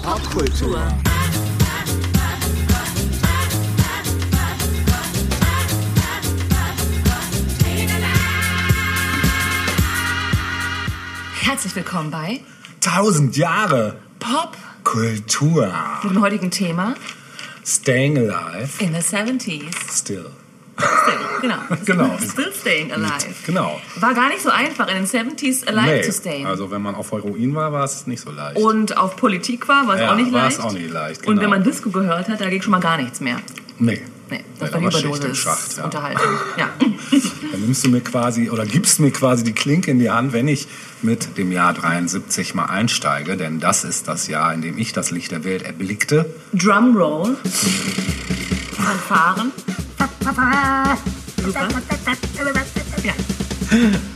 Popkultur. Herzlich willkommen bei Tausend Jahre Pop Kultur. mit dem heutigen Thema Staying alive in the 70s. still. Still, genau. Genau. Still staying alive. Genau. War gar nicht so einfach, in den 70s alive Nee, zu stayen. also wenn man auf Heroin war, war es nicht so leicht. Und auf Politik war, war es Ja, auch nicht war es leicht. auch nicht leicht, Und wenn genau. man Disco gehört hat, da ging schon mal gar nichts mehr. nee. Nee, das Ja, war Überdosis Schacht, ja. Unterhaltung. Ja. Dann nimmst du mir quasi oder gibst mir quasi die Klinke in die Hand, wenn ich mit dem Jahr 73 mal einsteige, denn das ist das Jahr, in dem ich das Licht der Welt erblickte. Drumroll. Fanfaren. Super. Ja.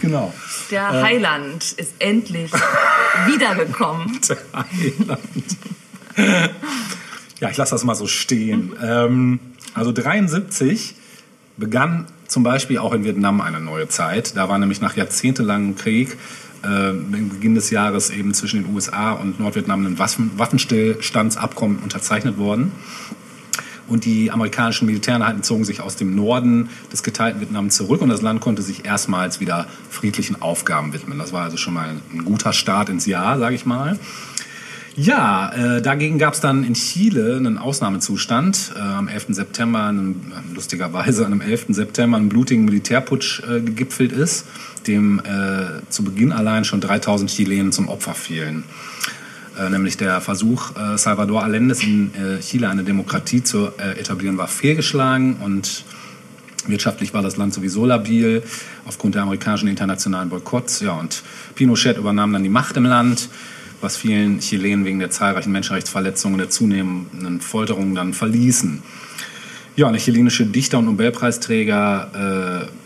Genau. Der Heiland ist endlich wiedergekommen. Der Heiland. Ja, ich lasse das mal so stehen. Ähm, also 73 begann zum Beispiel auch in Vietnam eine neue Zeit. Da war nämlich nach jahrzehntelangem Krieg äh, im Beginn des Jahres eben zwischen den USA und Nordvietnam ein Waffen Waffenstillstandsabkommen unterzeichnet worden. Und die amerikanischen Militäreinheiten zogen sich aus dem Norden des geteilten Vietnam zurück und das Land konnte sich erstmals wieder friedlichen Aufgaben widmen. Das war also schon mal ein guter Start ins Jahr, sage ich mal. Ja, äh, dagegen gab es dann in Chile einen Ausnahmezustand. Äh, am 11. September, einem, äh, lustigerweise an einem 11. September, einen blutigen Militärputsch äh, gegipfelt ist, dem äh, zu Beginn allein schon 3000 Chilenen zum Opfer fielen. Äh, nämlich der Versuch, äh, Salvador Allende's in äh, Chile eine Demokratie zu etablieren, war fehlgeschlagen und Wirtschaftlich war das Land sowieso labil aufgrund der amerikanischen internationalen Boykotts. Ja, und Pinochet übernahm dann die Macht im Land, was vielen Chilenen wegen der zahlreichen Menschenrechtsverletzungen und der zunehmenden Folterungen dann verließen. Ja, und der chilenische Dichter und Nobelpreisträger äh,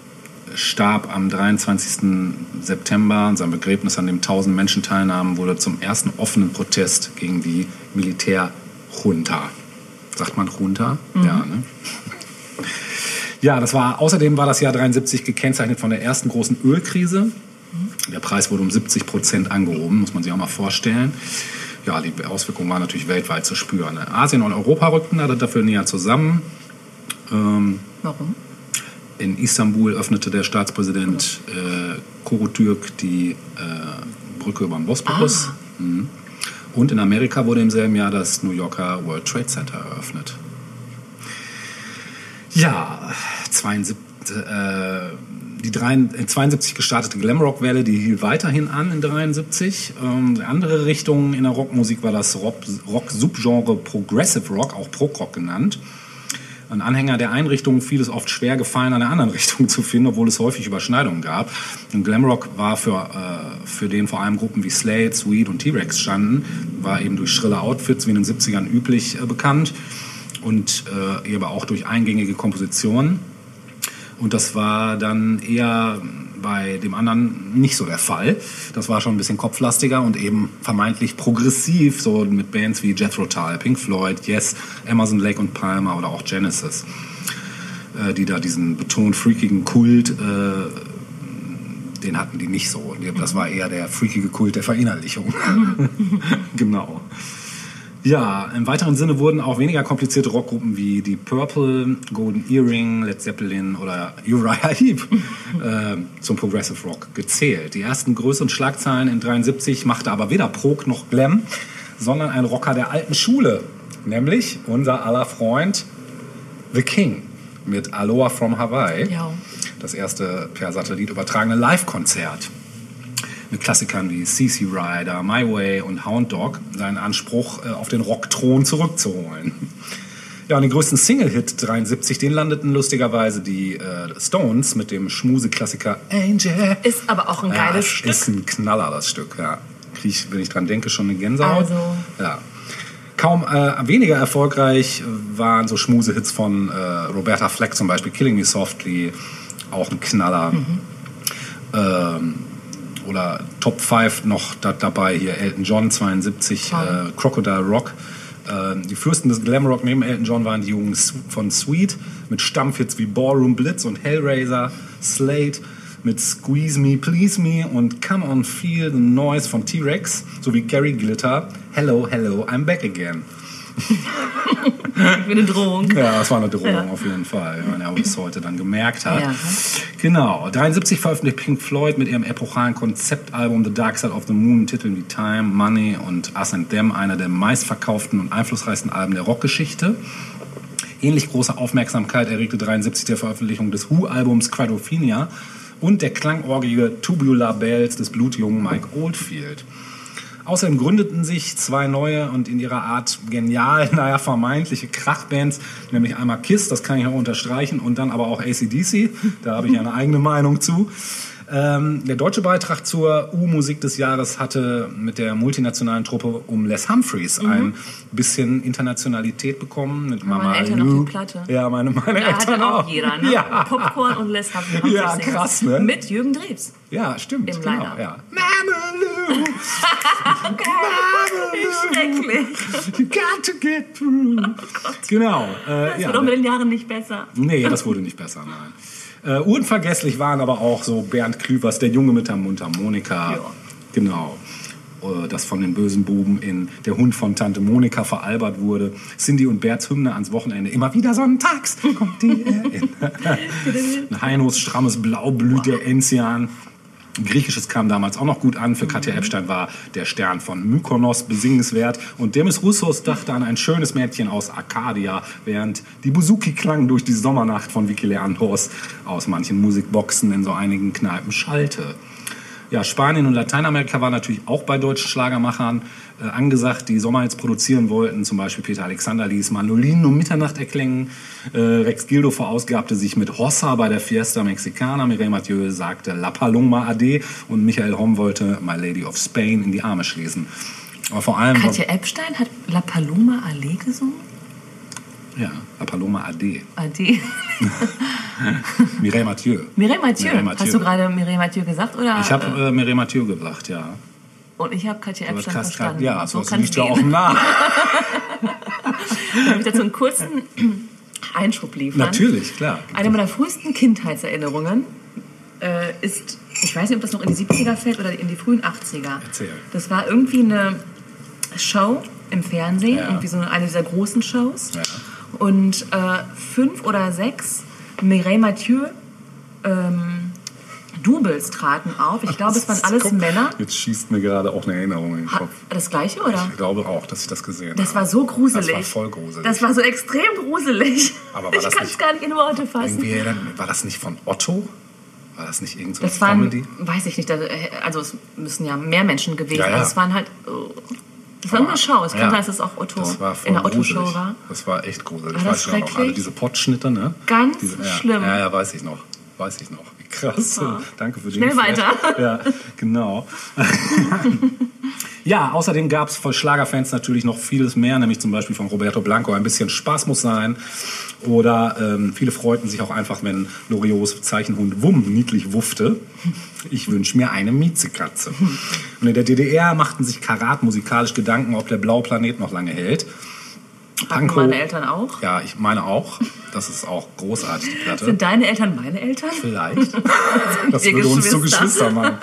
starb am 23. September. Sein Begräbnis, an dem 1000 Menschen teilnahmen, wurde zum ersten offenen Protest gegen die Militärjunta. Sagt man Junta? Ja, ne? Ja, das war, außerdem war das Jahr 73 gekennzeichnet von der ersten großen Ölkrise. Der Preis wurde um 70 Prozent angehoben, muss man sich auch mal vorstellen. Ja, die Auswirkungen waren natürlich weltweit zu spüren. ne? Asien und Europa rückten da dafür näher zusammen. Ähm, Warum? In Istanbul öffnete der Staatspräsident äh, Korotürk die äh, Brücke über den Bosporus. Mhm. Und in Amerika wurde im selben Jahr das New Yorker World Trade Center eröffnet. Ja, 72, äh, die drei, äh, 72 gestartete Glamrock-Welle, die hielt weiterhin an in 73. Ähm, die andere Richtung in der Rockmusik war das Rock- Rock-Subgenre Progressive Rock, auch Prog-Rock genannt. Ein Anhänger der einen Richtung fiel es oft schwer gefallen, an der anderen Richtung zu finden, obwohl es häufig Überschneidungen gab. Und Glamrock war für, äh, für den vor allem Gruppen wie Slade, Sweet und T-Rex standen, war eben durch schrille Outfits wie in den 70ern üblich äh, bekannt und äh, eben auch durch eingängige Kompositionen. Und das war dann eher bei dem anderen nicht so der Fall. Das war schon ein bisschen kopflastiger und eben vermeintlich progressiv, so mit Bands wie Jethro Tull, Pink Floyd, Yes, Emerson, Lake und Palmer oder auch Genesis, äh, die da diesen betont freakigen Kult, äh, den hatten die nicht so. Das war eher der freakige Kult der Verinnerlichung. genau. Ja, im weiteren Sinne wurden auch weniger komplizierte Rockgruppen wie die Purple, Golden Earring, Led Zeppelin oder Uriah Heep äh, zum Progressive Rock gezählt. Die ersten größeren Schlagzeilen in 73 machte aber weder Prog noch Glam, sondern ein Rocker der alten Schule, nämlich unser aller Freund The King mit Aloha from Hawaii, Ja. das erste per Satellit übertragene Live-Konzert mit Klassikern wie CC Rider, My Way und Hound Dog seinen Anspruch äh, auf den Rockthron zurückzuholen. Ja, und den größten Single-Hit 73, den landeten lustigerweise die äh, Stones mit dem Schmuse-Klassiker Angel. Ist aber auch ein Ja, geiles es Stück. ist ein Knaller, das Stück, ja. Krieg ich, wenn ich dran denke, schon eine Gänsehaut. Also. Ja. Kaum äh, weniger erfolgreich waren so Schmuse-Hits von äh, Roberta Fleck zum Beispiel, Killing Me Softly, auch ein Knaller. Mhm. Ähm, oder Top 5 noch da, dabei hier Elton John 72, Toll. äh, Crocodile Rock. Äh, die Fürsten des Glamrock neben Elton John waren die Jungs von Sweet mit Stammhits wie Ballroom Blitz und Hellraiser, Slate, mit Squeeze Me, Please Me und Come On Feel the Noise von T-Rex sowie Gary Glitter, Hello, Hello, I'm Back Again. Für eine Drohung. Ja, das war eine Drohung Ja. auf jeden Fall, wenn er es heute dann gemerkt hat. Ja. Genau, 73 veröffentlicht Pink Floyd mit ihrem epochalen Konzeptalbum The Dark Side of the Moon Titeln wie Time, Money und Us and Them, einer der meistverkauften und einflussreichsten Alben der Rockgeschichte. Ähnlich große Aufmerksamkeit erregte 73 der Veröffentlichung des Who-Albums Quadrophenia und der klangorgige Tubular Bells des blutjungen Mike Oldfield. Außerdem gründeten sich zwei neue und in ihrer Art genial, naja, vermeintliche Krachbands, nämlich einmal KISS, das kann ich auch unterstreichen, und dann aber auch ACDC, da habe ich eine eigene Meinung zu. Ähm, der deutsche Beitrag zur U-Musik des Jahres hatte mit der multinationalen Truppe um Les Humphreys ein bisschen Internationalität bekommen. Mit Mama Mhm. meine Eltern Lou. auf die Platte. Ja, meine, meine Da Eltern hatte auch jeder, ne? Ja. Popcorn und Les Humphreys. Ja, krass, ne? Mit Jürgen Drews. Ja, stimmt. Im genau, ja. Mama Lou. Wie schrecklich. You got to get through. Genau. Äh, Das ja, wird auch mit den Jahren nicht besser. nee, das wurde nicht besser, nein. Äh, unvergesslich waren aber auch so Bernd Klüvers, der Junge mit der Mundharmonika. Ja. Genau. Äh, Das von den bösen Buben in Der Hund von Tante Monika veralbert wurde. Cindy und Berts Hymne ans Wochenende. Immer wieder sonntags kommt die. Heinos strammes Blaublüt der Enzian. Griechisches kam damals auch noch gut an. Für Katja Epstein war der Stern von Mykonos besingenswert. Und Demis Roussos dachte an ein schönes Mädchen aus Arcadia, während die Buzuki klang durch die Sommernacht von Vicky Leandros aus manchen Musikboxen in so einigen Kneipen schallte. Ja, Spanien und Lateinamerika waren natürlich auch bei deutschen Schlagermachern äh, angesagt, die Sommer jetzt produzieren wollten. Zum Beispiel Peter Alexander ließ Mandolinen um Mitternacht erklingen. Äh, Rex Gildo verausgabte sich mit Hossa bei der Fiesta Mexicana. Mireille Mathieu sagte La Paloma Ade und Michael Homm wollte My Lady of Spain in die Arme schließen. Aber vor allem... Katja Epstein hat La Paloma Allee gesungen? Ja, La Paloma Ade. Ade. Mireille Mathieu. Mireille Mathieu. Mireille Mathieu. Hast du gerade Mireille Mathieu gesagt? Oder? Ich habe äh, Mireille Mathieu gebracht, ja. Und ich habe Katja Epstein verstanden. ja, so so kann liegt ja auch nah. Darf ich dazu einen kurzen Einschub liefern? Natürlich, klar. Eine meiner frühesten Kindheitserinnerungen äh, ist, ich weiß nicht, ob das noch in die 70er fällt oder in die frühen 80er. Erzähl. Das war irgendwie eine Show im Fernsehen, Ja. irgendwie so eine dieser großen Shows. Ja. Und äh, fünf oder sechs Mireille Mathieu ähm, Doubles traten auf. Ich glaube, es waren alles Guck, Männer. Jetzt schießt mir gerade auch eine Erinnerung in den Ha, Kopf. das gleiche, oder? Ich glaube auch, dass ich das gesehen Das habe. war so gruselig. Das war voll gruselig. Das war so extrem gruselig. Aber war ich das kann es gar nicht in Worte fassen. War das nicht von Otto? War das nicht irgend so Das waren, Comedy? weiß ich nicht, da- also es müssen ja mehr Menschen gewesen Ja, sein. ja. Also es waren halt, oh, das war eine Show. Es kann Ja. sein, dass es auch Otto Das war voll in der Otto-Show war. Das war echt gruselig. War ich das weiß ja noch, alle diese Pottschnitte, ne? Ganz diese, schlimm. Ja, ja, weiß ich noch. Weiß ich noch. Krass. Super. Danke für den Schnell weiter. Ja, genau. ja, außerdem gab es von Schlagerfans natürlich noch vieles mehr, nämlich zum Beispiel von Roberto Blanco, ein bisschen Spaß muss sein. Oder ähm, viele freuten sich auch einfach, wenn Loriots Zeichenhund Wumm niedlich wuffte. Ich wünsche mir eine Miezekatze. Und in der DDR machten sich Karat musikalisch Gedanken, ob der blaue Planet noch lange hält. Pankow- meine Eltern auch. Ja, ich meine auch. Das ist auch großartig, die Platte. Sind deine Eltern meine Eltern? Vielleicht. Das würde uns zu Geschwister? Geschwister machen.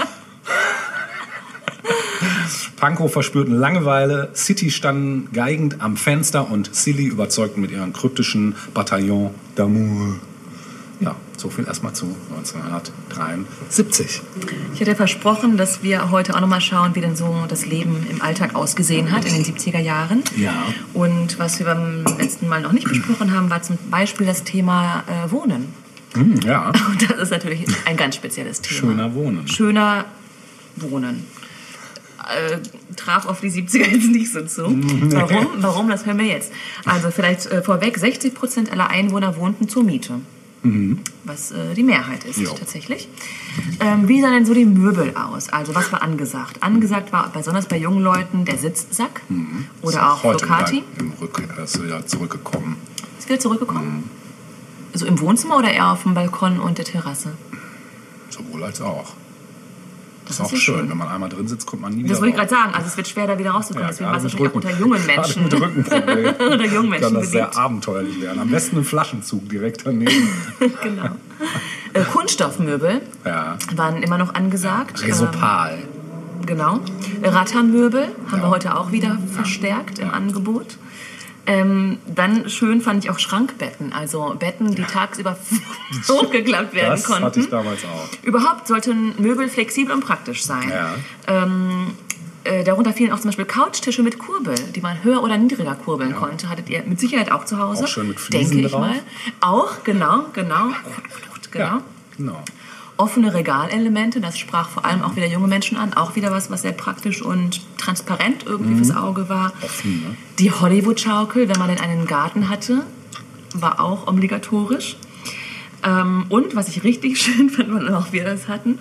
Pankow verspürten Langeweile, City standen geigend am Fenster und Silly überzeugten mit ihrem kryptischen Bataillon d'amour. So viel erstmal zu 1973. Ich hatte versprochen, dass wir heute auch nochmal schauen, wie denn so das Leben im Alltag ausgesehen hat in den 70er Jahren. Ja. Und was wir beim letzten Mal noch nicht besprochen haben, war zum Beispiel das Thema äh, Wohnen. Hm, ja, Und das ist natürlich ein ganz spezielles Thema. schöner Wohnen. Schöner Wohnen. Äh, traf auf die 70er jetzt nicht so zu. Warum? Warum? Das hören wir jetzt. Also vielleicht äh, vorweg, 60 Prozent aller Einwohner wohnten zur Miete. Was äh, die Mehrheit ist Jo. tatsächlich. Ähm, wie sahen denn so die Möbel aus? Also was war angesagt? Angesagt war besonders bei jungen Leuten der Sitzsack Ist oder auch wieder im Rück, er ist wieder zurückgekommen. Ist wieder zurückgekommen? Also im Wohnzimmer oder eher auf dem Balkon und der Terrasse? Sowohl als auch. Das ist auch ja schön. Wenn man einmal drin sitzt, kommt man nie wieder Das wollte ich gerade sagen. Also es wird schwer, da wieder rauszukommen. Deswegen war es natürlich auch mit unter jungen Menschen. mit Rückenproblemen. Unter jungen Menschen Kann das sehr beliebt. abenteuerlich werden. Am besten ein Flaschenzug direkt daneben. genau. Äh, Kunststoffmöbel Ja. waren immer noch angesagt. Resopal. Ähm, genau. Rattanmöbel haben Ja. wir heute auch wieder verstärkt im Angebot. Ähm, dann schön fand ich auch Schrankbetten, also Betten, die tagsüber hochgeklappt werden das konnten. hatte ich damals auch. Überhaupt sollten Möbel flexibel und praktisch sein. Ja. Ähm, äh, darunter fielen auch zum Beispiel Couchtische mit Kurbel, die man höher oder niedriger kurbeln Ja. konnte. Hattet ihr mit Sicherheit auch zu Hause. Auch schön mit Fliesen Denke ich drauf. mal. Auch, genau, genau. genau. Ja, genau. Offene Regalelemente, das sprach vor allem auch wieder junge Menschen an. Auch wieder was, was sehr praktisch und transparent irgendwie fürs Auge war. Mhm. Offen, ne? Die Hollywood-Schaukel, wenn man denn einen Garten hatte, war auch obligatorisch. Ähm, und was ich richtig schön fand, weil auch wir das hatten,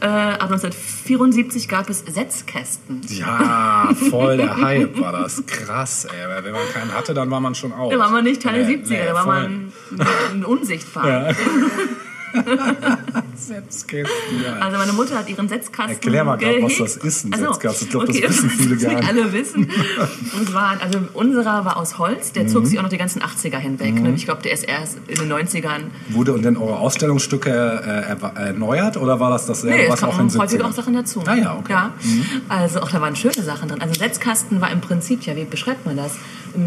äh, ab 1974 gab es Setzkästen. Ja, voll der Hype war das. Krass, ey. Wenn man keinen hatte, dann war man schon out. Da war man nicht Teil der Nee, 70er, nee, da war voll. man ein unsichtbar. Ja. Setzkästen, ja. Also meine Mutter hat ihren Setzkasten Erklär mal grad, was das ist, ein Ach so, Setzkasten. Ich glaub, das okay, wissen viele gar nicht alle wissen. Und waren, also unserer war aus Holz, der Mhm. zog sich auch noch die ganzen 80er hinweg. Ne? Ich glaube, der ist erst in den 90ern. Wurde und denn eure Ausstellungsstücke äh, erneuert oder war das dasselbe, Nee, was auch in häufig 70ern? auch Sachen dazu. Ah ja, okay. Ja. Also auch da waren schöne Sachen drin. Also Setzkasten war im Prinzip, ja, wie beschreibt man das?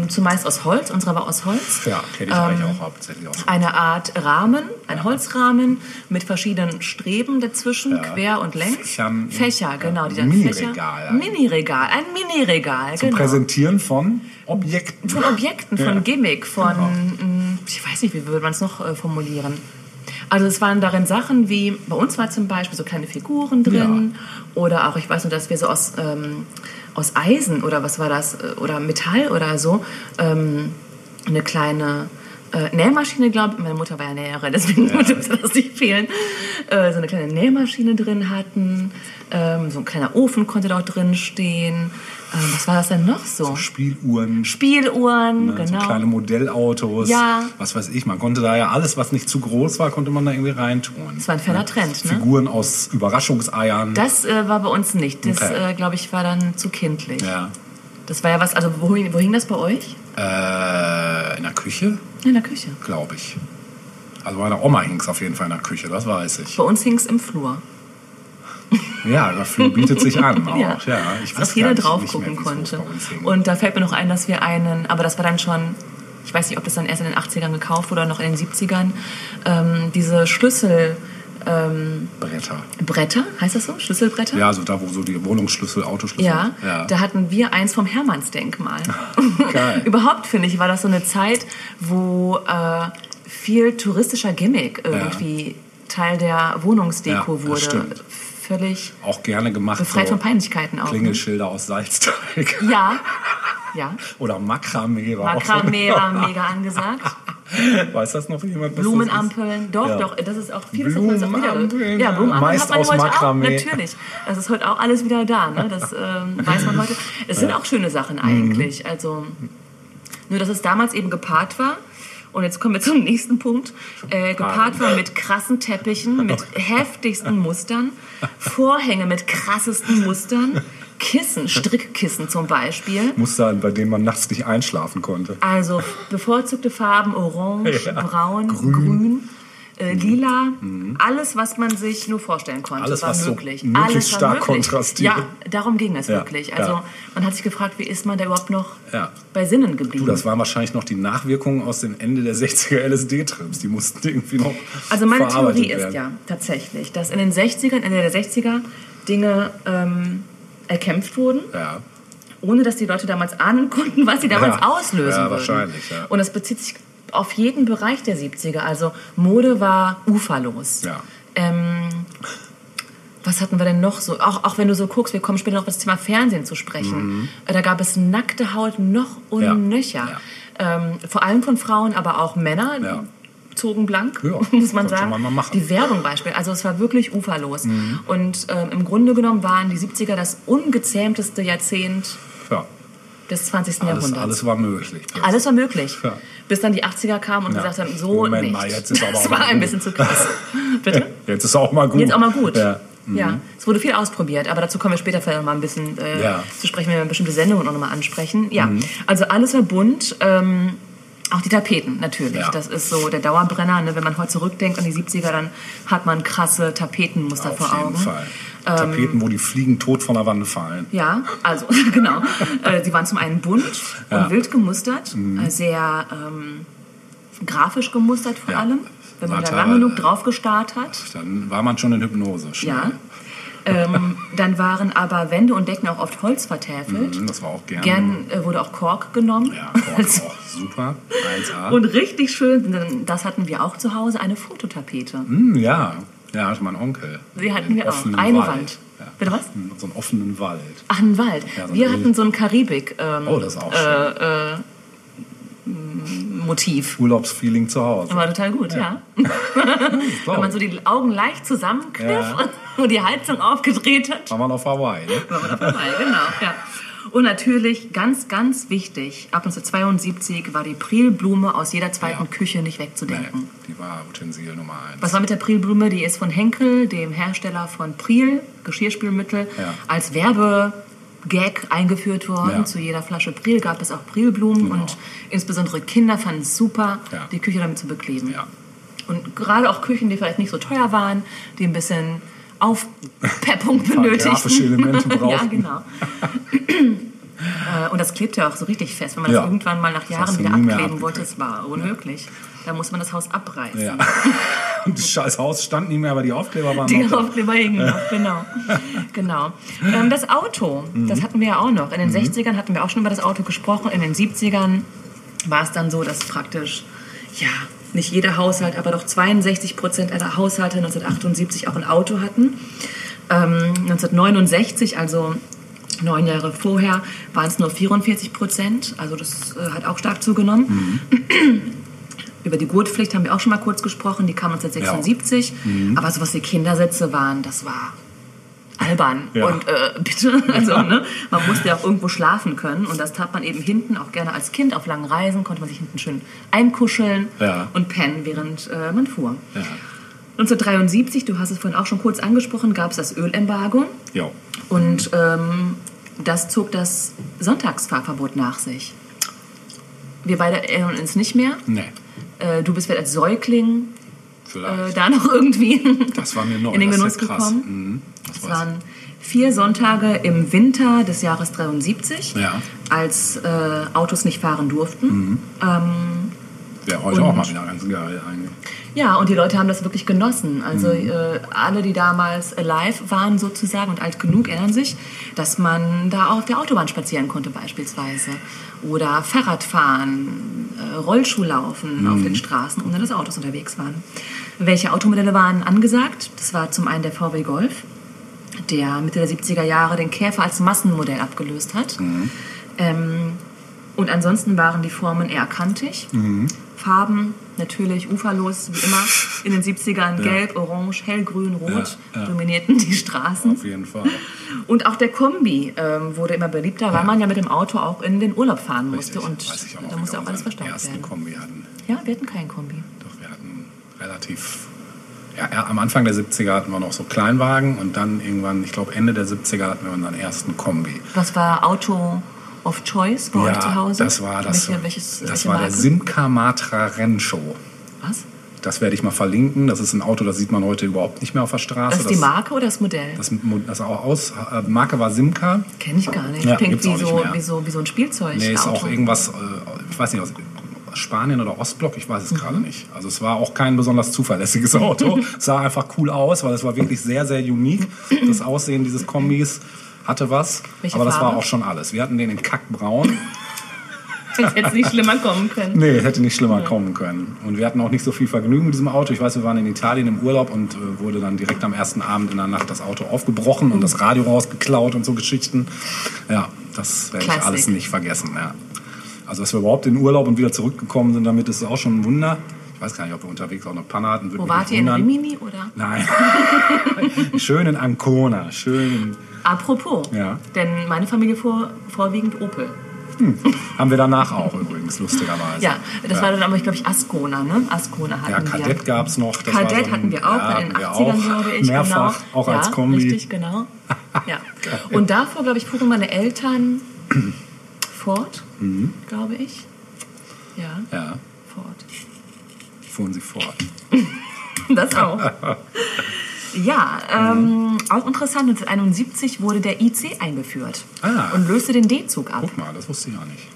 Zumeist aus Holz, unserer war aus Holz. Ja, kenne ich Ähm, eigentlich auch hauptsächlich aus. Eine Art Rahmen, ein Holzrahmen mit verschiedenen Streben dazwischen, Ja. quer und längs. Fächer, genau. Ja, Die dann Mini-Regal Fächer. Mini-Regal, ein Mini-Regal, Zum genau. Präsentieren von Objekten. Von Objekten, von Ja. Gimmick, von, Genau. mh, ich weiß nicht, wie würde man es noch äh, formulieren. Also es waren darin Sachen wie, bei uns war zum Beispiel so kleine Figuren drin oder auch, ich weiß nur, dass wir so aus, ähm, aus Eisen oder was war das, äh, oder Metall oder so, ähm, eine kleine äh, Nähmaschine, glaube ich, meine Mutter war ja Näherin, deswegen durfte das nicht fehlen, äh, so eine kleine Nähmaschine drin hatten, ähm, so ein kleiner Ofen konnte dort drin stehen. Ähm, was war das denn noch so? Spieluhren, Spieluhren, ne, genau. so kleine Modellautos. Ja. Was weiß ich, man konnte da ja alles, was nicht zu groß war, konnte man da irgendwie reintun. Das war ein feiner Trend, ne? Figuren aus Überraschungseiern. Das äh, war bei uns nicht. Das, Okay. äh, glaube ich, war dann zu kindlich. ja. Das war ja was, also wo, hing- wo hing das bei euch? Äh, in der Küche, In der Küche. glaube ich. Also meiner Oma hing es auf jeden Fall in der Küche, das weiß ich. Bei uns hing es im Flur. Ja, dafür bietet sich an auch. Ja, ich dass weiß jeder gar nicht, drauf nicht mehr, gucken es konnte. bei. Und da fällt mir noch ein, dass wir einen, aber das war dann schon, ich weiß nicht, ob das dann erst in den 80ern gekauft wurde oder noch in den 70ern, ähm, diese Schlüssel, ähm, Bretter. Bretter, heißt das so? Schlüsselbretter? Ja, so da, wo so die Wohnungsschlüssel, Autoschlüssel. Ja, ja. da hatten wir eins vom Hermannsdenkmal. Geil. Überhaupt finde ich, war das so eine Zeit, wo äh, viel touristischer Gimmick irgendwie Teil der Wohnungsdeko Ja, wurde. stimmt. Völlig auch gerne gemacht. befreit so von Peinlichkeiten auch. ne? Klingelschilder aus Salzteig. Ja, ja. Oder Makramee war Makramee war mega angesagt. auch. Weiß das noch jemand? Blumenampeln, doch, Ja. doch, das ist auch vieles auch wieder. Blumenampeln, Ja, Blumenampeln meist aus heute Makramee. auch, natürlich. Das ist heute auch alles wieder da, ne? das ähm, weiß man heute. Es sind auch schöne Sachen eigentlich. Mhm. Also, nur dass es damals eben gepaart war. Und jetzt kommen wir zum nächsten Punkt. Äh, gepaart war mit krassen Teppichen, mit heftigsten Mustern, Vorhänge mit krassesten Mustern, Kissen, Strickkissen zum Beispiel. Muster, bei denen man nachts nicht einschlafen konnte. Also bevorzugte Farben orange, Ja. braun, grün, Grün. äh, lila. Alles, was man sich nur vorstellen konnte, Alles, war was so möglich. möglichst Alles war stark möglich. kontrastiert. Ja, darum ging es Ja, wirklich. Also ja. man hat sich gefragt, wie ist man da überhaupt noch Ja. bei Sinnen geblieben? Du, das waren wahrscheinlich noch die Nachwirkungen aus den Ende der 60er LSD-Trips. Die mussten irgendwie noch Also meine Theorie ist werden. ja tatsächlich, dass in den 60ern, Ende der 60er Dinge ähm, erkämpft wurden, Ja. ohne dass die Leute damals ahnen konnten, was sie damals Ja. auslösen Ja, würden. wahrscheinlich, ja. Und das bezieht sich auf jeden Bereich der 70er. Also Mode war uferlos. Ja. Ähm, was hatten wir denn noch so? Auch, auch wenn du so guckst, wir kommen später noch auf das Thema Fernsehen zu sprechen. Äh, Da gab es nackte Haut noch und Mhm. Nöcher. Ähm, vor allem von Frauen, aber auch Männer. Zogen blank, Ja, muss man sagen. man. Die Werbung beispielsweise. Also es war wirklich uferlos. Mhm. Und ähm, im Grunde genommen waren die 70er das ungezähmteste Jahrzehnt ja. des 20. Alles, Jahrhunderts. alles war möglich. Alles war möglich. Ja. Bis dann die 80er kamen und gesagt haben, so Moment nicht. mal, jetzt ist aber das auch war mal ein gut. bisschen zu krass. Bitte? Jetzt ist auch mal gut. Jetzt auch mal gut. Ja. Ja, es wurde viel ausprobiert, aber dazu kommen wir später vielleicht noch mal ein bisschen äh, Ja. zu sprechen, wenn wir bestimmte Sendungen auch noch mal ansprechen. Ja, Mhm. also alles war bunt. Ähm, Auch die Tapeten, natürlich. Ja. Das ist so der Dauerbrenner. Ne? Wenn man heute zurückdenkt an die 70er, dann hat man krasse Tapetenmuster Auf vor jeden Augen. Fall. Tapeten, wo die Fliegen tot von der Wand fallen. Ja, also genau. Äh, Sie waren zum einen bunt Ja. Mhm. und wild gemustert, äh, sehr ähm, grafisch gemustert vor Ja. allem. Wenn man da lange genug drauf gestarrt hat. Dann war man schon in Hypnose. Schnell. Ja. Ähm, dann waren aber Wände und Decken auch oft Holz vertäfelt. Mhm, Das war auch gern. Gern äh, wurde auch Kork genommen. Ja, Kork auch super. 1A. Und richtig schön, das hatten wir auch zu Hause, eine Fototapete. Hm, ja, ja, hatte mein Onkel. Die hatten wir auch. Eine Wald. Wand. Ja. Bitte was? So einen offenen Wald. Ach, ein Wald. Ja, so wir hatten so ein Karibik. Ähm, Oh, das ist auch schön. äh, äh, Motiv. Urlaubsfeeling zu Hause. War total gut, ja. Wenn man so die Augen leicht zusammenkniff Ja. und die Heizung aufgedreht hat. war man auf Hawaii. Ne? War man dabei, genau. Ja. Und natürlich, ganz, ganz wichtig, ab 1972 war die Prilblume aus jeder zweiten Ja. Küche nicht wegzudenken. die war Utensil Nummer eins. Was war mit der Prilblume? Die ist von Henkel, dem Hersteller von Pril, Geschirrspülmittel, Ja. als Werbegag eingeführt worden. Ja. Zu jeder Flasche Pril gab es auch Prilblumen Genau. und insbesondere Kinder fanden es super, Ja. die Küche damit zu bekleben. Ja. Und gerade auch Küchen, die vielleicht nicht so teuer waren, die ein bisschen Aufpeppung benötigten. Elemente ja, brauchten. genau. Äh, Und das klebt ja auch so richtig fest. Wenn man Ja. das irgendwann mal nach Jahren wieder abkleben wollte, das war unmöglich. Da muss man das Haus abreißen. Ja. Und das scheiß Haus stand nicht mehr, aber die Aufkleber waren Die noch da. Aufkleber hingen noch, genau. genau. Ähm, das Auto, Mhm. das hatten wir ja auch noch. In den 60ern hatten wir auch schon über das Auto gesprochen. In den 70ern war es dann so, dass praktisch, ja, nicht jeder Haushalt, aber doch 62 Prozent aller Haushalte 1978 auch ein Auto hatten. Ähm, 1969, also neun Jahre vorher, waren es nur 44 Prozent. Also das äh, hat auch stark zugenommen. Über die Gurtpflicht haben wir auch schon mal kurz gesprochen. Die kam 1976. Aber so was die Kindersitze waren, das war albern. Ja. Und äh, bitte, also ne, man musste ja auch irgendwo schlafen können. Und das tat man eben hinten, auch gerne als Kind auf langen Reisen, konnte man sich hinten schön einkuscheln Ja. und pennen, während äh, man fuhr. Ja. 1973, du hast es vorhin auch schon kurz angesprochen, gab es das Ölembargo. Jo. Und ähm, das zog das Sonntagsfahrverbot nach sich. Wir beide erinnern uns nicht mehr. Nee, Äh, du bist vielleicht als Säugling äh, da noch irgendwie das war mir neu. in den das Genuss krass. gekommen. Mhm. Das weiß waren vier Sonntage im Winter des Jahres 73, Ja. Mhm. als äh, Autos nicht fahren durften. Ähm, ich. Wäre heute auch mal wieder ganz geil eigentlich. Ja, und die Leute haben das wirklich genossen. Also Mhm. äh, alle, die damals alive waren sozusagen und alt genug, erinnern sich, dass man da auf der Autobahn spazieren konnte beispielsweise. Oder Fahrrad fahren, äh, Rollschuh laufen Mhm. auf den Straßen, ohne dass Autos unterwegs waren. Welche Automodelle waren angesagt? Das war zum einen der VW Golf, der Mitte der 70er Jahre den Käfer als Massenmodell abgelöst hat. Mhm. Ähm, und ansonsten waren die Formen eher kantig. Farben natürlich uferlos, wie immer. In den 70ern gelb, orange, hellgrün, rot Ja, ja. dominierten die Straßen. Auf jeden Fall. Und auch der Kombi ähm, wurde immer beliebter, weil man ja mit dem Auto auch in den Urlaub fahren musste. Richtig. Und Weiß ich auch noch, da musste auch alles verstaut ersten werden. Kombi hatten. Ja, wir hatten keinen Kombi. Doch, wir hatten relativ. Ja, ja, am Anfang der 70er hatten wir noch so Kleinwagen und dann irgendwann, ich glaube Ende der 70er hatten wir unseren ersten Kombi. Was war Auto of Choice bei euch zu Hause? das war das. Welche, welches, das war der Marke? Simca Matra Rennshow. Was? Das werde ich mal verlinken. Das ist ein Auto, das sieht man heute überhaupt nicht mehr auf der Straße. Das ist die Marke oder das Modell? Das, das auch aus, äh, Marke war Simca. Kenne ich gar nicht. Ja, Klingt wie so, wie, so, wie so ein Spielzeug. Nee, ist Auto. auch irgendwas, äh, ich weiß nicht, aus Spanien oder Ostblock, ich weiß es Mhm. gerade nicht. Also es war auch kein besonders zuverlässiges Auto. es sah einfach cool aus, weil es war wirklich sehr, sehr unique. Das Aussehen dieses Kombis hatte was. Welche aber das war Farbe? auch schon alles. Wir hatten den in Kackbraun. Das hätte nicht schlimmer kommen können. Nee, hätte nicht schlimmer kommen können. Und wir hatten auch nicht so viel Vergnügen mit diesem Auto. Ich weiß, wir waren in Italien im Urlaub und äh, wurde dann direkt am ersten Abend in der Nacht das Auto aufgebrochen und das Radio rausgeklaut und so Geschichten. Ja, das werde ich alles nicht vergessen. Ja. Also, dass wir überhaupt in den Urlaub und wieder zurückgekommen sind, damit ist auch schon ein Wunder. Ich weiß gar nicht, ob wir unterwegs auch eine Panne hatten. Wo wart ihr in. Rimini oder? Nein. schön in Ancona. Schön Apropos, Ja. denn meine Familie fuhr vorwiegend Opel. Haben wir danach auch übrigens, lustigerweise. Ja, das war dann aber, glaube ich, Ascona, ne? Ascona hatten Ja, wir. Kadett gab es noch. Das Kadett so hatten wir auch ja, in den wir 80ern, auch. glaube ich. Mehrfach, genau. auch ja, als Kombi. Richtig, genau. Ja. Und davor, glaube ich, fuhren meine Eltern Ford, Mhm. glaube ich. Ja, Ja, fort. fuhren sie fort. Das auch. Ja, ähm, auch interessant, 1971 wurde der IC eingeführt Ah. und löste den D-Zug ab. Guck mal, das wusste ich auch nicht.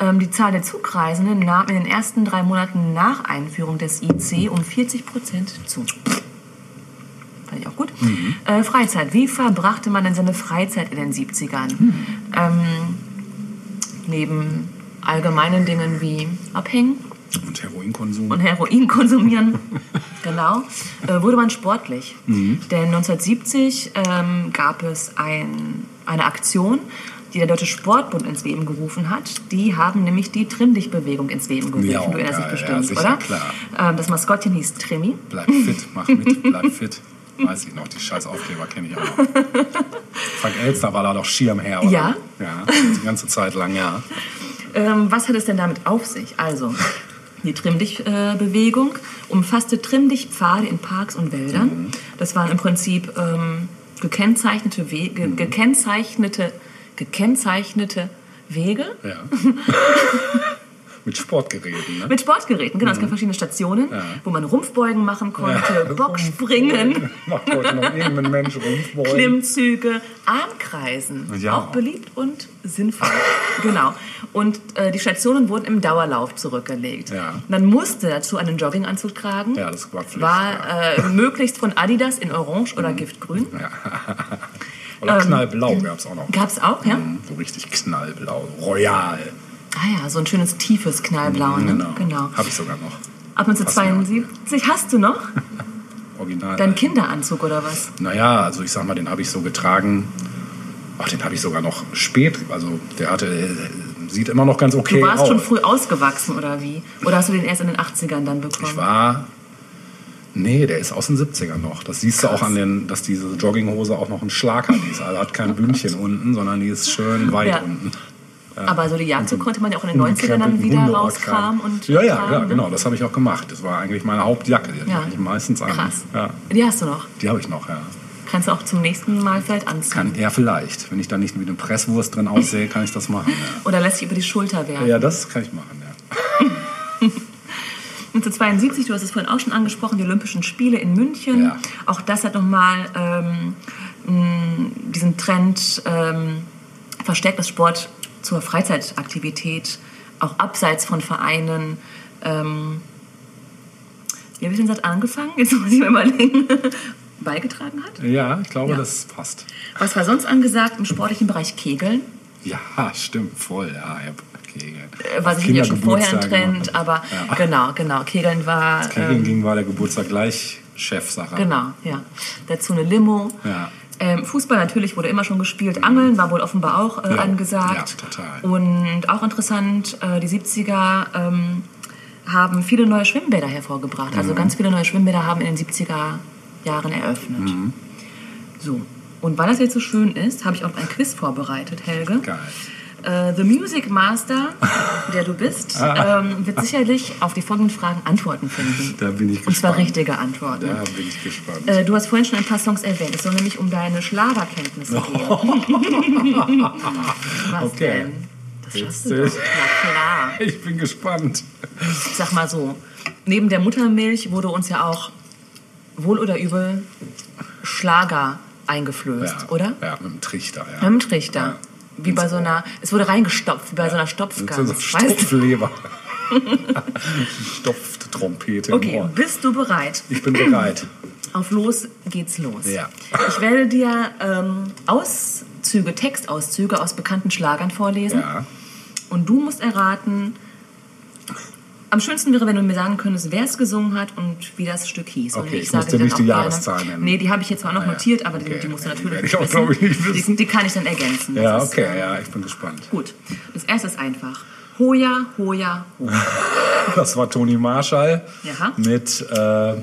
Ähm, die Zahl der Zugreisenden nahm in den ersten drei Monaten nach Einführung des IC um 40 Prozent zu. Fand ich auch gut. Äh, Freizeit. Wie verbrachte man denn seine Freizeit in den 70ern? Ähm, neben allgemeinen Dingen wie Abhängen Und Heroinkonsum. und Heroin konsumieren, genau, äh, wurde man sportlich. Denn 1970 ähm, gab es ein, eine Aktion, die der Deutsche Sportbund ins Leben gerufen hat. Die haben nämlich die Trimm-Dich-Bewegung ins Leben gerufen. Ja, du erinnerst dich bestimmt, Ja, oder? klar. Ähm, das Maskottchen hieß Trimmi. Bleib fit, mach mit, bleib fit. Weiß ich noch, die scheiß Aufkleber kenne ich auch noch. Frank Elster war da doch Schirmherr, oder? Ja. Ja, die ganze Zeit lang, ja. Ähm, was hat es denn damit auf sich? Also, die Trimm-Dich-Bewegung umfasste Trimm-Dich-Pfade in Parks und Wäldern. Das waren im Prinzip ähm, gekennzeichnete, Wege, gekennzeichnete, gekennzeichnete Wege ja. Mit Sportgeräten, ne? mit Sportgeräten. Genau, es gab verschiedene Stationen, wo man Rumpfbeugen machen konnte, Bockspringen, Macht heute noch irgendein Mensch Rumpfbeugen. Klimmzüge, Armkreisen. Ja. Auch beliebt und sinnvoll. genau. Und äh, die Stationen wurden im Dauerlauf zurückgelegt. Ja. Man musste dazu einen Jogginganzug tragen. Ja, das war Pflicht. War ja. äh, möglichst von Adidas in Orange oder Giftgrün. Oder knallblau gab es auch noch. Gab es auch, ja? So richtig knallblau. Royal. Ah ja, so ein schönes tiefes Knallblau. Ne? Genau. genau. Habe ich sogar noch. Ab 1972 hast du noch Original. deinen Kinderanzug oder was? Naja, also ich sag mal, den habe ich so getragen. Ach, den habe ich sogar noch spät. Also der hatte, äh, sieht immer noch ganz okay Du warst aus. schon früh ausgewachsen oder wie? Oder hast du den erst in den 80ern dann bekommen? Ich war. Nee, der ist aus den 70ern noch. Das siehst du auch an den, dass diese Jogginghose auch noch einen Schlag hat. Die ist, also hat kein Bündchen unten, sondern die ist schön weit Ja. unten. Aber so die Jagdzeug konnte man ja auch in den 90ern dann wieder rauskramen und Ja, ja, ja, ne? genau. Das habe ich auch gemacht. Das war eigentlich meine Hauptjacke. Die Ja. hatte ich meistens an. Krass. Ja, Die hast du noch. die habe ich noch, ja. Kannst du auch zum nächsten Mal vielleicht anziehen. Kann er vielleicht. Wenn ich da nicht wie eine Presswurst drin aussehe, kann ich das machen. Ja, Oder lässt sich über die Schulter werfen. ja das kann ich machen, ja. 1972, du hast es vorhin auch schon angesprochen, die Olympischen Spiele in München. Ja. Auch das hat nochmal ähm, diesen Trend ähm, verstärkt, dass Sport zur Freizeitaktivität, auch abseits von Vereinen, ähm, wie habe ich den Satz angefangen? Jetzt muss ich mir überlegen. beigetragen hat. Ja, ich glaube, Ja. das passt. Was war sonst angesagt im sportlichen Bereich Kegeln? Ja, stimmt, voll. Ja, ja Kegeln. Äh, War sicherlich schon vorher ein Trend, aber Ja. genau, genau. Kegeln war. Kegeln ähm, ging war der Geburtstag gleich Chefsache. Genau, ja. Dazu eine Limo. Ja. Ähm, Fußball natürlich wurde immer schon gespielt. Angeln war wohl offenbar auch äh, Ja, angesagt. ja, total. Und auch interessant, äh, die 70er ähm, haben viele neue Schwimmbäder hervorgebracht. Mhm. Also ganz viele neue Schwimmbäder haben in den 70er Jahren eröffnet. Mhm. So. Und weil das jetzt so schön ist, habe ich auch ein Quiz vorbereitet, Helge. Geil. Äh, The Music Master, der du bist, Ah. ähm, wird sicherlich auf die folgenden Fragen Antworten finden. Da bin ich Und zwar gespannt. richtige Antworten. Da bin ich gespannt. Äh, du hast vorhin schon ein paar Songs erwähnt. Es soll nämlich um deine Schlagerkenntnisse gehen. Was Okay. denn? Das schaffst du doch. Ja, klar. Ich bin gespannt. Ich sag mal so, neben der Muttermilch wurde uns ja auch wohl oder übel Schlager eingeflößt, Ja, oder? Ja, mit dem Trichter. Ja. Mit dem Trichter. Ja. Wie bei so einer, es wurde reingestopft, wie bei so einer Stopfgans. so du? Stopfleber. Stopfte Trompete im Okay, Ohr. bist du bereit? Ich bin bereit. Auf los geht's los. Ja. Ich werde dir ähm, Auszüge, Textauszüge aus bekannten Schlagern vorlesen. Ja. Und du musst erraten. Am schönsten wäre, wenn du mir sagen könntest, wer es gesungen hat und wie das Stück hieß. und Okay, ich ich sage muss dir nicht die Jahreszahl nennen. Nee, die habe ich jetzt zwar noch Ah, notiert, aber die, Okay, die musst du die natürlich ich auch, wissen. nicht wissen. Die, die kann ich dann ergänzen. Das Ja, ist, okay, äh, ja, ich bin gespannt. Gut. Das erste ist einfach. Hoja, Hoja, Hoja. Das war Toni Marshall Ja. mit äh,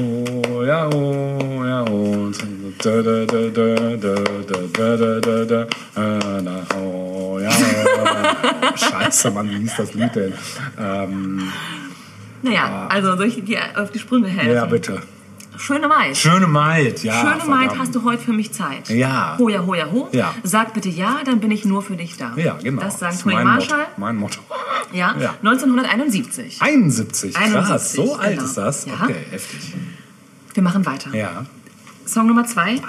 Oh ja, oh ja, oh. Da, da, da, da, da, da, da, da, da, äh, na, oh ja. Scheiße, Mann, wie hieß das Lied denn? Ähm, Naja, also soll ich dir auf die Sprünge helfen? ja, bitte. Schöne Maid. Schöne Maid, ja. Schöne Maid, verdammt. hast du heute für mich Zeit? Ja. Hoja, hoja, ho. Ja. Sag bitte ja, dann bin ich nur für dich da. Ja, genau. Das sagt Toni mein Marshall. Motto. Mein Motto. Ja, Ja. 1971. 71, krass. 71, so alt genau. ist das? Ja. Okay, heftig. Wir machen weiter. Ja. Song Nummer zwei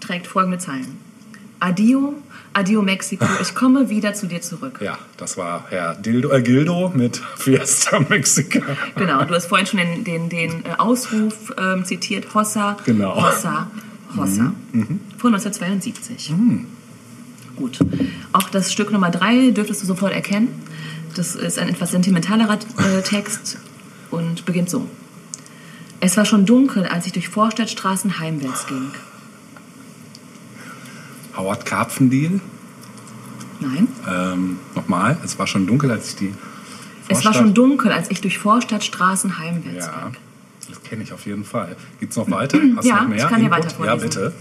trägt folgende Zeilen. Adio, adio Mexiko, ich komme wieder zu dir zurück. Ja, das war Herr Dildo, äh, Gildo mit Fiesta Mexica. Genau, du hast vorhin schon den, den, den äh, Ausruf ähm, zitiert, Hossa, Genau. Hossa, Hossa, von 1972. Gut, auch das Stück Nummer drei dürftest du sofort erkennen. Das ist ein etwas sentimentalerer äh, Text und beginnt so. Es war schon dunkel, als ich durch Vorstadtstraßen heimwärts ging. Howard Karpfendeal. Nein? Ähm, Nochmal, es war schon dunkel, als ich die. Es war Vorstadt- schon dunkel, als ich durch Vorstadtstraßen heimwärts Ja, ging. das kenne ich auf jeden Fall. Geht's noch weiter? Hast Ja, noch mehr? ich kann dir Input? weiter Ja, vorlesen. bitte.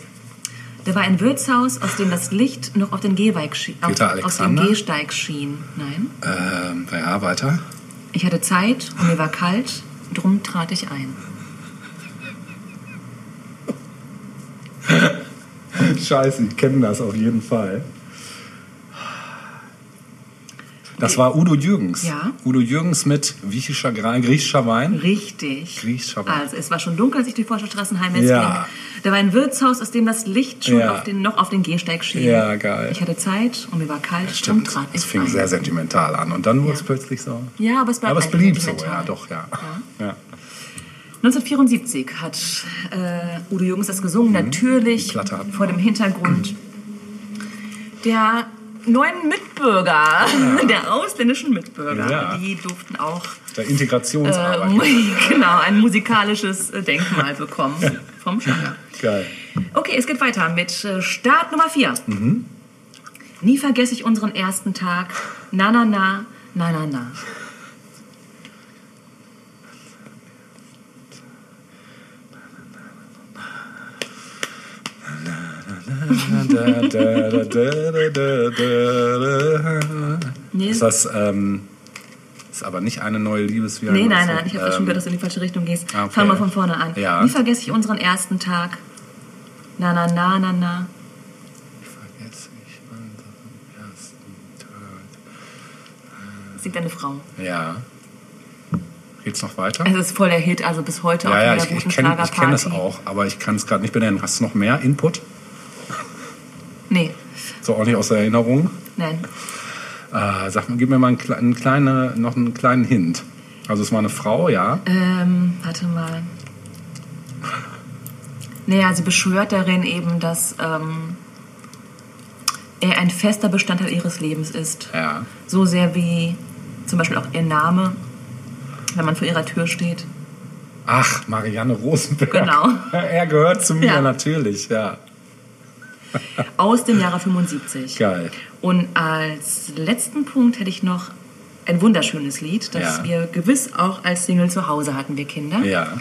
Da war ein Wirtshaus, aus dem das Licht noch auf den Gehweig schien, auf, den Alexander? Gehsteig schien. Nein. Ähm, ja, weiter. Ich hatte Zeit und mir war kalt, drum trat ich ein. Scheiße, ich kenne das auf jeden Fall. Das war Udo Jürgens. Ja. Udo Jürgens mit griechischer, griechischer Wein. Richtig. Griechischer Wein. Also, es war schon dunkel, als ich durch Vorstadtstraßen heimwärts Ja. ging. Da war ein Wirtshaus, aus dem das Licht schon Ja. auf den, noch auf den Gehsteig schien. Ja, geil. Ich hatte Zeit und mir war kalt, drum Stimmt, trat ich es fing ein. sehr sentimental an und dann wurde Ja. es plötzlich so. Ja, aber es Aber es einfach blieb so, ja, doch, ja. ja. 1974 hat äh, Udo Jürgens das gesungen, natürlich Mhm. Hatten vor dem Hintergrund der neuen Mitbürger, der ausländischen Mitbürger. Ja. Die durften auch Der äh, Integrationsarbeit. genau, ein musikalisches äh, Denkmal bekommen vom Schlager. Geil. Okay, es geht weiter mit äh, Start Nummer 4. Mhm. Nie vergesse ich unseren ersten Tag. Na, na, na, na, na, na. Da, da, da, da, da, da, da. Nee, Ist das, ähm, ist aber nicht eine neue Liebes wie nee ein- nein, nein, ich habe ähm, schon gehört, dass du in die falsche Richtung gehst. Ah, okay. Fangen wir von vorne an. Ja. Nie vergesse ich unseren ersten Tag. Na, na, na, na, na. Vergesse ich unseren ersten Tag. Singt eine Frau. Ja. Geht's noch weiter? Es ist voll der Hit, also bis heute Ja, auf ja, ich, ich kenne kenn es Schlagerparty. auch, aber ich kann es gerade nicht benennen. Hast du noch mehr Input? Nee, So auch nicht aus der Erinnerung? nein. Äh, sag mal, gib mir mal einen, einen kleine, noch einen kleinen Hint. Also es war eine Frau, ja. Ähm, warte mal. Naja, sie beschwört darin eben, dass ähm, er ein fester Bestandteil ihres Lebens ist. Ja. So sehr wie zum Beispiel auch ihr Name, wenn man vor ihrer Tür steht. Ach, Marianne Rosenberg. Genau. er gehört zu mir, Ja. natürlich, ja. Aus dem Jahre 75. Geil. Und als letzten Punkt hätte ich noch ein wunderschönes Lied, das Ja. wir gewiss auch als Single zu Hause hatten, wir Kinder. Ja.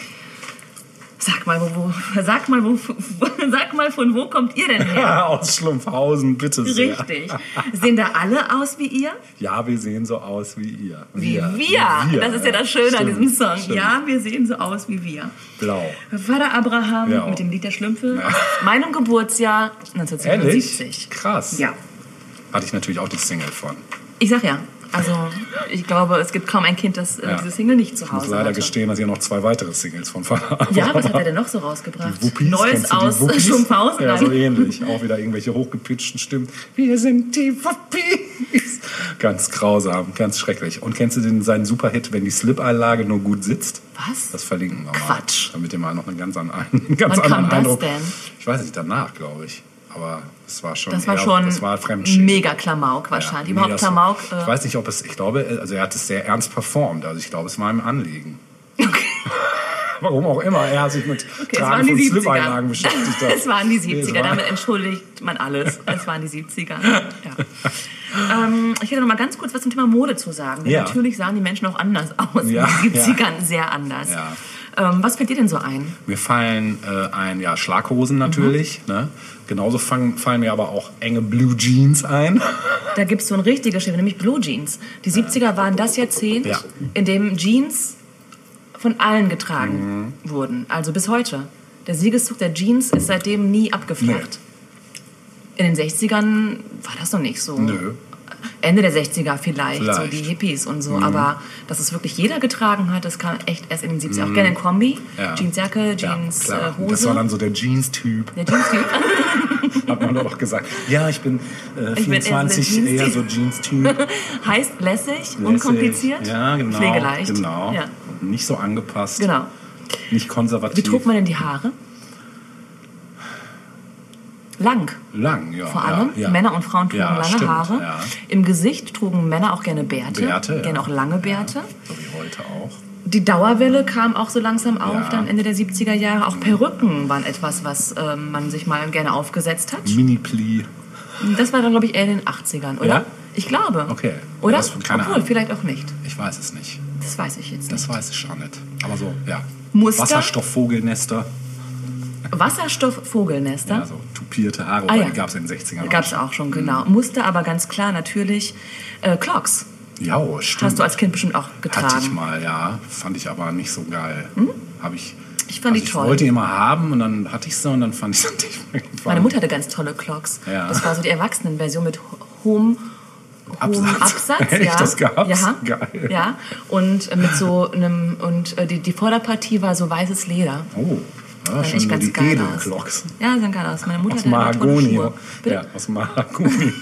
Sag mal, wo, wo, sag mal, wo, sag mal, von wo kommt ihr denn her? Aus Schlumpfhausen, bitte sehr. Richtig. Sehen da alle aus wie ihr? Ja, wir sehen so aus wie ihr. Wie wir. Das ist ja das Schöne an diesem Song. stimmt. Ja, wir sehen so aus wie wir. Blau. Vater Abraham Ja. mit dem Lied der Schlümpfe Ja. meinem Geburtsjahr 1977. Ehrlich? Krass. Ja. Hatte ich natürlich auch die Single von. Ich sag ja. Also, ich glaube, es gibt kaum ein Kind, das äh, Ja. diese Single nicht zu Ich muss Hause leider hatte. gestehen, dass ich noch zwei weitere Singles von Vater Ja, was hat er denn noch so rausgebracht? Wuppies, Neues aus Wuppies? Schlumpfhausen. Ja, so ähnlich. Auch wieder irgendwelche hochgepitchten Stimmen. Wir sind die Wuppies. Ganz grausam, ganz schrecklich. Und kennst du den, seinen Superhit, wenn die Slip-Einlage nur gut sitzt? Was? Das verlinken wir mal. Quatsch. Damit ihr mal noch einen ganz, anderen- einen ganz Wann kam das Eindruck. denn? Ich weiß nicht, danach, glaube ich. Aber es war schon. Das war eher, schon Das war mega Klamauk wahrscheinlich. Überhaupt mega Klamauk. so. Ich Äh, weiß nicht, ob es, ich glaube, also er hat es sehr ernst performt. Also ich glaube, es war ihm Anliegen. Warum auch immer er sich mit Okay, Tragen von Slip-Einlagen 70er. beschäftigt hat. es waren die Nee, es 70er, war- damit entschuldigt man alles. Es waren die 70er. Ja. ähm, ich hätte noch mal ganz kurz was zum Thema Mode zu sagen. Ja. Natürlich sahen die Menschen auch anders aus Ja, in den 70ern, sehr anders. Ja. Ähm, was fällt dir denn so ein? Mir fallen äh, ein, ja, Schlaghosen natürlich. Mhm. Ne? Genauso fallen, fallen mir aber auch enge Blue Jeans ein. Da gibt es so ein richtiges Schiff, nämlich Blue Jeans. Die 70er waren das Jahrzehnt, Ja. in dem Jeans von allen getragen Mhm. wurden. Also bis heute. Der Siegeszug der Jeans ist seitdem nie abgeflacht. In den 60ern war das noch nicht so. Nö. Ende der 60er vielleicht, so Vielleicht. Mhm. die Hippies und so. Aber dass es wirklich jeder getragen hat, das kam echt erst in den 70ern. Auch gerne in Kombi. Mhm. Ja. Jeansjacke, Jeans, ja, äh, Hose. Das war dann so der Jeans-Typ, der Jeans-Typ. hat man doch gesagt. Ja, ich bin äh, Ich bin eher so 24, eher so Jeans-Typ. Heißt lässig, unkompliziert, Ja, genau. pflegeleicht. Genau. Ja. Nicht so angepasst. Genau. Nicht konservativ. Wie trug man denn die Haare? Lang. Lang, ja. Vor ja, allem. ja. Männer und Frauen trugen Ja, lange stimmt, Haare. Ja. Im Gesicht trugen Männer auch gerne Bärte. Bärte, ja. Gerne auch lange Bärte. So wie heute auch. Die Dauerwelle kam auch so langsam auf, Ja. dann Ende der 70er Jahre. Auch Perücken waren etwas, was ähm, man sich mal gerne aufgesetzt hat. Mini-Pli. Das war dann, glaube ich, eher in den 80ern, oder? Ja? Ich glaube. Okay. Oder? Das- keine Obwohl, Ahnung. vielleicht auch nicht. Ich weiß es nicht. Das weiß ich jetzt nicht. Das weiß ich auch nicht. Aber so, ja. Muster? Wasserstoffvogelnester. Wasserstoffvogelnester. Ja, so tupierte Haare, Ah, ja. die gab es in den 60ern. Gab es auch schon, genau. Muster aber ganz klar natürlich äh, Clocks. Ja, oh, stimmt. Hast du als Kind bestimmt auch getragen. Hatte ich mal, ja. Fand ich aber nicht so geil. Habe ich. Ich fand die also ich toll. wollte die immer haben und dann hatte ich sie und dann fand ich sie nicht mehr. Meine Mutter hatte ganz tolle Clocks. Ja. Das war so die Erwachsenenversion mit hohem hohem Absatz. Absatz, Echt? ja. Das gab's? Ja, Geil. ja. Und äh, mit so einem und äh, die, die Vorderpartie war so weißes Leder. Oh, ja, Sah schon ganz die. Edelglocks. Ja, sahen geil aus. Meine Mutter Aus Mahagoni. Ja, aus Mahagoni.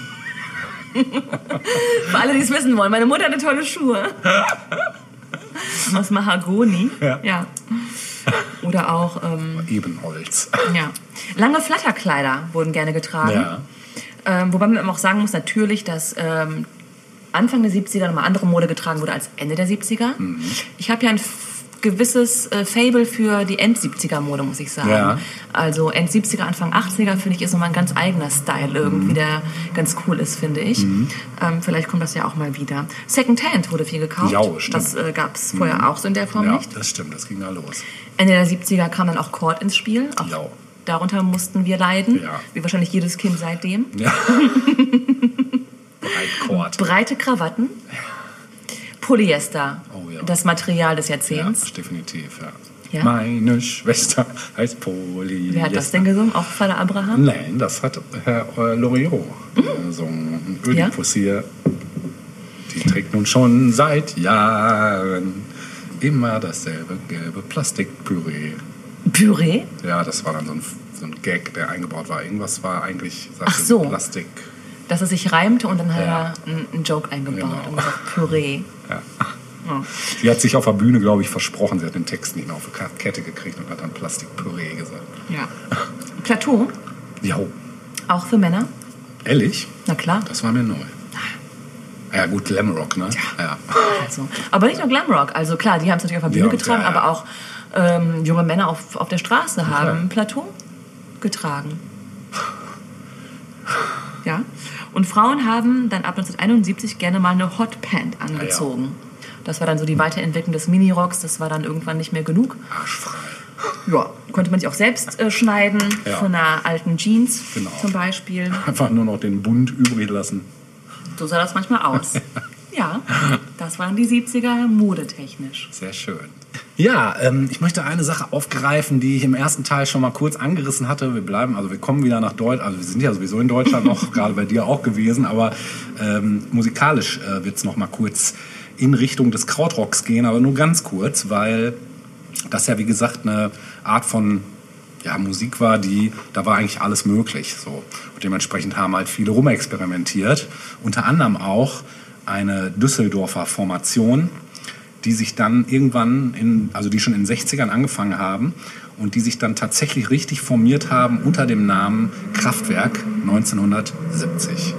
Für alle, die es wissen wollen, meine Mutter hatte tolle Schuhe. Aus Mahagoni. Ja. Oder auch, ähm, Ebenholz. ja. Lange Flatterkleider wurden gerne getragen. Ja. Ähm, wobei man auch sagen muss, natürlich, dass ähm, Anfang der 70er nochmal andere Mode getragen wurde als Ende der 70er. Mhm. Ich habe ja ein gewisses äh, Fable für die End-70er-Mode, muss ich sagen. Ja. Also End-70er, Anfang 80er, finde ich, ist nochmal ein ganz eigener Style irgendwie, Mhm. der ganz cool ist, finde ich. Ähm, vielleicht kommt das ja auch mal wieder. Second-Hand wurde viel gekauft. Ja, stimmt. Das äh, gab es vorher auch so in der Form Ja, nicht. das stimmt, das ging da los. Ende der 70er kam dann auch Cord ins Spiel. Auch Ja. darunter mussten wir leiden, Ja. wie wahrscheinlich jedes Kind seitdem. Ja. Breitkord. Breite Krawatten. Polyester. Oh ja. Das Material des Ja, Jahrzehnts. definitiv, ja. Ja. Meine Schwester heißt Polly. Wer hat das denn gesungen? Auch Vater Abraham? Nein, das hat Herr äh, Loriot gesungen. Ödipus hier. Die trägt nun schon seit Jahren immer dasselbe gelbe Plastikpüree. Püree? Ja, das war dann so ein, so ein Gag, der eingebaut war. Irgendwas war eigentlich Ach so. Plastik. Dass es sich reimte und dann hat Ja. er einen, einen Joke eingebaut Genau. und gesagt Püree. Ja. Ja. Sie hat sich auf der Bühne, glaube ich, versprochen. Sie hat den Text nicht mehr auf die Kette gekriegt und hat dann Plastikpüree gesagt. ja. Plateau, Jo, auch für Männer? ehrlich? Na klar. Das war mir neu. Ja, gut, Glamrock, ne? Ja. Also. Aber nicht nur Glamrock. Also klar, die haben es natürlich auf der Bühne Ja, getragen, ja, ja. aber auch ähm, junge Männer auf, auf der Straße haben klar. Plateau getragen. Ja. Und Frauen haben dann ab 1971 gerne mal eine Hot Pant angezogen. Das war dann so die Weiterentwicklung des Minirocks. Das war dann irgendwann nicht mehr genug. Arschfrei. Ja, konnte man sich auch selbst äh, schneiden Ja. von einer alten Jeans Genau. zum Beispiel. Einfach nur noch den Bund übrig lassen. So sah das manchmal aus. ja, das waren die 70er modetechnisch. Sehr schön. Ja, ähm, ich möchte eine Sache aufgreifen, die ich im ersten Teil schon mal kurz angerissen hatte. Wir bleiben, also wir kommen wieder nach Deutschland, also wir sind ja sowieso in Deutschland noch, gerade bei dir auch gewesen, aber ähm, musikalisch äh, wird es noch mal kurz in Richtung des Krautrocks gehen, aber nur ganz kurz, weil das ja wie gesagt eine Art von ja, Musik war, die, da war eigentlich alles möglich. So. Und dementsprechend haben halt viele rumexperimentiert. Unter anderem auch eine Düsseldorfer Formation, die sich dann irgendwann, in, also die schon in den 60ern angefangen haben und die sich dann tatsächlich richtig formiert haben unter dem Namen Kraftwerk 1970.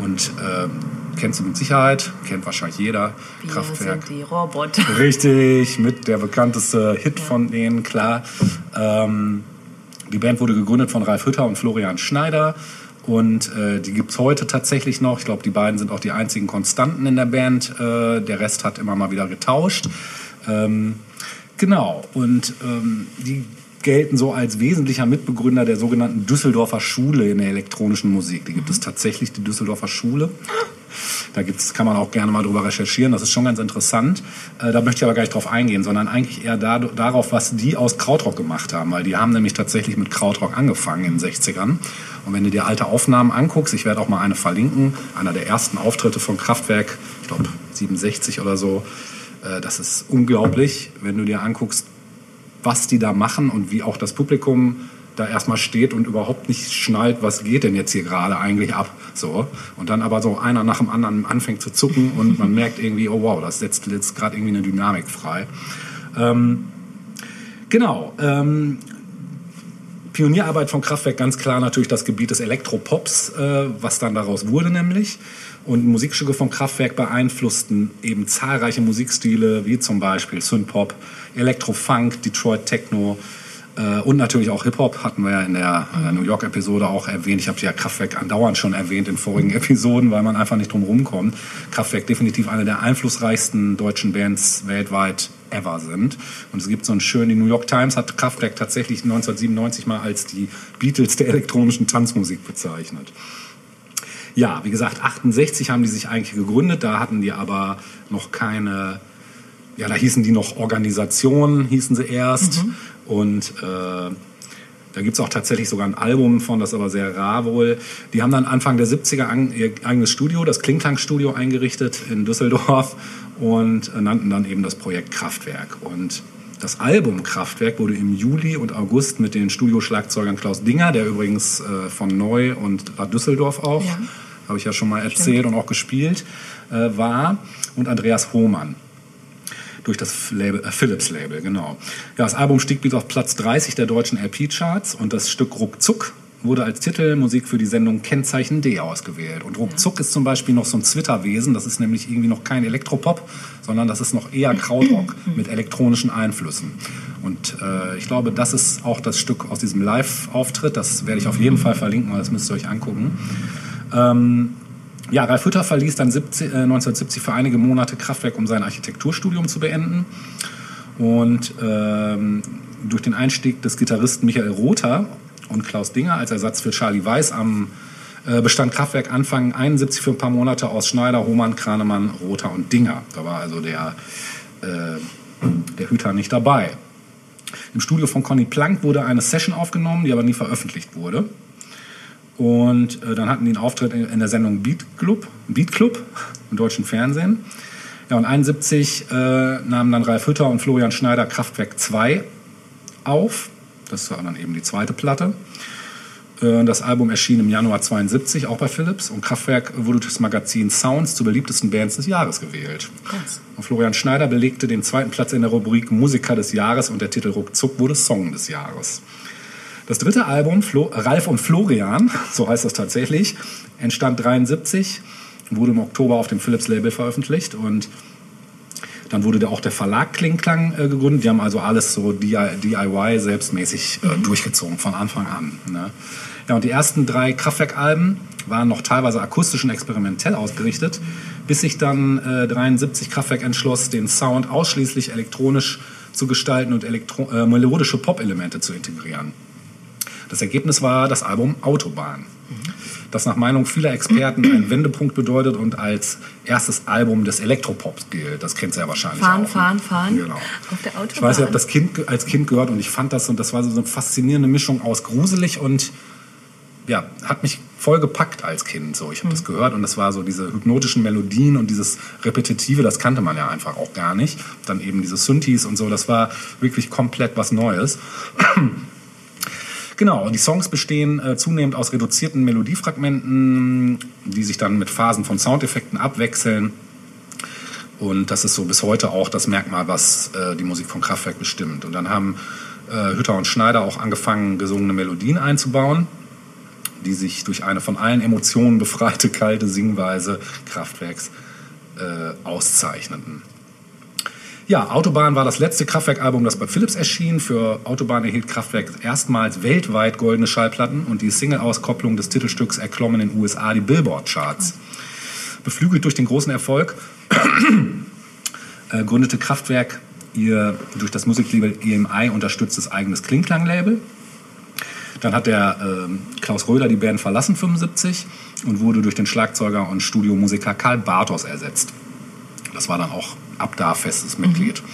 Und äh, kennst du mit Sicherheit, kennt wahrscheinlich jeder, Wir Kraftwerk. sind die Roboter. Richtig, mit der bekannteste Hit von denen, klar. Ähm, die Band wurde gegründet von Ralf Hütter und Florian Schneider. Und äh, die gibt's heute tatsächlich noch. Ich glaube, die beiden sind auch die einzigen Konstanten in der Band. Äh, der Rest hat immer mal wieder getauscht. Ähm, genau. Und ähm, die gelten so als wesentlicher Mitbegründer der sogenannten Düsseldorfer Schule in der elektronischen Musik. Die gibt es tatsächlich, die Düsseldorfer Schule. Da gibt's, kann man auch gerne mal drüber recherchieren. Das ist schon ganz interessant. Äh, da möchte ich aber gar nicht drauf eingehen, sondern eigentlich eher da, darauf, was die aus Krautrock gemacht haben. Weil die haben nämlich tatsächlich mit Krautrock angefangen in den 60ern. Und wenn du dir alte Aufnahmen anguckst, ich werde auch mal eine verlinken, einer der ersten Auftritte von Kraftwerk, ich glaube 67 oder so, äh, das ist unglaublich, wenn du dir anguckst, was die da machen und wie auch das Publikum da erstmal steht und überhaupt nicht schnallt, was geht denn jetzt hier gerade eigentlich ab. So. Und dann aber so einer nach dem anderen anfängt zu zucken und man merkt irgendwie, oh wow, das setzt jetzt gerade irgendwie eine Dynamik frei. Ähm, genau. Ähm, Pionierarbeit von Kraftwerk ganz klar natürlich das Gebiet des Elektropops, äh, was dann daraus wurde nämlich. Und Musikstücke vom Kraftwerk beeinflussten eben zahlreiche Musikstile, wie zum Beispiel Synthpop, Elektrofunk, Detroit Techno und natürlich auch Hip-Hop hatten wir ja in der äh, New York-Episode auch erwähnt. Ich habe ja Kraftwerk andauernd schon erwähnt in vorigen Episoden, weil man einfach nicht drum rumkommt. Kraftwerk definitiv eine der einflussreichsten deutschen Bands weltweit ever sind. Und es gibt so einen schönen, die New York Times hat Kraftwerk tatsächlich 1997 mal als die Beatles der elektronischen Tanzmusik bezeichnet. Ja, wie gesagt, 68 haben die sich eigentlich gegründet, da hatten die aber noch keine ja, da hießen die noch Organisationen, hießen sie erst. Mhm. Und äh, da gibt es auch tatsächlich sogar ein Album von, das ist aber sehr rar wohl. Die haben dann Anfang der 70er an, ihr eigenes Studio, das Klingklang-Studio eingerichtet in Düsseldorf und nannten dann eben das Projekt Kraftwerk. Und das Album Kraftwerk wurde im Juli und August mit den Studioschlagzeugern Klaus Dinger, der übrigens äh, von Neu und Bad Düsseldorf auch, ja. habe ich ja schon mal erzählt Stimmt. und auch gespielt, äh, war, und Andreas Hohmann durch das Label, äh, Philips Label, genau. Ja, das Album stieg bis auf Platz 30 der deutschen LP-Charts und das Stück Ruckzuck wurde als Titelmusik für die Sendung Kennzeichen D ausgewählt. Und Ruckzuck ist zum Beispiel noch so ein Zwitterwesen, das ist nämlich irgendwie noch kein Elektropop, sondern das ist noch eher Krautrock mit elektronischen Einflüssen. Und äh, ich glaube, das ist auch das Stück aus diesem Live-Auftritt, das werde ich auf jeden Fall verlinken, weil das müsst ihr euch angucken. Ähm, ja, Ralf Hütter verließ dann 70, äh, 1970 für einige Monate Kraftwerk, um sein Architekturstudium zu beenden. Und ähm, durch den Einstieg des Gitarristen Michael Rother und Klaus Dinger als Ersatz für Charlie Weiß am äh, bestand Kraftwerk Anfang 71 für ein paar Monate aus Schneider, Hohmann, Kranemann, Rother und Dinger. Da war also der, äh, der Hüter nicht dabei. Im Studio von Conny Plank wurde eine Session aufgenommen, die aber nie veröffentlicht wurde. Und äh, dann hatten die einen Auftritt in, in, der Sendung Beat Club, Beat Club im deutschen Fernsehen. Ja, und 71 äh, nahmen dann Ralf Hütter und Florian Schneider Kraftwerk 2 auf. Das war dann eben die zweite Platte. Äh, das Album erschien im Januar 72, auch bei Philips. Und Kraftwerk wurde durch das Magazin Sounds zu beliebtesten Bands des Jahres gewählt. Krass. Und Florian Schneider belegte den zweiten Platz in der Rubrik Musiker des Jahres und der Titel Ruckzuck wurde Song des Jahres. Das dritte Album, Flo, Ralf und Florian, so heißt das tatsächlich, entstand 73, wurde im Oktober auf dem Philips Label veröffentlicht und dann wurde auch der Verlag Klingklang äh, gegründet. Die haben also alles so DIY selbstmäßig äh, durchgezogen von Anfang an. Ne? Ja, und die ersten drei Kraftwerk-Alben waren noch teilweise akustisch und experimentell ausgerichtet, bis sich dann äh, 73 Kraftwerk entschloss, den Sound ausschließlich elektronisch zu gestalten und elektro äh, melodische Pop-Elemente zu integrieren. Das Ergebnis war das Album Autobahn, das nach Meinung vieler Experten einen Wendepunkt bedeutet und als erstes Album des Elektropops gilt. Das kennt ihr ja wahrscheinlich fahren, auch. Fahren, fahren, fahren. Genau. Auf der Autobahn. Ich weiß, ich habe das kind, als Kind gehört und ich fand das und das war so eine faszinierende Mischung aus gruselig und ja, hat mich voll gepackt als Kind. So, ich habe mhm. das gehört und das war so diese hypnotischen Melodien und dieses Repetitive, das kannte man ja einfach auch gar nicht. Dann eben diese Synthes und so, das war wirklich komplett was Neues. Genau, die Songs bestehen äh, zunehmend aus reduzierten Melodiefragmenten, die sich dann mit Phasen von Soundeffekten abwechseln. Und das ist so bis heute auch das Merkmal, was äh, die Musik von Kraftwerk bestimmt. Und dann haben äh, Hütter und Schneider auch angefangen, gesungene Melodien einzubauen, die sich durch eine von allen Emotionen befreite, kalte Singweise Kraftwerks äh, auszeichneten. Ja, Autobahn war das letzte Kraftwerk-Album, das bei Philips erschien. Für Autobahn erhielt Kraftwerk erstmals weltweit goldene Schallplatten und die Single-Auskopplung des Titelstücks erklommen in den USA die Billboard-Charts. Beflügelt durch den großen Erfolg äh, gründete Kraftwerk ihr durch das Musiklabel EMI unterstütztes eigenes Klingklang-Label. Dann hat der äh, Klaus Röder die Band verlassen 75 und wurde durch den Schlagzeuger und Studiomusiker Karl Bartos ersetzt. Das war dann auch ab da festes Mitglied. Mhm.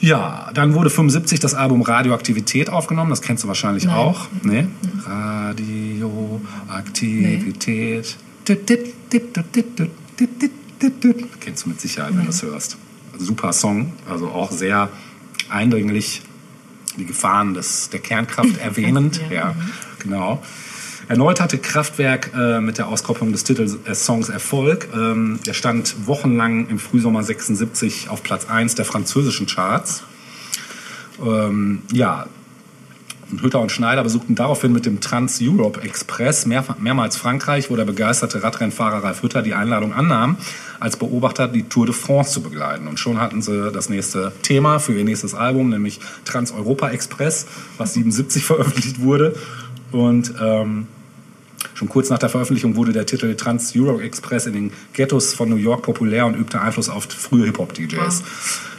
Ja, dann wurde 75 das Album Radioaktivität aufgenommen. Das kennst du wahrscheinlich Nein. auch. Mhm. Nee? Mhm. Radioaktivität. Nee. Kennst du mit Sicherheit, wenn du mhm. es hörst. Super Song, also auch sehr eindringlich die Gefahren des, der Kernkraft erwähnend. ja, ja, mhm. genau. Erneut hatte Kraftwerk äh, mit der Auskopplung des Titels äh, Songs Erfolg. Ähm, der stand wochenlang im Frühsommer 76 auf Platz 1 der französischen Charts. Ähm, ja, Hütter und Schneider besuchten daraufhin mit dem Trans-Europe Express mehr, mehrmals Frankreich, wo der begeisterte Radrennfahrer Ralf Hütter die Einladung annahm, als Beobachter die Tour de France zu begleiten. Und schon hatten sie das nächste Thema für ihr nächstes Album, nämlich Trans-Europa Express, was 77 veröffentlicht wurde. Und ähm, Schon kurz nach der Veröffentlichung wurde der Titel Trans-Euro Express in den Ghettos von New York populär und übte Einfluss auf frühe Hip-Hop-DJs,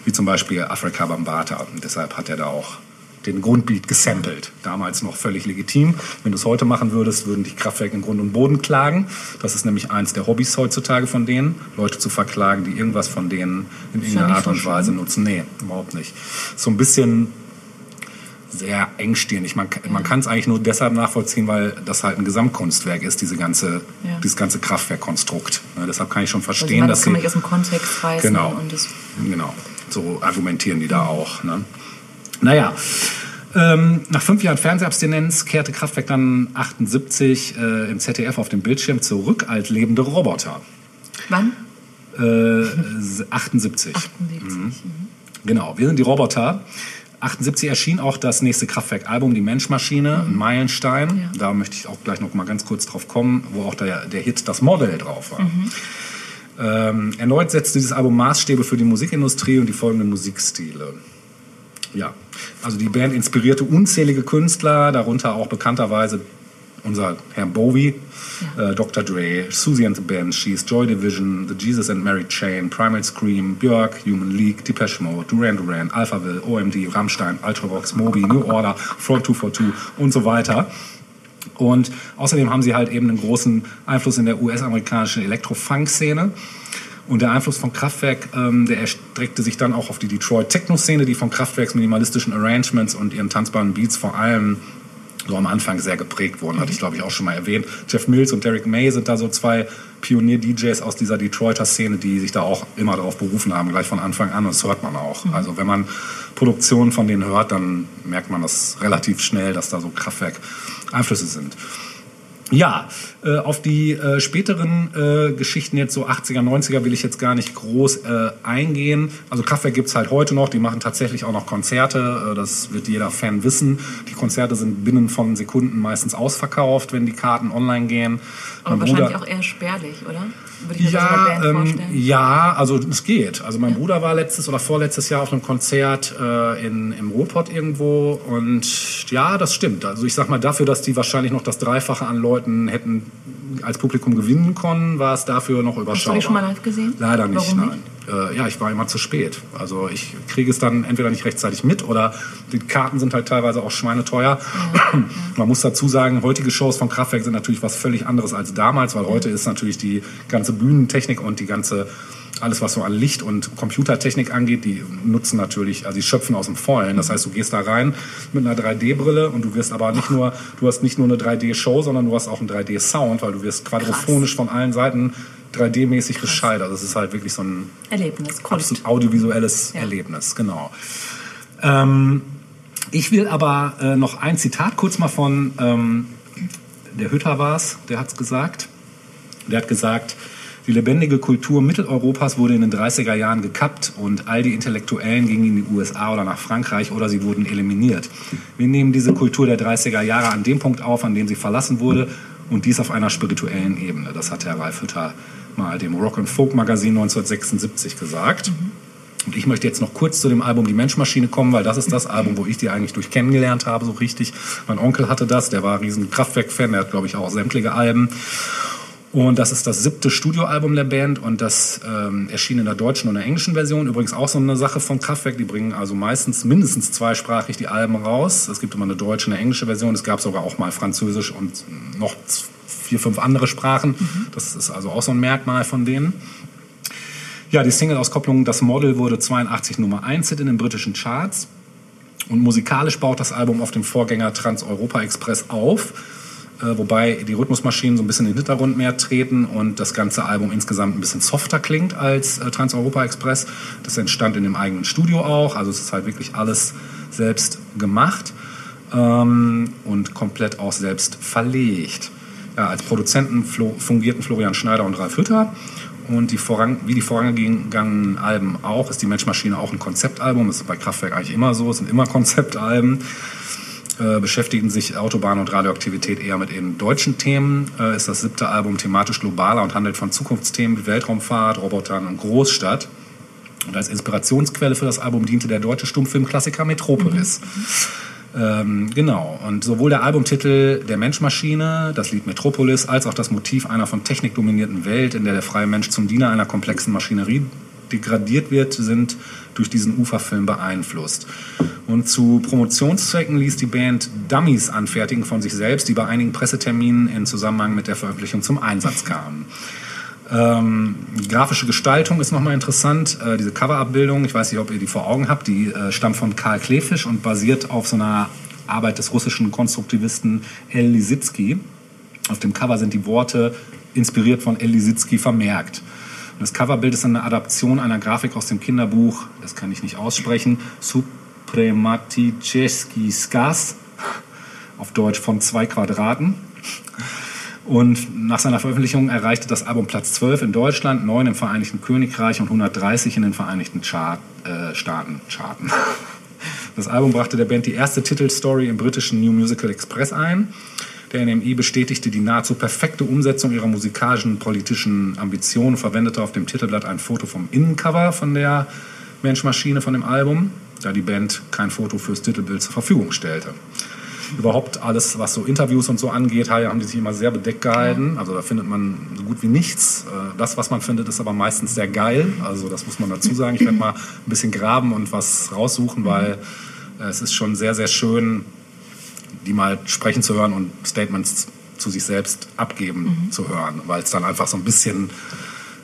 wie zum Beispiel Afrika Bambata. Und deshalb hat er da auch den Grundbeat gesampelt. Damals noch völlig legitim. Wenn du es heute machen würdest, würden die Kraftwerke in Grund und Boden klagen. Das ist nämlich eins der Hobbys heutzutage von denen, Leute zu verklagen, die irgendwas von denen in irgendeiner Art und Weise nutzen. Nee, überhaupt nicht. So ein bisschen sehr engstirnig. Man, man kann es eigentlich nur deshalb nachvollziehen, weil das halt ein Gesamtkunstwerk ist, diese ganze, Ja. dieses ganze Kraftwerkkonstrukt. Ne, deshalb kann ich schon Also verstehen, man, dass das kann sie... man aus dem Kontext reißen. Genau. Und das, Genau, so argumentieren die da auch. Ne? Naja, ähm, nach fünf Jahren Fernsehabstinenz kehrte Kraftwerk dann 78 äh, im ZDF auf dem Bildschirm zurück als lebende Roboter. wann? Äh, 78. 78. Mhm. Genau, wir sind die Roboter. 78 erschien auch das nächste Kraftwerk-Album, Die Menschmaschine, ein Meilenstein. Ja. Da möchte ich auch gleich noch mal ganz kurz drauf kommen, wo auch der, der Hit Das Model drauf war. Ähm, erneut setzte dieses Album Maßstäbe für die Musikindustrie und die folgenden Musikstile. Ja, also die Band inspirierte unzählige Künstler, darunter auch bekannterweise unser Herr Bowie, äh, Dr. Dre, Susie and the Banshees, Joy Division, The Jesus and Mary Chain, Primal Scream, Björk, Human League, Depeche Mode, Duran Duran, Alphaville, OMD, Rammstein, Ultravox, Moby, New Order, Front 242 und so weiter. Und außerdem haben sie halt eben einen großen Einfluss in der US-amerikanischen Elektro-Funk-Szene. Und der Einfluss von Kraftwerk, ähm, der erstreckte sich dann auch auf die Detroit-Techno-Szene, die von Kraftwerks minimalistischen Arrangements und ihren tanzbaren Beats vor allem so am Anfang sehr geprägt wurden, hatte ich glaube ich auch schon mal erwähnt. Jeff Mills und Derek May sind da so zwei Pionier-DJs aus dieser Detroiter Szene, die sich da auch immer darauf berufen haben, gleich von Anfang an. Und das hört man auch. Also wenn man Produktionen von denen hört, dann merkt man das relativ schnell, dass da so Kraftwerk-Einflüsse sind. Ja, äh, auf die äh, späteren äh, Geschichten jetzt so 80er, 90er will ich jetzt gar nicht groß äh, eingehen. Also Kraftwerk gibt's halt heute noch, die machen tatsächlich auch noch Konzerte, äh, das wird jeder Fan wissen. Die Konzerte sind binnen von Sekunden meistens ausverkauft, wenn die Karten online gehen. Aber Mein wahrscheinlich Bruder- auch eher spärlich, oder? Würde ich ja, Band ähm, vorstellen. ja, also es geht. Also mein Bruder war letztes oder vorletztes Jahr auf einem Konzert äh, in, im Ruhrpott irgendwo und ja, das stimmt. Also ich sag mal, dafür, dass die wahrscheinlich noch das Dreifache an Leuten hätten als Publikum gewinnen können, war es dafür noch Hast du überschaubar. die schon mal live gesehen? Leider nicht, Warum nein. Äh, ja, ich war immer zu spät. Also ich kriege es dann entweder nicht rechtzeitig mit oder die Karten sind halt teilweise auch schweineteuer. Man muss dazu sagen, heutige Shows von Kraftwerk sind natürlich was völlig anderes als damals, weil heute ist natürlich die ganze Bühnentechnik und die ganze alles, was so an Licht und Computertechnik angeht, die nutzen natürlich, also die schöpfen aus dem Vollen. Das heißt, du gehst da rein mit einer 3D-Brille und du wirst aber nicht nur, du hast nicht nur eine 3D-Show, sondern du hast auch einen 3D-Sound, weil du wirst quadrophonisch von allen Seiten 3D-mäßig beschallt. Also es ist halt wirklich so ein Erlebnis, absolut audiovisuelles Ja. Erlebnis, genau. Ähm, ich will aber äh, noch ein Zitat kurz mal von ähm, der Hütter war's, der hat's gesagt. Der hat gesagt, die lebendige Kultur Mitteleuropas wurde in den 30er Jahren gekappt und all die Intellektuellen gingen in die USA oder nach Frankreich oder sie wurden eliminiert. Wir nehmen diese Kultur der 30er Jahre an dem Punkt auf, an dem sie verlassen wurde und dies auf einer spirituellen Ebene. Das hat Herr Ralf Hütter mal dem Rock and Folk Magazin 1976 gesagt. Und ich möchte jetzt noch kurz zu dem Album Die Menschmaschine kommen, weil das ist das Album, wo ich die eigentlich durch kennengelernt habe, so richtig. Mein Onkel hatte das, der war ein riesen Kraftwerk-Fan, der hat, glaube ich, auch sämtliche Alben. Und das ist das siebte Studioalbum der Band und das ähm, erschien in der deutschen und der englischen Version. Übrigens auch so eine Sache von Kraftwerk. Die bringen also meistens mindestens zweisprachig die Alben raus. Es gibt immer eine deutsche und eine englische Version. Es gab sogar auch mal Französisch und noch vier, fünf andere Sprachen. Mhm. Das ist also auch so ein Merkmal von denen. Ja, die Single-Auskopplung Das Model wurde 82 Nummer 1 Hit in den britischen Charts. Und musikalisch baut das Album auf dem Vorgänger Trans-Europa Express auf äh, wobei die Rhythmusmaschinen so ein bisschen in den Hintergrund mehr treten und das ganze Album insgesamt ein bisschen softer klingt als äh, Trans-Europa Express. Das entstand in dem eigenen Studio auch, also es ist halt wirklich alles selbst gemacht ähm, und komplett auch selbst verlegt. Ja, als Produzenten fungierten Florian Schneider und Ralf Hütter. Und die voran, wie die vorangegangenen Alben auch, ist die Menschmaschine auch ein Konzeptalbum. Das ist bei Kraftwerk eigentlich immer so, es sind immer Konzeptalben. Äh, beschäftigen sich Autobahn und Radioaktivität eher mit eben deutschen Themen. Äh, ist das siebte Album thematisch globaler und handelt von Zukunftsthemen wie Weltraumfahrt, Robotern und Großstadt. Und als Inspirationsquelle für das Album diente der deutsche Stummfilmklassiker Metropolis. Mhm. Ähm, genau. Und sowohl der Albumtitel Der Menschmaschine, das Lied Metropolis, als auch das Motiv einer von Technik dominierten Welt, in der der freie Mensch zum Diener einer komplexen Maschinerie degradiert wird, sind durch diesen Uferfilm beeinflusst. Und zu Promotionszwecken ließ die Band Dummies anfertigen von sich selbst, die bei einigen Presseterminen in Zusammenhang mit der Veröffentlichung zum Einsatz kamen. Ähm, grafische Gestaltung ist nochmal interessant. Äh, diese Coverabbildung, ich weiß nicht, ob ihr die vor Augen habt, die äh, stammt von Karl Klefisch und basiert auf so einer Arbeit des russischen Konstruktivisten El Lisitsky. Auf dem Cover sind die Worte inspiriert von El Lisitsky vermerkt. Das Coverbild ist eine Adaption einer Grafik aus dem Kinderbuch, das kann ich nicht aussprechen, Suprematiceski Skas, auf Deutsch von zwei Quadraten. Und nach seiner Veröffentlichung erreichte das Album Platz 12 in Deutschland, 9 im Vereinigten Königreich und 130 in den Vereinigten Chart, äh, Staaten. Charten. Das Album brachte der Band die erste Titelstory im britischen New Musical Express ein. Der NMI bestätigte die nahezu perfekte Umsetzung ihrer musikalischen politischen Ambitionen, verwendete auf dem Titelblatt ein Foto vom Innencover von der Menschmaschine von dem Album, da die Band kein Foto fürs Titelbild zur Verfügung stellte. Überhaupt alles, was so Interviews und so angeht, haben die sich immer sehr bedeckt gehalten. Also da findet man so gut wie nichts. Äh, das, was man findet, ist aber meistens sehr geil. Also das muss man dazu sagen. Ich werde mal ein bisschen graben und was raussuchen, weil äh, es ist schon sehr, sehr schön, die mal sprechen zu hören und Statements zu sich selbst abgeben mhm. zu hören, weil es dann einfach so ein bisschen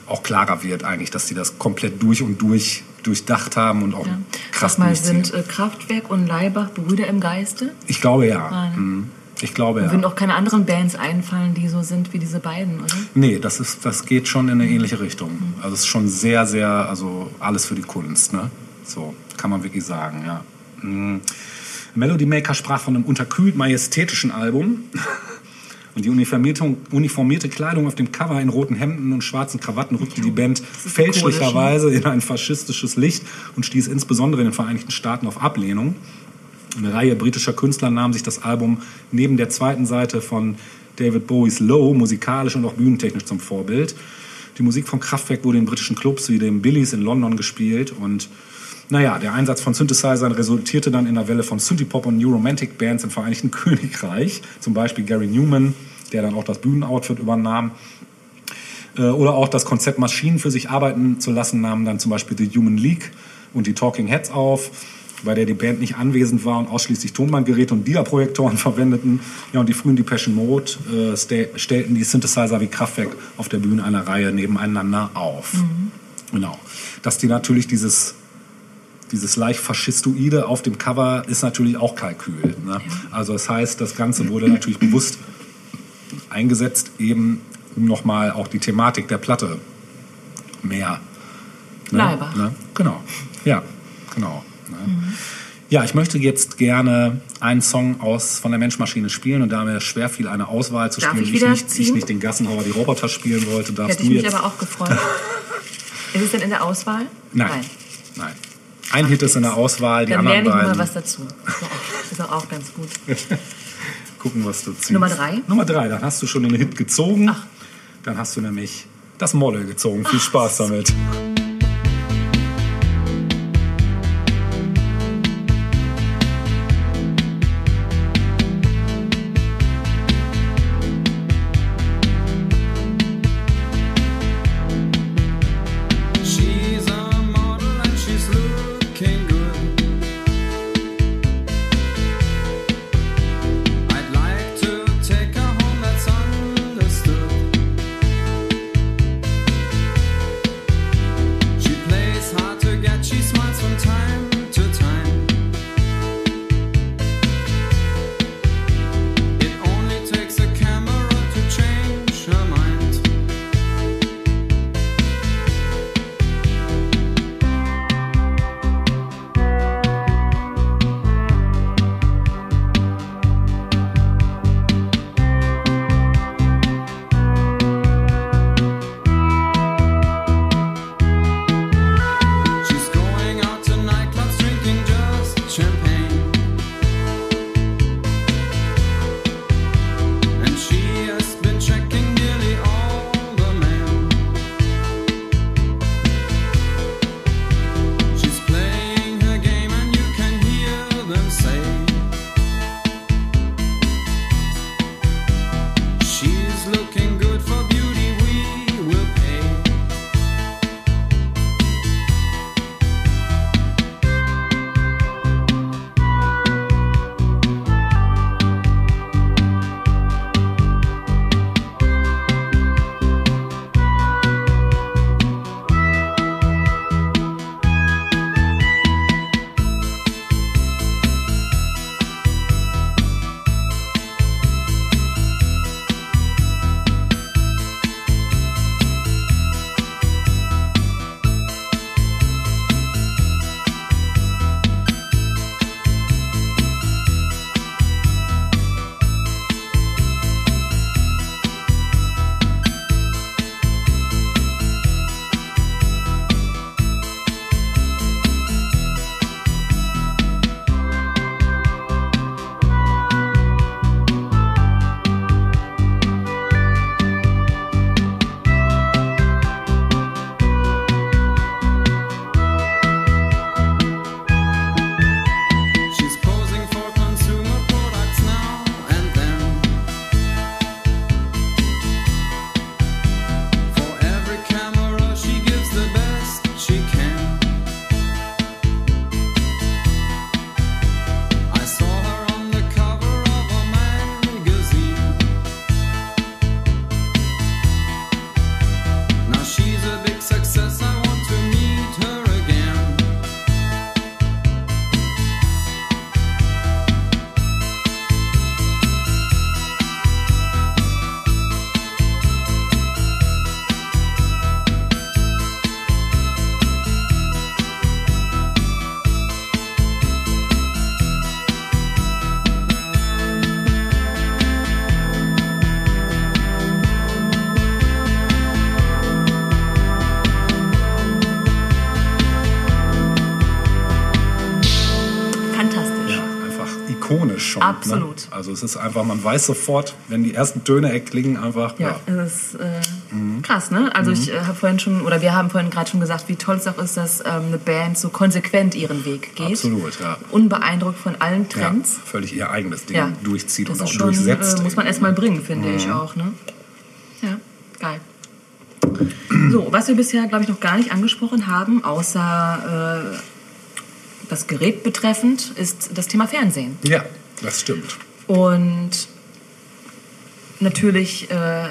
auch klarer wird eigentlich, dass die das komplett durch und durch durchdacht haben und auch ja. krass mal, sind äh, Kraftwerk und Leibach Brüder im Geiste? Ich glaube ja. Ah, ne? mhm. Ich glaube ja. Würden auch keine anderen Bands einfallen, die so sind wie diese beiden, oder? Nee, das, ist, das geht schon in eine ähnliche Richtung. Mhm. Also es ist schon sehr, sehr, also alles für die Kunst, ne? So, kann man wirklich sagen, ja. Mhm. Melody Maker sprach von einem unterkühlt majestätischen Album. Und die uniformierte Kleidung auf dem Cover in roten Hemden und schwarzen Krawatten rückte die Band fälschlicherweise in ein faschistisches Licht und stieß insbesondere in den Vereinigten Staaten auf Ablehnung. Eine Reihe britischer Künstler nahm sich das Album neben der zweiten Seite von David Bowies Low musikalisch und auch bühnentechnisch zum Vorbild. Die Musik von Kraftwerk wurde in britischen Clubs wie dem Billys in London gespielt und naja, der Einsatz von Synthesizern resultierte dann in einer Welle von Synthie-Pop und New Romantic Bands im Vereinigten Königreich. Zum Beispiel Gary Newman, der dann auch das Bühnenoutfit übernahm. Äh, oder auch das Konzept Maschinen für sich arbeiten zu lassen, nahmen dann zum Beispiel The Human League und die Talking Heads auf, bei der die Band nicht anwesend war und ausschließlich Tonbandgeräte und Dia-Projektoren verwendeten. Ja, und die frühen Depression Mode äh, stellten die Synthesizer wie Kraftwerk auf der Bühne einer Reihe nebeneinander auf. Mhm. Genau. Dass die natürlich dieses dieses leicht faschistoide auf dem Cover ist natürlich auch Kalkül. Ne? Also das heißt, das Ganze wurde natürlich bewusst eingesetzt, eben um nochmal auch die Thematik der Platte mehr. Ne? Ne? Genau. Ja, genau. Ne? Mhm. Ja, ich möchte jetzt gerne einen Song aus von der Menschmaschine spielen und da mir schwer fiel, eine Auswahl zu Darf spielen, ich, ich, nicht, ich nicht den Gassenhauer die Roboter spielen wollte, darfst Hätte du ich mich jetzt. aber auch gefreut. ist es denn in der Auswahl? Nein. Nein. Nein. Ein Hit ist in der Auswahl, die Dann anderen lerne ich beiden. mal was dazu. Ist doch auch ganz gut. Gucken, was du ziehst. Nummer drei? Nummer drei, dann hast du schon den Hit gezogen. Ach. Dann hast du nämlich das Model gezogen. Viel Spaß damit. Absolut. Ne? Also es ist einfach, man weiß sofort, wenn die ersten Töne erklingen, einfach. Ja, das ist äh, krass, ne? Also ich äh, habe vorhin schon, oder wir haben vorhin gerade schon gesagt, wie toll es auch ist, dass ähm, eine Band so konsequent ihren Weg geht. Absolut, ja. Unbeeindruckt von allen ja, Trends. völlig ihr eigenes Ding Ja. durchzieht Das und ist auch schon, durchsetzt. Äh, muss man erstmal bringen, finde ich auch, ne? Ja, geil. So, was wir bisher, glaube ich, noch gar nicht angesprochen haben, außer äh, das Gerät betreffend, ist das Thema Fernsehen. ja, das stimmt. Und natürlich äh,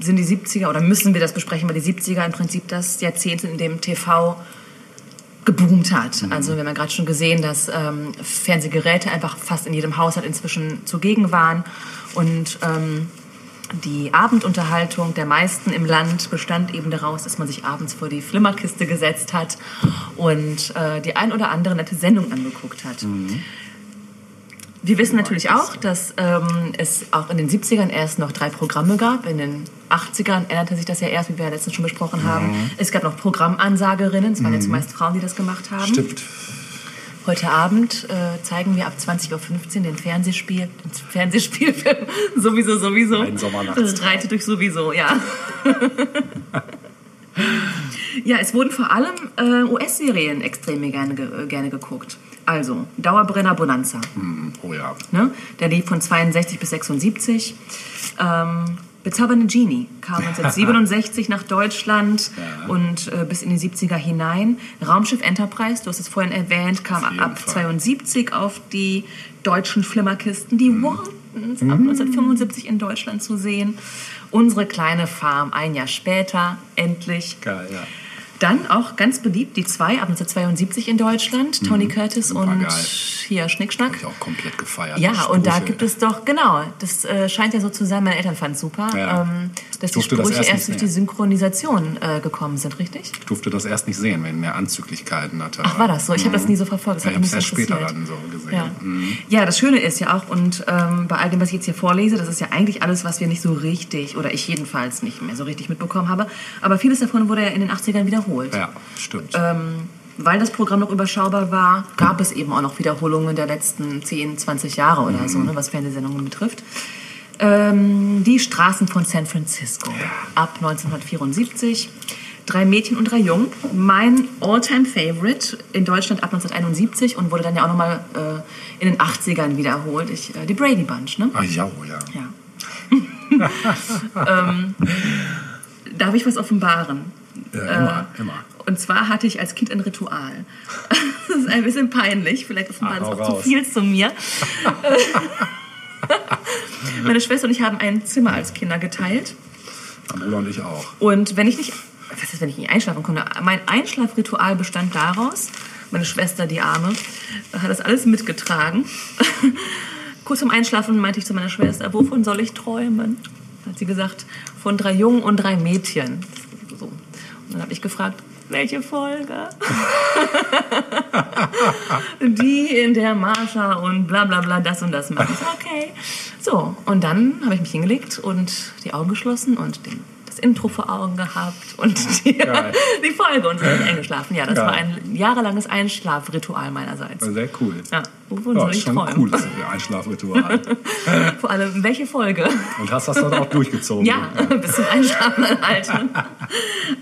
sind die 70er, oder müssen wir das besprechen, weil die 70er im Prinzip das Jahrzehnt sind, in dem TV geboomt hat. Also wir haben ja gerade schon gesehen, dass ähm, Fernsehgeräte einfach fast in jedem Haushalt inzwischen zugegen waren. Und ähm, die Abendunterhaltung der meisten im Land bestand eben daraus, dass man sich abends vor die Flimmerkiste gesetzt hat und äh, die ein oder andere nette Sendung angeguckt hat. Wir wissen natürlich auch, dass ähm, es auch in den 70ern erst noch drei Programme gab. In den 80ern änderte sich das ja erst, wie wir ja letztens schon besprochen haben. Es gab noch Programmansagerinnen, es waren ja zumeist Frauen, die das gemacht haben. Stimmt. Heute Abend äh, zeigen wir ab 20.15 Uhr den Fernsehspiel, den Fernsehspielfilm sowieso, sowieso. Ein Sommernachtstraum. Reite durch sowieso, ja. ja, es wurden vor allem äh, US-Serien extrem gerne, ge gerne geguckt. Also, Dauerbrenner Bonanza. Hm, Oh ja. Ne? Der lief von 62 bis 76. Ähm, Bezaubernde Genie kam 1967 nach Deutschland Ja. und äh, bis in die 70er hinein. Raumschiff Enterprise, du hast es vorhin erwähnt, kam ab Fall. 72 auf die deutschen Flimmerkisten. Die Mhm. Waltons ab 1975 in Deutschland zu sehen. Unsere kleine Farm ein Jahr später, endlich. Geil, ja. Dann auch ganz beliebt, die zwei ab 1972 in Deutschland, Tony Curtis und geil. hier Schnickschnack. Habe ich auch komplett gefeiert. Ja, und da Sprüche. gibt es doch, genau, das äh, scheint ja so zu sein, meine Eltern fanden es super, Ja. ähm, dass die durfte das Sprüche erst erst durch die. Synchronisation äh, gekommen sind, richtig? Ich durfte das erst nicht sehen, wenn er Anzüglichkeiten hatte. Ach, war das so? Ich habe das nie so verfolgt. Das Ja, ich habe es erst später dann so gesehen. Ja. ja, das Schöne ist ja auch, und ähm, bei all dem, was ich jetzt hier vorlese, das ist ja eigentlich alles, was wir nicht so richtig, oder ich jedenfalls nicht mehr so richtig mitbekommen habe, aber vieles davon wurde ja in den 80ern wiederholt. Ja, stimmt. Ähm, weil das Programm noch überschaubar war, gab es eben auch noch Wiederholungen der letzten 10, 20 Jahre oder so, ne, was Fernsehsendungen betrifft. Ähm, die Straßen von San Francisco ab 1974. Drei Mädchen und drei Jungen. Mein All-Time-Favorite in Deutschland ab 1971 und wurde dann ja auch nochmal äh, in den 80ern wiederholt. Ich, äh, die Brady Bunch, ne? Ach ja, oh ja. Ja. ähm, darf ich was offenbaren? Ja, immer, immer. Und zwar hatte ich als Kind ein Ritual. Das ist ein bisschen peinlich, vielleicht offenbart Ah, es hau auch zu raus. viel zu mir. Meine Schwester und ich haben ein Zimmer als Kinder geteilt. Mein Bruder und ich auch. Und wenn ich nicht, was ist, wenn ich nicht einschlafen konnte? Mein Einschlafritual bestand daraus, meine Schwester, die Arme, hat das alles mitgetragen. Kurz vorm Einschlafen meinte ich zu meiner Schwester, wovon soll ich träumen? Hat sie gesagt, von drei Jungen und drei Mädchen. Dann habe ich gefragt, welche Folge? Die, in der Marsha und bla bla bla das und das macht. Okay. So, und dann habe ich mich hingelegt und die Augen geschlossen und den, Intro vor Augen gehabt und die, die Folge und ich eingeschlafen. Ja, das war ein jahrelanges Einschlafritual meinerseits. Sehr cool. Ja, wovon Ja, soll ich schon träumen? cooles Einschlafritual. Vor allem, welche Folge? Und hast das dann auch durchgezogen? Ja, bis zum Einschlafen halt.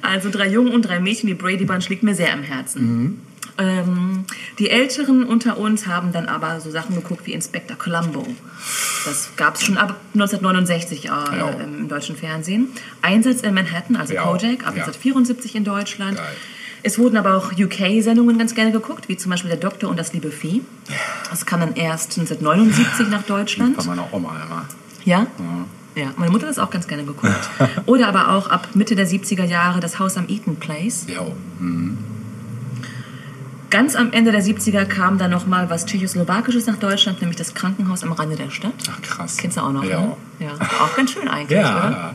Also drei Jungen und drei Mädchen, die Brady Bunch liegt mir sehr am Herzen. Ähm, die Älteren unter uns haben dann aber so Sachen geguckt wie Inspector Columbo. Das gab es schon ab 1969 äh, Ja. im deutschen Fernsehen. Einsatz in Manhattan, also Ja. Kojak, ab Ja. 1974 in Deutschland. Geil. Es wurden aber auch UK-Sendungen ganz gerne geguckt, wie zum Beispiel Der Doktor und das liebe Vieh. Das kam dann erst 1979 nach Deutschland. Bei meiner Oma immer. Ja? Ja, meine Mutter hat das auch ganz gerne geguckt. Oder aber auch ab Mitte der 70er Jahre das Haus am Eaton Place. Ja, mhm. Ganz am Ende der 70er kam dann noch mal was Tschechoslowakisches nach Deutschland, nämlich das Krankenhaus am Rande der Stadt. Ach krass. Kennst du auch noch, Ja. ne? Ja, auch ganz schön eigentlich, Ja. oder?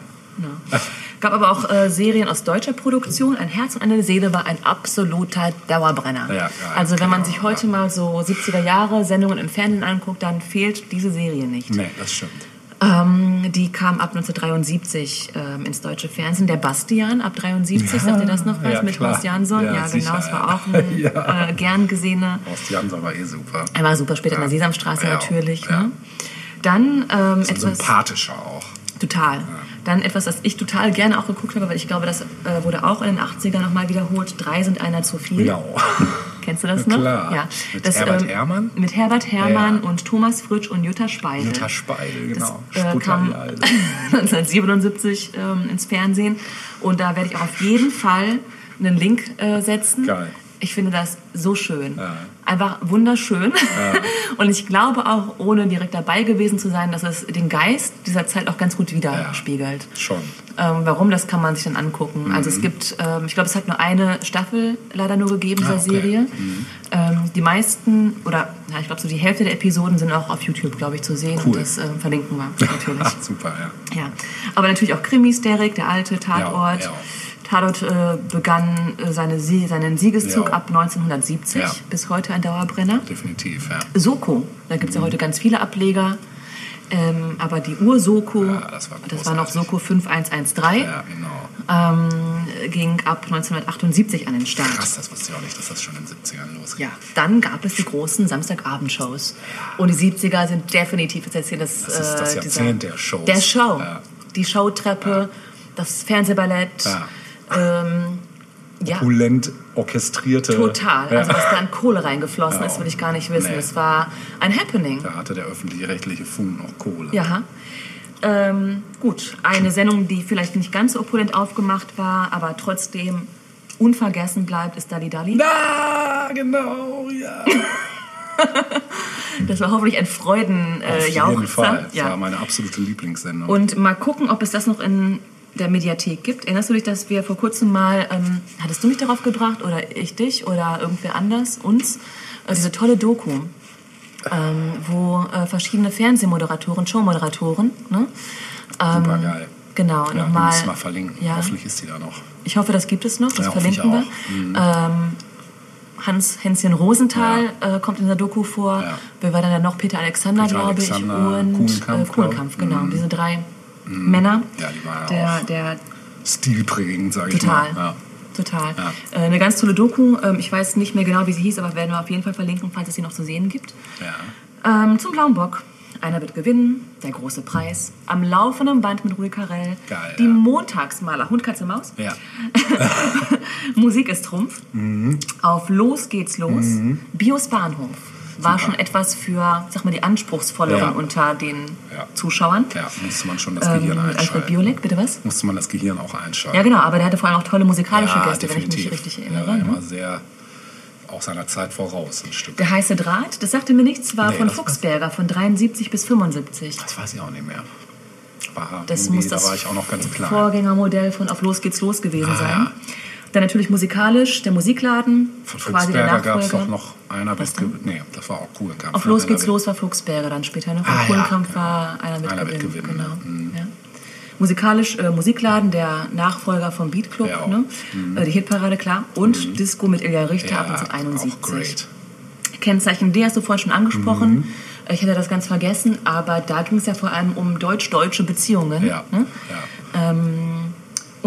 Ja. Gab aber auch äh, Serien aus deutscher Produktion. Ein Herz und eine Seele war ein absoluter Dauerbrenner. Ja, ja, also wenn man genau, sich heute mal so 70er Jahre Sendungen im Fernsehen anguckt, dann fehlt diese Serie nicht. Nee, das stimmt. Ähm, die kam ab 1973 ähm, ins deutsche Fernsehen. Der Bastian ab 73, Ja, sagt ihr das noch was? ja, mit. Horst Jansson. Ja, Ja, sicher, genau. Es war auch ein äh, gern gesehener. Horst Janser war eh super. Er war super später in der. Sesamstraße natürlich. Ne? Dann ähm, etwas. sympathischer auch. Total. Dann etwas, das ich total gerne auch geguckt habe, weil ich glaube, das äh, wurde auch in den 80ern nochmal wiederholt. Drei sind einer zu viel. Ja. Kennst du das noch? klar. Ja. Mit das, Herbert ähm, Herrmann? Mit Herbert Herrmann Ja. und Thomas Fritsch und Jutta Speidel. Jutta Speidel, genau. Das, äh, kam die Alte. 1977 ähm, ins Fernsehen. Und da werde ich auch auf jeden Fall einen Link äh, setzen. Geil. Ich finde das so schön. Ja. Einfach wunderschön. Und ich glaube auch, ohne direkt dabei gewesen zu sein, dass es den Geist dieser Zeit auch ganz gut widerspiegelt. Schon. Ähm, warum, das kann man sich dann angucken. Also Mhm. es gibt, ähm, ich glaube, es hat nur eine Staffel leider nur gegeben, dieser Ah, okay. Serie. Ähm, die meisten, oder ja, ich glaube so die Hälfte der Episoden sind auch auf YouTube, glaube ich, zu sehen. Cool. Und das ähm, verlinken wir natürlich. Ach, super, ja. ja. Aber natürlich auch Krimis, Derek, der alte Tatort. Ja, ja. Tatort äh, begann äh, seine, seinen Siegeszug Ja. ab 1970, Ja. bis heute ein Dauerbrenner. Definitiv, ja. Soko, da gibt es ja heute ganz viele Ableger. Ähm, aber die Ur-Soko, Ja, das war das war noch. Soko 5113, Ja, genau. ähm, ging ab 1978 an den Start. Krass, das wusste ich auch nicht, dass das schon in den 70ern losging. Ja, dann gab es die großen Samstagabendshows. Und die 70er sind definitiv jetzt erzählt, das, Das ist das äh, Jahrzehnt der Shows. Der Show. Die Showtreppe, das Fernsehballett. Ja. Ähm, ja, Opulent orchestrierte. total. Also, was da an Kohle reingeflossen Ja. ist, will ich gar nicht wissen. Nee. Es war ein Happening. Da hatte der öffentlich-rechtliche Funk noch Kohle. Ja. Ähm, gut, eine Sendung, die vielleicht nicht ganz so opulent aufgemacht war, aber trotzdem unvergessen bleibt, ist Dali Dali. Na, genau, ja. Das war hoffentlich ein Freuden Auf äh, jeden Jauchzer. Fall. Das Ja. war meine absolute Lieblingssendung. Und mal gucken, ob es das noch in der Mediathek gibt. Erinnerst du dich, dass wir vor kurzem mal, ähm, hattest du mich darauf gebracht oder ich dich oder irgendwer anders, uns, äh, diese tolle Doku, ähm, wo äh, verschiedene Fernsehmoderatoren, Showmoderatoren, ne? ähm, Super geil. Genau, Ja, nochmal. müssen wir verlinken. Ja, Hoffentlich ist die da noch. ich hoffe, das gibt es noch, das Ja, ich verlinken wir. auch. Ähm, Hans Hänschen Rosenthal äh, kommt in der Doku vor. Ja. Wer war dann da noch? Peter Alexander, Peter glaube ich. Alexander, Und Kuhlenkampf, äh, Kuhlenkampf, ich. genau. Diese drei Männer. Ja, die waren der, auch der stilprägend, sage ich Total. mal. Ja. Total. Ja. Äh, eine ganz tolle Doku. Ähm, ich weiß nicht mehr genau, wie sie hieß, aber werden wir auf jeden Fall verlinken, falls es sie noch zu sehen gibt. Ja. Ähm, zum Blauen Bock. Einer wird gewinnen, der große Preis. Am laufenden Band mit Rui Carell. Geil, Die ja. Montagsmaler. Hund, Katze, Maus. Ja. Musik ist Trumpf. Mhm. Auf Los geht's los. Bios Bahnhof. War schon etwas für, sag mal, die anspruchsvolleren Ja. unter den Ja. Zuschauern. ja, musste man schon das Ähm, Gehirn Alfred einschalten. Biolek, bitte was? Musste man das Gehirn auch einschalten. Ja, genau, aber der hatte vor allem auch tolle musikalische Ja, Gäste, wenn ich mich richtig Er erinnere. war ne? immer sehr auch seiner Zeit voraus, ein Stück. Der heiße Draht, das sagte mir nichts, war Nee, von Fuchsberger von 73 bis 75. Das weiß ich auch nicht mehr. War Das muss da das war ich auch noch ganz klein. Vorgängermodell von Auf Los geht's los gewesen Ah, sein. ja. Dann natürlich musikalisch der Musikladen, Von Fuchsberger gab es doch noch einer gewinnen. Nee, das war auch Kuhlenkampf. Auf ne? Los geht's los war Fuchsberger dann später. Und Ah, ja, Kohlenkampf genau. war einer mit Einer wird gewinnen. gewinnen, Genau. ja. Ja. Musikalisch äh, Musikladen, der Nachfolger vom Beat Club, Ja, ne? äh, die Hitparade, klar. Und Disco mit Ilja Richter ab Ja, auch 1971. great. Kennzeichen D hast du vorhin schon angesprochen. Mhm. Ich hatte das ganz vergessen, aber da ging es ja vor allem um deutsch-deutsche Beziehungen. Ja, Ne? ja.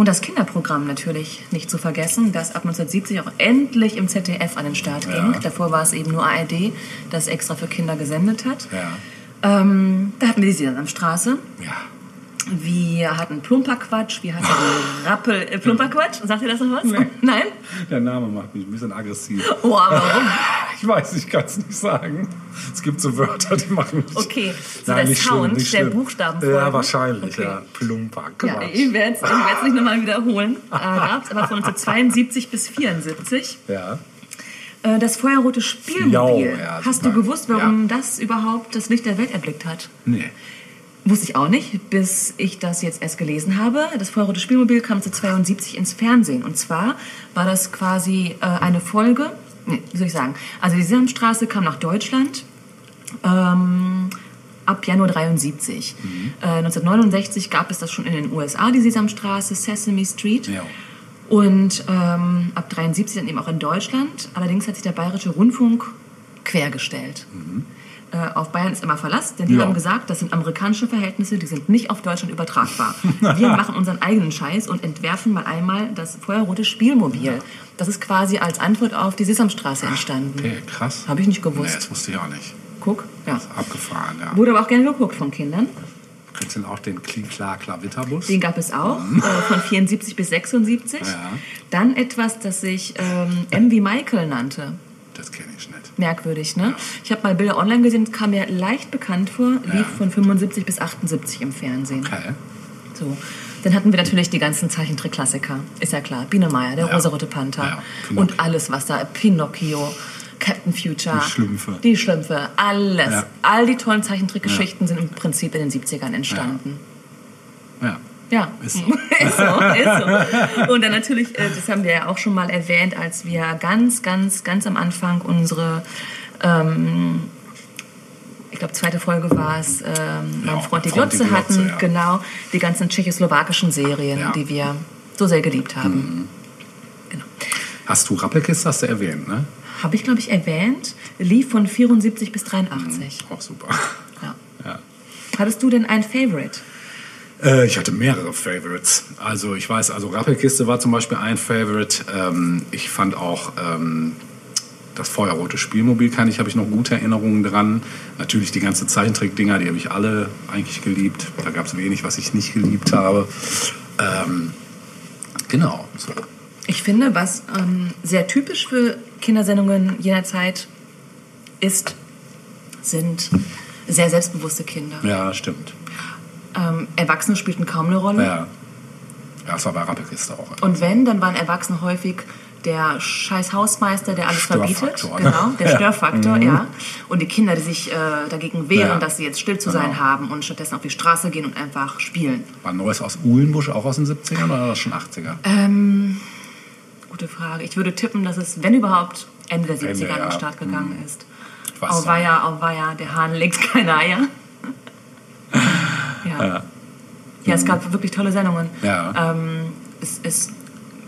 Und das Kinderprogramm natürlich nicht zu vergessen, das ab 1970 auch endlich im ZDF an den Start Ja. ging. Davor war es eben nur ARD, das extra für Kinder gesendet hat. ja. Ähm, da hatten wir die Sesamstraße. Ja. Wir hatten Plumperquatsch, wir hatten Rappel... Äh, Plumperquatsch, sagt ihr das noch was? Nee. Nein? Der Name macht mich ein bisschen aggressiv. Oh, aber warum? Ich weiß, ich kann es nicht sagen. Es gibt so Wörter, die machen mich. Okay, so Nein, der nicht schlimm, Sound nicht der schlimm. Buchstaben Ja, wahrscheinlich, Okay. ja. Plumper. Ja, ich werde es ich nicht nochmal wiederholen. Äh, Gab es aber von 1972 bis 74. Ja. Äh, das feuerrote Spielmobil. Ja, Hast du gewusst, warum Ja. das überhaupt das Licht der Welt erblickt hat? Nee. Wusste ich auch nicht, bis ich das jetzt erst gelesen habe. Das feuerrote Spielmobil kam 1972 ins Fernsehen. Und zwar war das quasi äh, eine Folge, nee, wie soll ich sagen, also die Sesamstraße kam nach Deutschland ähm, ab Januar 73. Äh, 1969 gab es das schon in den USA, die Sesamstraße, Sesame Street. Ja. Und ähm, ab 73 dann eben auch in Deutschland. Allerdings hat sich der Bayerische Rundfunk quergestellt. Äh, auf Bayern ist immer Verlass, denn die Ja. haben gesagt, das sind amerikanische Verhältnisse, die sind nicht auf Deutschland übertragbar. Wir machen unseren eigenen Scheiß und entwerfen mal einmal das feuerrote Spielmobil. Das ist quasi als Antwort auf die Sesamstraße entstanden. Okay, krass. Habe ich nicht Nee, gewusst. das wusste ich auch nicht. Guck, ja. Abgefahren, ja. Wurde aber auch gerne geguckt von Kindern. Kennst du denn auch den Klar-Klar-Witterbus? Den gab es auch, äh, von 74 bis 76. Ja. Dann etwas, das sich ähm, M wie Michael nannte. Das kenne ich nicht. Merkwürdig, ne? Ich habe mal Bilder online gesehen, kam mir leicht bekannt vor, lief Ja. von 75 bis 78 im Fernsehen. Okay. So. Dann hatten wir natürlich die ganzen Zeichentrick-Klassiker. Ist ja klar. Biene Meier, der Ja. rosarote Panther. Ja, und alles, was da. Pinocchio, Captain Future. Die Schlümpfe. Die Schlümpfe. Alles. Ja. All die tollen Zeichentrickgeschichten sind im Prinzip in den 70ern entstanden. Ja. Ja, Ist so. ist so, ist so. Und dann natürlich, äh, das haben wir ja auch schon mal erwähnt, als wir ganz, ganz, ganz am Anfang unsere, ähm, ich glaube, zweite Folge war es, ähm, mein Freund die Glotze hatten, ja. genau, die ganzen tschechoslowakischen Serien, Ja. Mhm. die wir so sehr geliebt haben. Genau. Hast du Rappelkiste, hast du erwähnt, ne? Habe ich, glaube ich, erwähnt, lief von 74 bis 83. Auch super. Ja. Ja. Hattest du denn ein Favorite? Äh, ich hatte mehrere Favorites. Also ich weiß, also Rappelkiste war zum Beispiel ein Favorite. Ähm, ich fand auch ähm, das feuerrote Spielmobil, kann ich, habe ich noch gute Erinnerungen dran. Natürlich die ganzen Zeichentrick-Dinger, die habe ich alle eigentlich geliebt. Da gab es wenig, was ich nicht geliebt habe. Ähm, genau, so. Ich finde, was ähm, sehr typisch für Kindersendungen jener Zeit ist, sind sehr selbstbewusste Kinder. Ja, stimmt. Ähm, Erwachsene spielten kaum eine Rolle. Ja, ja das war bei Rappelkiste auch. Und wenn, dann waren Erwachsene häufig der scheiß Hausmeister, der alles verbietet. Genau, der Ja. Störfaktor, ja. Und die Kinder, die sich äh, dagegen wehren, Ja. dass sie jetzt still zu sein Genau. haben und stattdessen auf die Straße gehen und einfach spielen. War Neues aus Uhlenbusch auch aus den 70ern oder war das schon 80er? Ähm, gute Frage. Ich würde tippen, dass es, wenn überhaupt, Ende der 70er Ende, an den ja. Start gegangen ist. Ich weiß Auweia, auweia, der Hahn legt keine Eier. ja. Ja. ja, es gab wirklich tolle Sendungen. Ja. Ähm, es, es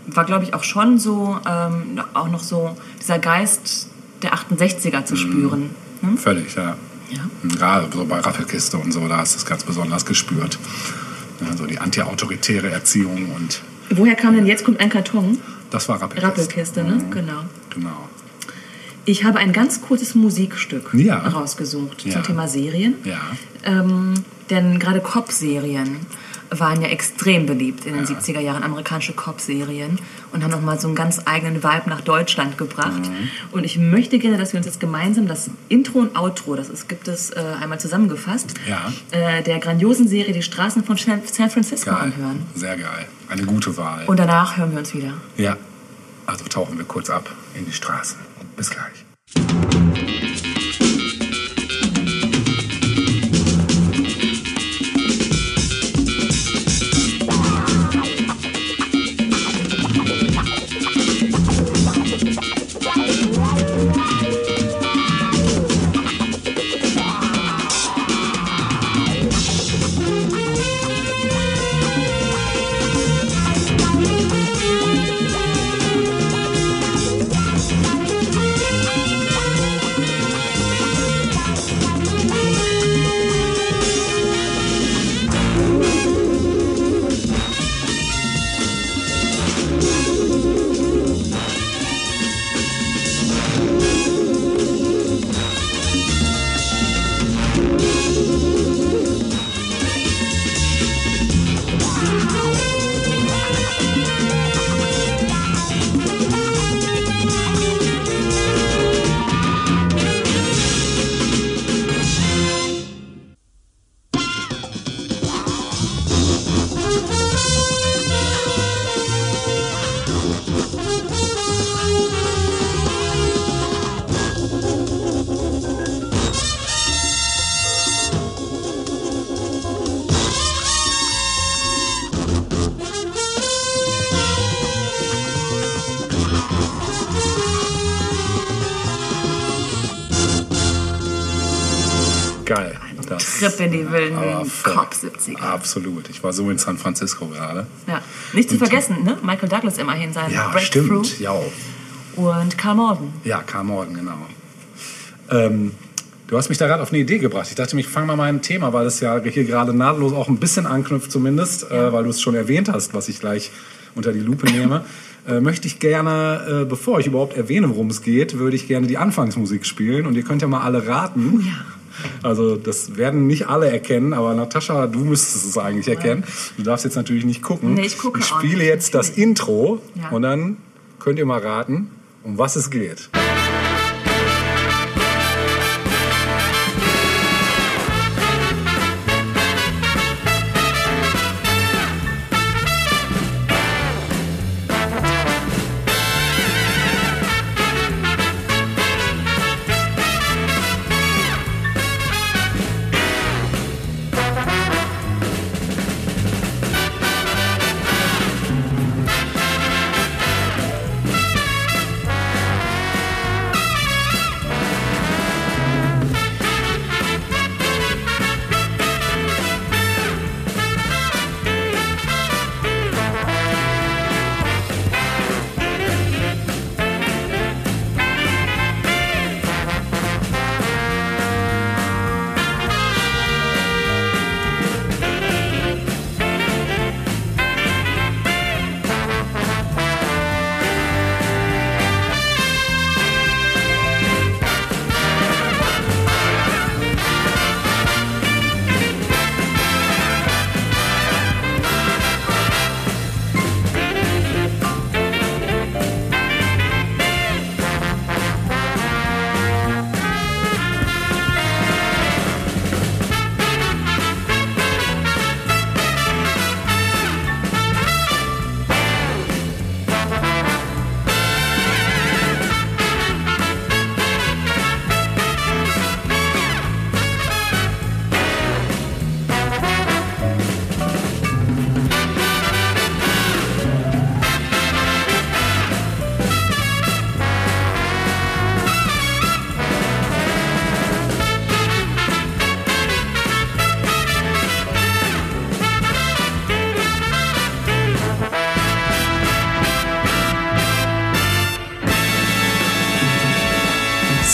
war, glaube ich, auch schon so, ähm, auch noch so dieser Geist der 68er Mhm. zu spüren. Ne? Völlig, ja. Ja. Gerade so bei Rappelkiste und so, da hast du es ganz besonders gespürt. Ja, so die antiautoritäre Erziehung und Woher kam denn jetzt kommt ein Karton? das war Rappelkiste. Rappelkiste, ne? Genau. Genau. Ich habe ein ganz kurzes Musikstück Ja. rausgesucht Ja. zum Thema Serien. Ja. Ähm, denn gerade Cop-Serien waren ja extrem beliebt in den Ja. 70er Jahren, amerikanische Cop-Serien und haben nochmal so einen ganz eigenen Vibe nach Deutschland gebracht. Mhm. Und ich möchte gerne, dass wir uns jetzt gemeinsam das Intro und Outro, das ist, gibt es äh, einmal zusammengefasst, Ja. äh, der grandiosen Serie Die Straßen von San Francisco Geil. anhören. Sehr geil. Eine gute Wahl. Und danach hören wir uns wieder. ja. Also tauchen wir kurz ab in die Straßen. Bis gleich. 70er. Absolut. Ich war so in San Francisco gerade. Ja. Nicht zu vergessen, ne? Michael Douglas immerhin sein Ja, Breakthrough. stimmt. Ja, Und Karl Morgan. ja, Karl Morgan, genau. Ähm, Du hast mich da gerade auf eine Idee gebracht. Ich dachte, ich fange mal mein Thema, weil es ja hier gerade nahtlos auch ein bisschen anknüpft zumindest, äh, weil du es schon erwähnt hast, was ich gleich unter die Lupe nehme. Äh, möchte ich gerne, äh, bevor ich überhaupt erwähne, worum es geht, würde ich gerne die Anfangsmusik spielen und ihr könnt ja mal alle raten. Oh ja. Also das werden nicht alle erkennen, aber Natascha, du müsstest es eigentlich erkennen. Du darfst jetzt natürlich nicht gucken. Nee, ich gucke Ich spiele jetzt das Intro Ja. und dann könnt ihr mal raten, um was es geht.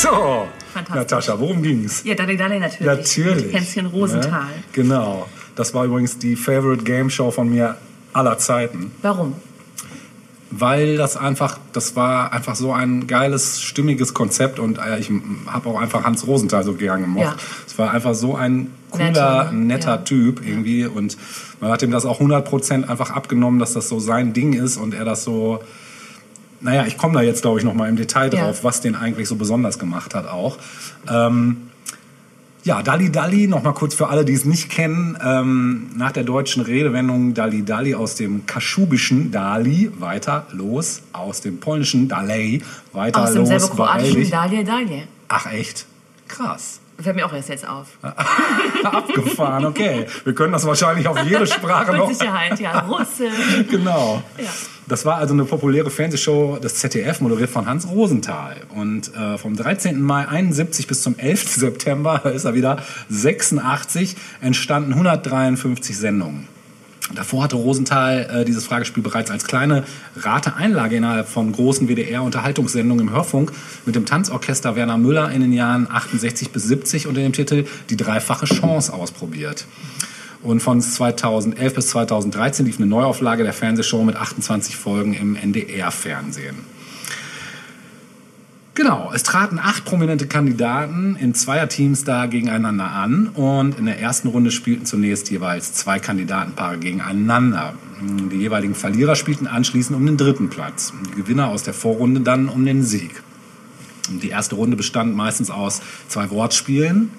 So. Natascha, worum ging's? Ja, Dalli Dalli natürlich. Natürlich. Mit Hänschen Rosenthal. Ne? Genau. Das war übrigens die Favorite Game Show von mir aller Zeiten. Warum? weil das einfach, das war einfach so ein geiles, stimmiges Konzept und äh, ich habe auch einfach Hans Rosenthal so gern gemocht. Ja. Es war einfach so ein cooler, Netter, netter ja. Typ irgendwie und man hat ihm das auch 100% einfach abgenommen, dass das so sein Ding ist und er das so, naja, ich komme da jetzt glaube ich nochmal im Detail Ja. drauf, was den eigentlich so besonders gemacht hat auch. Ähm, ja, Dalli Dalli, nochmal kurz für alle, die es nicht kennen, ähm, nach der deutschen Redewendung Dalli Dalli aus dem kaschubischen Dali, weiter, los, aus dem polnischen Dalej, weiter, Aus dem los, selben beeil kroatischen dich. Dalje Dalje. Ach echt? Krass. Fällt mir auch erst jetzt auf. Abgefahren, okay. Wir können das wahrscheinlich auf jede Sprache noch. Mit Sicherheit, ja. Russisch. Genau. Ja. Das war also eine populäre Fernsehshow des ZDF, moderiert von Hans Rosenthal. Und äh, vom 13. Mai 71 bis zum 11. September, da ist er wieder, 86, entstanden 153 Sendungen. Davor hatte Rosenthal äh, dieses Fragespiel bereits als kleine Rateeinlage innerhalb von großen WDR-Unterhaltungssendungen im Hörfunk mit dem Tanzorchester Werner Müller in den Jahren 68 bis 70 unter dem Titel Die dreifache Chance ausprobiert. Und von 2011 bis 2013 lief eine Neuauflage der Fernsehshow mit 28 Folgen im NDR-Fernsehen. Genau, es traten acht prominente Kandidaten in Zweierteams da gegeneinander an und in der ersten Runde spielten zunächst jeweils zwei Kandidatenpaare gegeneinander. Die jeweiligen Verlierer spielten anschließend um den dritten Platz. Die Gewinner aus der Vorrunde dann um den Sieg. Die erste Runde bestand meistens aus zwei Wortspielen,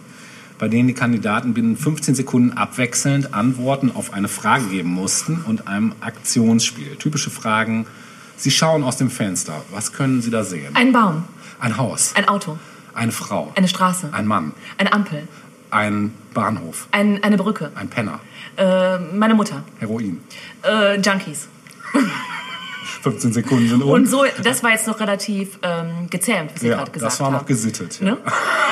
bei denen die Kandidaten binnen 15 Sekunden abwechselnd Antworten auf eine Frage geben mussten und einem Aktionsspiel. Typische Fragen. Sie schauen aus dem Fenster. Was können Sie da sehen? Ein Baum. Ein Haus. Ein Auto. Eine Frau. Eine Straße. Ein Mann. Eine Ampel. Ein Bahnhof. Ein, eine Brücke. Ein Penner. Äh, meine Mutter. Heroin. Äh, Junkies. 15 Sekunden sind um. Und so, das war jetzt noch relativ ähm, gezähmt, was ihr ja, gerade gesagt das war noch gesittet. Ja. Ne?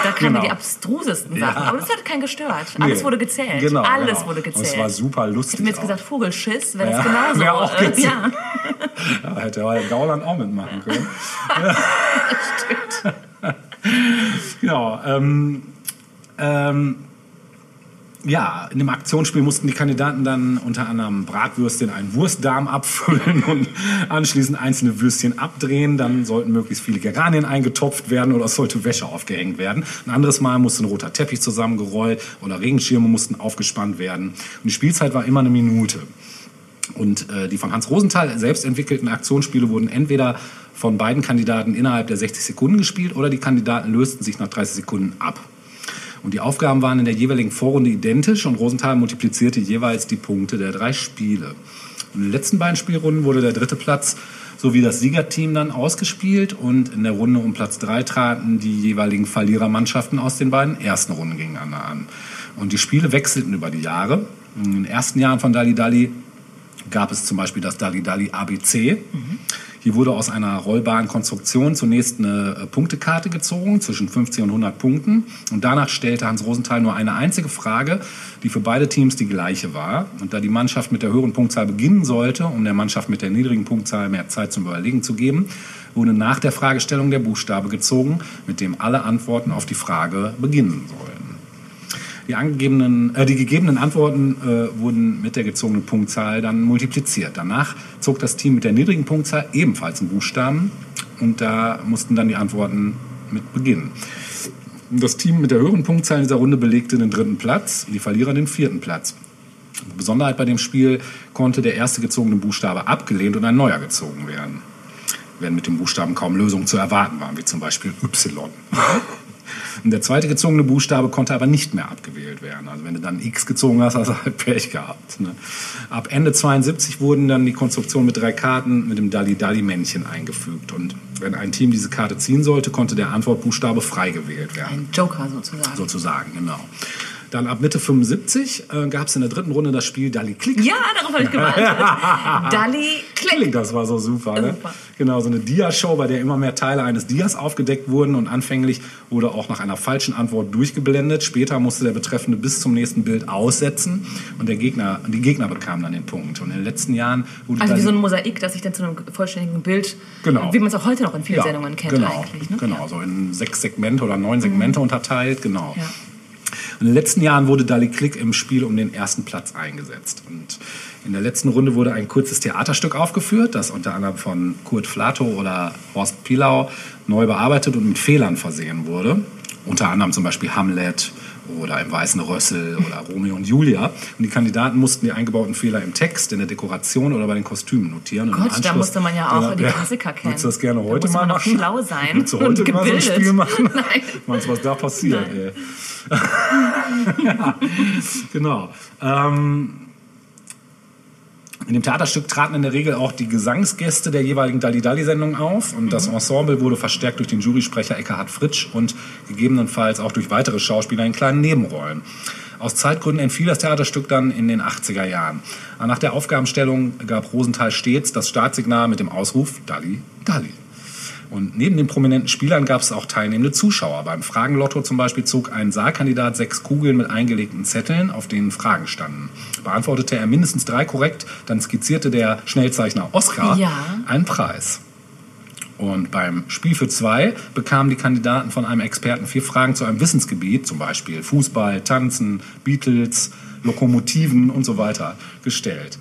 Da kamen Genau. die abstrusesten Ja. Sachen. Aber das hat keinen gestört. Alles Nee. wurde gezählt. Genau, Alles genau. wurde Und gezählt. es war super ich lustig. hätte mir jetzt auch. gesagt, Vogelschiss, wäre Ja, das genauso. wär auch äh, gezählt. ja. Ja, hätte er Gauland auch mitmachen können. Genau. Ähm, Ähm, ja, in dem Aktionsspiel mussten die Kandidaten dann unter anderem Bratwürstchen einen Wurstdarm abfüllen und anschließend einzelne Würstchen abdrehen. Dann sollten möglichst viele Geranien eingetopft werden oder es sollte Wäsche aufgehängt werden. Ein anderes Mal musste ein roter Teppich zusammengerollt oder Regenschirme mussten aufgespannt werden. Und die Spielzeit war immer eine Minute. Und äh, die von Hans Rosenthal selbst entwickelten Aktionsspiele wurden entweder von beiden Kandidaten innerhalb der 60 Sekunden gespielt oder die Kandidaten lösten sich nach 30 Sekunden ab. Und die Aufgaben waren in der jeweiligen Vorrunde identisch und Rosenthal multiplizierte jeweils die Punkte der drei Spiele. In den letzten beiden Spielrunden wurde der dritte Platz sowie das Siegerteam dann ausgespielt und in der Runde um Platz drei traten die jeweiligen Verlierermannschaften aus den beiden ersten Runden gegeneinander an. Und die Spiele wechselten über die Jahre. In den ersten Jahren von Dali Dali gab es zum Beispiel das Dali Dali ABC. Mhm. Hier wurde aus einer rollbaren Konstruktion zunächst eine äh, Punktekarte gezogen, zwischen 50 und 100 Punkten. Und danach stellte Hans Rosenthal nur eine einzige Frage, die für beide Teams die gleiche war. Und da die Mannschaft mit der höheren Punktzahl beginnen sollte, um der Mannschaft mit der niedrigen Punktzahl mehr Zeit zum Überlegen zu geben, wurde nach der Fragestellung der Buchstabe gezogen, mit dem alle Antworten auf die Frage beginnen sollen. Die, angegebenen, äh, die gegebenen Antworten äh, wurden mit der gezogenen Punktzahl dann multipliziert. Danach zog das Team mit der niedrigen Punktzahl ebenfalls einen Buchstaben und da mussten dann die Antworten mit beginnen. Das Team mit der höheren Punktzahl in dieser Runde belegte den dritten Platz, die Verlierer den vierten Platz. Besonderheit bei dem Spiel konnte der erste gezogene Buchstabe abgelehnt und ein neuer gezogen werden. Wenn mit dem Buchstaben kaum Lösungen zu erwarten waren, wie zum Beispiel Y. Und der zweite gezogene Buchstabe konnte aber nicht mehr abgewählt werden. Also wenn du dann X gezogen hast, hast du halt Pech gehabt. Ne? Ab Ende 72 wurden dann die Konstruktionen mit drei Karten mit dem Dalli-Dalli-Männchen eingefügt. Und wenn ein Team diese Karte ziehen sollte, konnte der Antwortbuchstabe frei gewählt werden. Ein Joker sozusagen. Sozusagen, genau. Dann ab Mitte 75 äh, gab es in der dritten Runde das Spiel Dali Klick. Ja, darauf habe ich gewartet. Dali Klick. Das war so super, ne? super. Genau, so eine Dia-Show, bei der immer mehr Teile eines Dias aufgedeckt wurden und anfänglich wurde auch nach einer falschen Antwort durchgeblendet. Später musste der Betreffende bis zum nächsten Bild aussetzen und der Gegner, die Gegner bekamen dann den Punkt. Und in den letzten Jahren wurde Also wie so ein Mosaik, das sich dann zu einem vollständigen Bild, genau. wie man es auch heute noch in vielen ja, Sendungen kennt genau, eigentlich. Ne? Genau, so in sechs Segmente oder neun Segmente mhm. unterteilt, genau. Ja. In den letzten Jahren wurde Dali Klick im Spiel um den ersten Platz eingesetzt. Und in der letzten Runde wurde ein kurzes Theaterstück aufgeführt, das unter anderem von Kurt Flato oder Horst Pilau neu bearbeitet und mit Fehlern versehen wurde. Unter anderem zum Beispiel Hamlet oder im Weißen Rössel oder Romeo und Julia. Und die Kandidaten mussten die eingebauten Fehler im Text, in der Dekoration oder bei den Kostümen notieren. Gott, da musste man ja auch ja, die Klassiker kennen. Würdest du das gerne heute da mal machen? schlau sein Würdest du heute mal so ein Spiel machen? Nein. Meinst du, was da passiert? ja, genau. Ähm, in dem Theaterstück traten in der Regel auch die Gesangsgäste der jeweiligen Dalli-Dalli-Sendung auf und das mhm. Ensemble wurde verstärkt durch den Jurysprecher Eckhard Fritsch und gegebenenfalls auch durch weitere Schauspieler in kleinen Nebenrollen. Aus Zeitgründen entfiel das Theaterstück dann in den 80er Jahren. Nach der Aufgabenstellung gab Rosenthal stets das Startsignal mit dem Ausruf Dalli, Dalli. Und neben den prominenten Spielern gab es auch teilnehmende Zuschauer. Beim Fragenlotto zum Beispiel zog ein Saalkandidat sechs Kugeln mit eingelegten Zetteln, auf denen Fragen standen. Beantwortete er mindestens drei korrekt, dann skizzierte der Schnellzeichner Oscar ja. einen Preis. Und beim Spiel für zwei bekamen die Kandidaten von einem Experten vier Fragen zu einem Wissensgebiet, zum Beispiel Fußball, Tanzen, Beatles, Lokomotiven und so weiter, gestellt.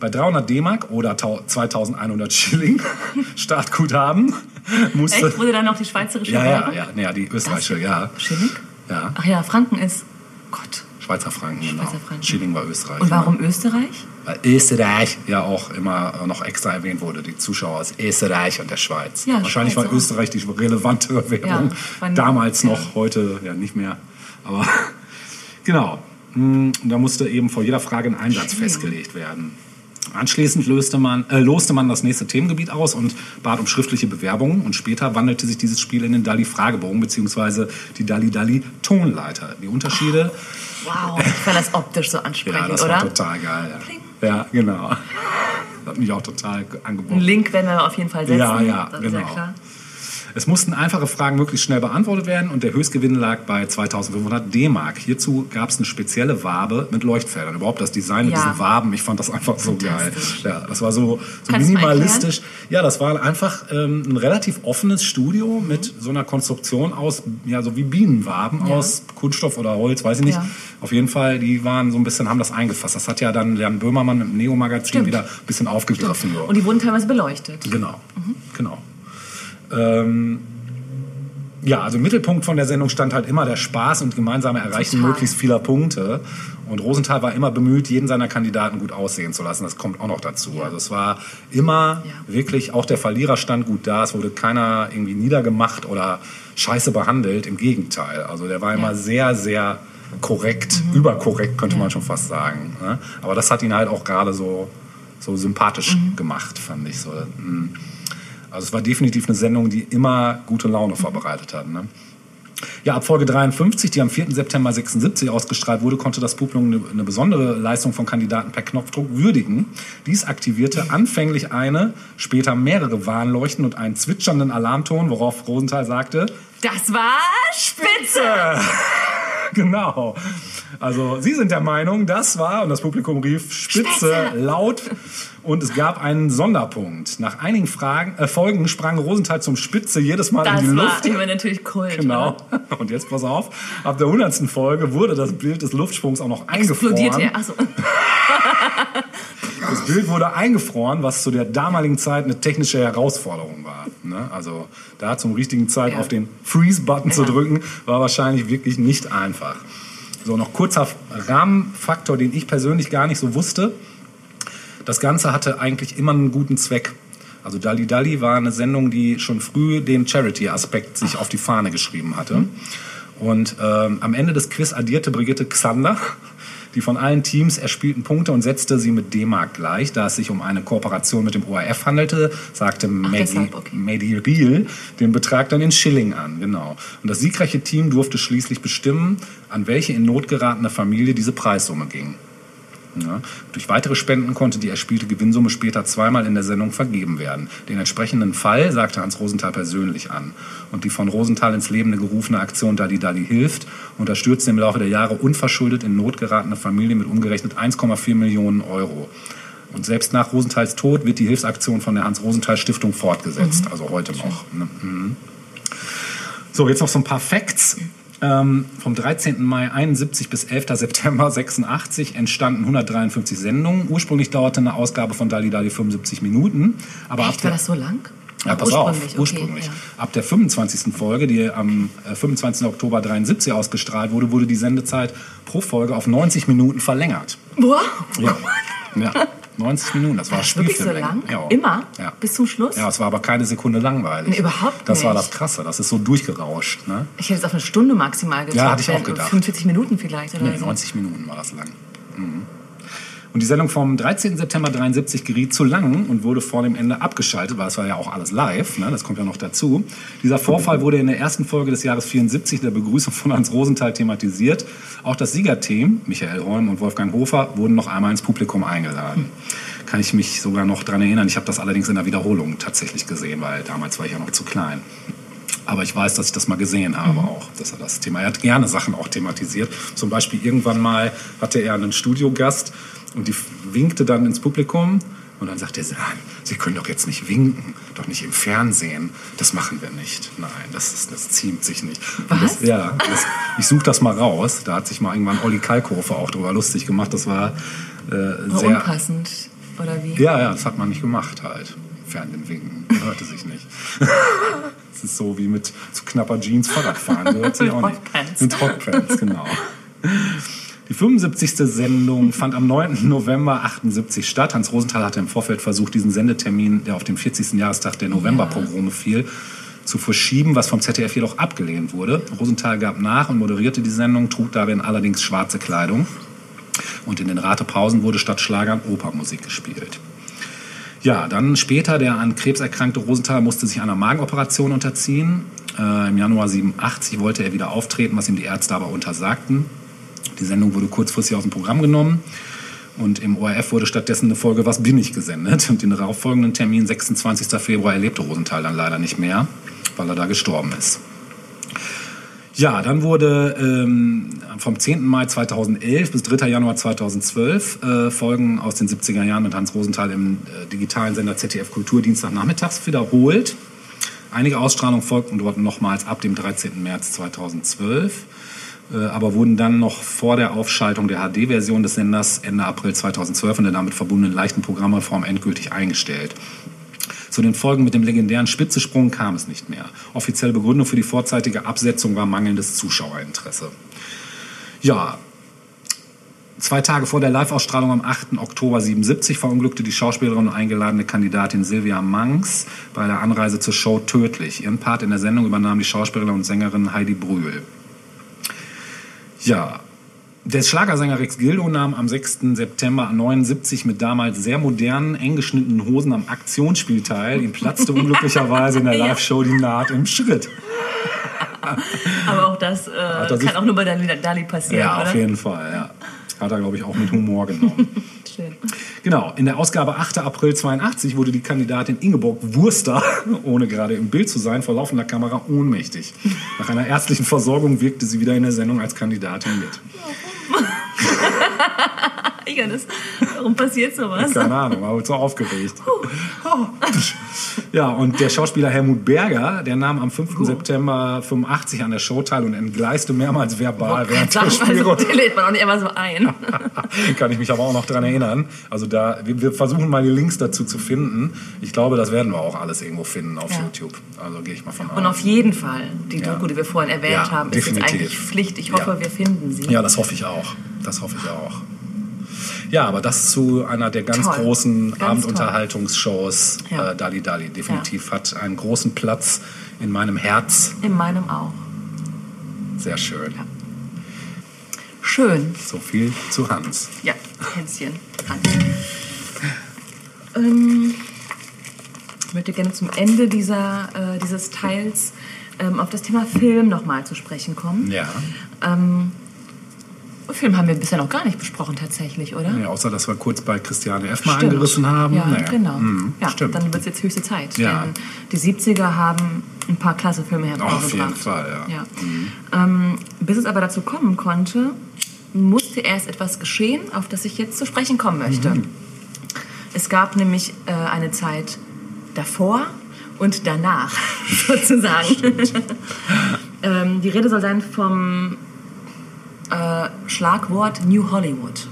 Bei 300 D-Mark oder 2100 Schilling Startguthaben musste. Echt? Wurde dann noch die schweizerische ja, ja, ja, ja, die österreichische, das? ja. Schilling? Ja. Ach ja, Franken ist. Gott. Schweizer Franken, genau. Schweizer Franken. Schilling war Österreich. Und warum Österreich? Weil Österreich ja auch immer noch extra erwähnt wurde, die Zuschauer aus Österreich und der Schweiz. Ja, Wahrscheinlich Schweiz war. Österreich die relevantere Währung. Ja, Damals noch, ja. heute ja nicht mehr. Aber genau. Hm, da musste eben vor jeder Frage ein Einsatz Schön. festgelegt werden. Anschließend löste man, äh, loste man das nächste Themengebiet aus und bat um schriftliche Bewerbungen. Und später wandelte sich dieses Spiel in den Dali-Fragebogen bzw. die Dali-Dali-Tonleiter. Die Unterschiede. Wow, ich fand das optisch so ansprechend, ja, das oder? war total geil. Ja, ja genau. Das hat mich auch total angeboten. Einen Link werden wir auf jeden Fall setzen. Ja, ja, genau. Ja Es mussten einfache Fragen möglichst schnell beantwortet werden und der Höchstgewinn lag bei 2500 D-Mark. Hierzu gab es eine spezielle Wabe mit Leuchtfeldern. Überhaupt das Design mit Ja. diesen Waben, ich fand das einfach so geil. Ja, das war so, so Kannst minimalistisch. Ja, das war einfach ähm, ein relativ offenes Studio mit so einer Konstruktion aus, ja, so wie Bienenwaben Ja. aus Kunststoff oder Holz, weiß ich nicht. Ja. Auf jeden Fall, die waren so ein bisschen, haben das eingefasst. Das hat ja dann Jan Böhmermann dem Neo-Magazin wieder ein bisschen aufgegriffen. Und die wurden teilweise beleuchtet. Genau, genau. Ähm, ja, also im Mittelpunkt von der Sendung stand halt immer der Spaß und gemeinsame Erreichen Total. möglichst vieler Punkte. Und Rosenthal war immer bemüht, jeden seiner Kandidaten gut aussehen zu lassen. Das kommt auch noch dazu. Also es war immer Ja. wirklich, auch der Verlierer stand gut da. Es wurde keiner irgendwie niedergemacht oder scheiße behandelt. Im Gegenteil. Also der war immer Ja. sehr, sehr korrekt, überkorrekt könnte Ja. man schon fast sagen. ne? Aber das hat ihn halt auch gerade so, so sympathisch gemacht, fand ich so. mm. Also es war definitiv eine Sendung, die immer gute Laune vorbereitet hat. Ne? Ja, ab Folge 53, die am 4. September 76 ausgestrahlt wurde, konnte das Publikum eine, eine besondere Leistung von Kandidaten per Knopfdruck würdigen. Dies aktivierte anfänglich eine, später mehrere Warnleuchten und einen zwitschernden Alarmton, worauf Rosenthal sagte, Das war spitze! genau. Also Sie sind der Meinung, das war, und das Publikum rief Spitze, Spitze. laut. Und es gab einen Sonderpunkt. Nach einigen Fragen, äh, Folgen sprang Rosenthal zum Spitze jedes Mal Das in die war Luft. immer natürlich Kult. Genau. oder? Und jetzt pass auf, ab der 100. Folge wurde das Bild des Luftsprungs auch noch eingefroren. Explodiert er. Achso. Das Bild wurde eingefroren, was zu der damaligen Zeit eine technische Herausforderung war. Ne? Also da zum richtigen Zeit Ja. auf den Freeze-Button zu Ja. drücken, war wahrscheinlich wirklich nicht einfach. So, noch kurzer Rahmenfaktor, den ich persönlich gar nicht so wusste. Das Ganze hatte eigentlich immer einen guten Zweck. Also Dalli Dalli war eine Sendung, die schon früh den Charity-Aspekt sich auf die Fahne geschrieben hatte. Und ähm, am Ende des Quiz addierte Brigitte Xander die von allen Teams erspielten Punkte und setzte sie mit D-Mark gleich. Da es sich um eine Kooperation mit dem ORF handelte, sagte Maggie, okay. Riel den Betrag dann in Schilling an. Genau. Und das siegreiche Team durfte schließlich bestimmen, an welche in Not geratene Familie diese Preissumme ging. Ja. Durch weitere Spenden konnte die erspielte Gewinnsumme später zweimal in der Sendung vergeben werden. Den entsprechenden Fall sagte Hans Rosenthal persönlich an. Und die von Rosenthal ins Leben gerufene Aktion Dali Dali hilft unterstützte im Laufe der Jahre unverschuldet in Not geratene Familien mit umgerechnet 1,4 Millionen Euro. Und selbst nach Rosenthals Tod wird die Hilfsaktion von der Hans-Rosenthal-Stiftung fortgesetzt, also heute noch. ne? Mhm. So, jetzt noch so ein paar Facts. Ähm, vom 13. Mai 71 bis 11. September 86 entstanden 153 Sendungen. Ursprünglich dauerte eine Ausgabe von Dali Dali 75 Minuten. Aber ab Echt, war der, das so lang? ja, pass auf, okay, ursprünglich. ja. Ab der 25. Folge, die am äh, 25. Oktober 73 ausgestrahlt wurde, wurde die Sendezeit pro Folge auf 90 Minuten verlängert. Wow. Ja, ja 90 Minuten, das war Wirklich so Spielfilmlänge. lang? Ja. Immer? Ja. Bis zum Schluss? Ja, es war aber keine Sekunde langweilig. Nee, überhaupt Das war nicht. das Krasse, das ist so durchgerauscht. Ne? Ich hätte jetzt auf eine Stunde maximal getippt. Ja, hatte ich auch gedacht. 45 Minuten vielleicht oder Nee, so. 90 Minuten war das lang. Mhm. Und die Sendung vom 13. September 73 geriet zu lang und wurde vor dem Ende abgeschaltet, weil es war ja auch alles live, ne? das kommt ja noch dazu. Dieser Vorfall wurde in der ersten Folge des Jahres 74 der Begrüßung von Hans Rosenthal thematisiert. Auch das Siegerteam, Michael Holm und Wolfgang Hofer, wurden noch einmal ins Publikum eingeladen. Kann ich mich sogar noch dran erinnern. Ich habe das allerdings in der Wiederholung tatsächlich gesehen, weil damals war ich ja noch zu klein. Aber ich weiß, dass ich das mal gesehen habe auch, dass er das Thema. Er hat gerne Sachen auch thematisiert. Zum Beispiel irgendwann mal hatte er einen Studiogast und die winkte dann ins Publikum und dann sagte er, "Nein, Sie können doch jetzt nicht winken, doch nicht im Fernsehen. Das machen wir nicht. Nein, das, ist, das ziemt sich nicht. Was? Das, ja, das, ich suche das mal raus. Da hat sich mal irgendwann Olli Kalkofe auch drüber lustig gemacht. Das war äh, War sehr... unpassend. Oder wie? Ja, ja, das hat man nicht gemacht halt. Fernsehen winken, hörte sich nicht. Es ist so wie mit zu knapper Jeans Fahrradfahren, hört sich Mit auch nicht. Hotpants. Mit Hotpants, genau. Die 75. Sendung fand am 9. November 78 statt. Hans Rosenthal hatte im Vorfeld versucht, diesen Sendetermin, der auf dem 40. Jahrestag der Novemberpogrome fiel, zu verschieben, was vom ZDF jedoch abgelehnt wurde. Rosenthal gab nach und moderierte die Sendung, trug darin allerdings schwarze Kleidung. Und in den Ratepausen wurde statt Schlagern Opermusik gespielt. Ja, dann später, der an Krebs erkrankte Rosenthal musste sich einer Magenoperation unterziehen. Äh, Im Januar 87 wollte er wieder auftreten, was ihm die Ärzte aber untersagten. Die Sendung wurde kurzfristig aus dem Programm genommen. Und im ORF wurde stattdessen eine Folge Was bin ich gesendet. Und den darauffolgenden Termin, 26. Februar, erlebte Rosenthal dann leider nicht mehr, weil er da gestorben ist. Ja, dann wurde ähm, vom 10. Mai 2011 bis 3. Januar 2012 äh, Folgen aus den 70er Jahren mit Hans Rosenthal im äh, digitalen Sender ZDF Kulturdienstag nachmittags wiederholt. Einige Ausstrahlungen folgten dort nochmals ab dem 13. März 2012, äh, aber wurden dann noch vor der Aufschaltung der HD-Version des Senders Ende April 2012 und der damit verbundenen leichten Programmreform endgültig eingestellt. Zu den Folgen mit dem legendären Spitzesprung kam es nicht mehr. Offizielle Begründung für die vorzeitige Absetzung war mangelndes Zuschauerinteresse. Ja, Zwei Tage vor der Live-Ausstrahlung am 8. Oktober 77 verunglückte die Schauspielerin und eingeladene Kandidatin Sylvia Manx bei der Anreise zur Show tödlich. Ihren Part in der Sendung übernahm die Schauspielerin und Sängerin Heidi Brühl. Ja, der Schlagersänger Rex Gildo nahm am 6. September 79 mit damals sehr modernen, eng geschnittenen Hosen am Aktionsspiel teil. Ihm platzte unglücklicherweise in der Live-Show die Naht im Schritt. Aber auch das äh, kann sich, auch nur bei Dali passieren, Ja, oder? auf jeden Fall, ja. Hat er, glaube ich, auch mit Humor genommen. Schön. Genau, in der Ausgabe 8. April 82 wurde die Kandidatin Ingeborg Wurster, ohne gerade im Bild zu sein, vor laufender Kamera ohnmächtig. Nach einer ärztlichen Versorgung wirkte sie wieder in der Sendung als Kandidatin mit. Johannes, warum passiert sowas? Keine Ahnung, war so aufgeregt. Ja, und der Schauspieler Helmut Berger, der nahm am 5. September 85 an der Show teil und entgleiste mehrmals verbal während der also, Spielrunde. den lädt man auch nicht immer so ein. Kann ich mich aber auch noch dran erinnern. Also da, wir, wir versuchen mal die Links dazu zu finden. Ich glaube, das werden wir auch alles irgendwo finden auf Ja. YouTube. Also gehe ich mal von Und aus. auf jeden Fall, die Ja. Doku, die wir vorhin erwähnt Ja, haben, ist jetzt definitiv. eigentlich Pflicht. Ich hoffe, Ja. wir finden sie. Ja, das hoffe ich auch. Das hoffe ich auch. Ja, aber das zu einer der ganz Toll. großen Ganz Abendunterhaltungsshows. Ja. Äh, Dali Dali definitiv hat einen großen Platz in meinem Herz. In meinem auch. Sehr schön. Ja. Schön. So viel zu Hans. Ja, Hänschen. Ähm, ich möchte gerne zum Ende dieser, äh, dieses Teils ähm, auf das Thema Film nochmal zu sprechen kommen. Ja. Ähm, Film haben wir bisher noch gar nicht besprochen tatsächlich, oder? ja. Außer, dass wir kurz bei Christiane F. mal Stimmt. angerissen haben. Ja, Naja. genau. Mhm, ja, stimmt. dann wird es jetzt höchste Zeit. Ja. Denn die 70er haben ein paar klasse Filme hervorgebracht. Auf jeden Fall, ja. Ja. Ähm, bis es aber dazu kommen konnte, musste erst etwas geschehen, auf das ich jetzt zu sprechen kommen möchte. Mhm. Es gab nämlich äh, eine Zeit davor und danach, sozusagen. ähm, die Rede soll sein vom äh, Schlagwort New Hollywood.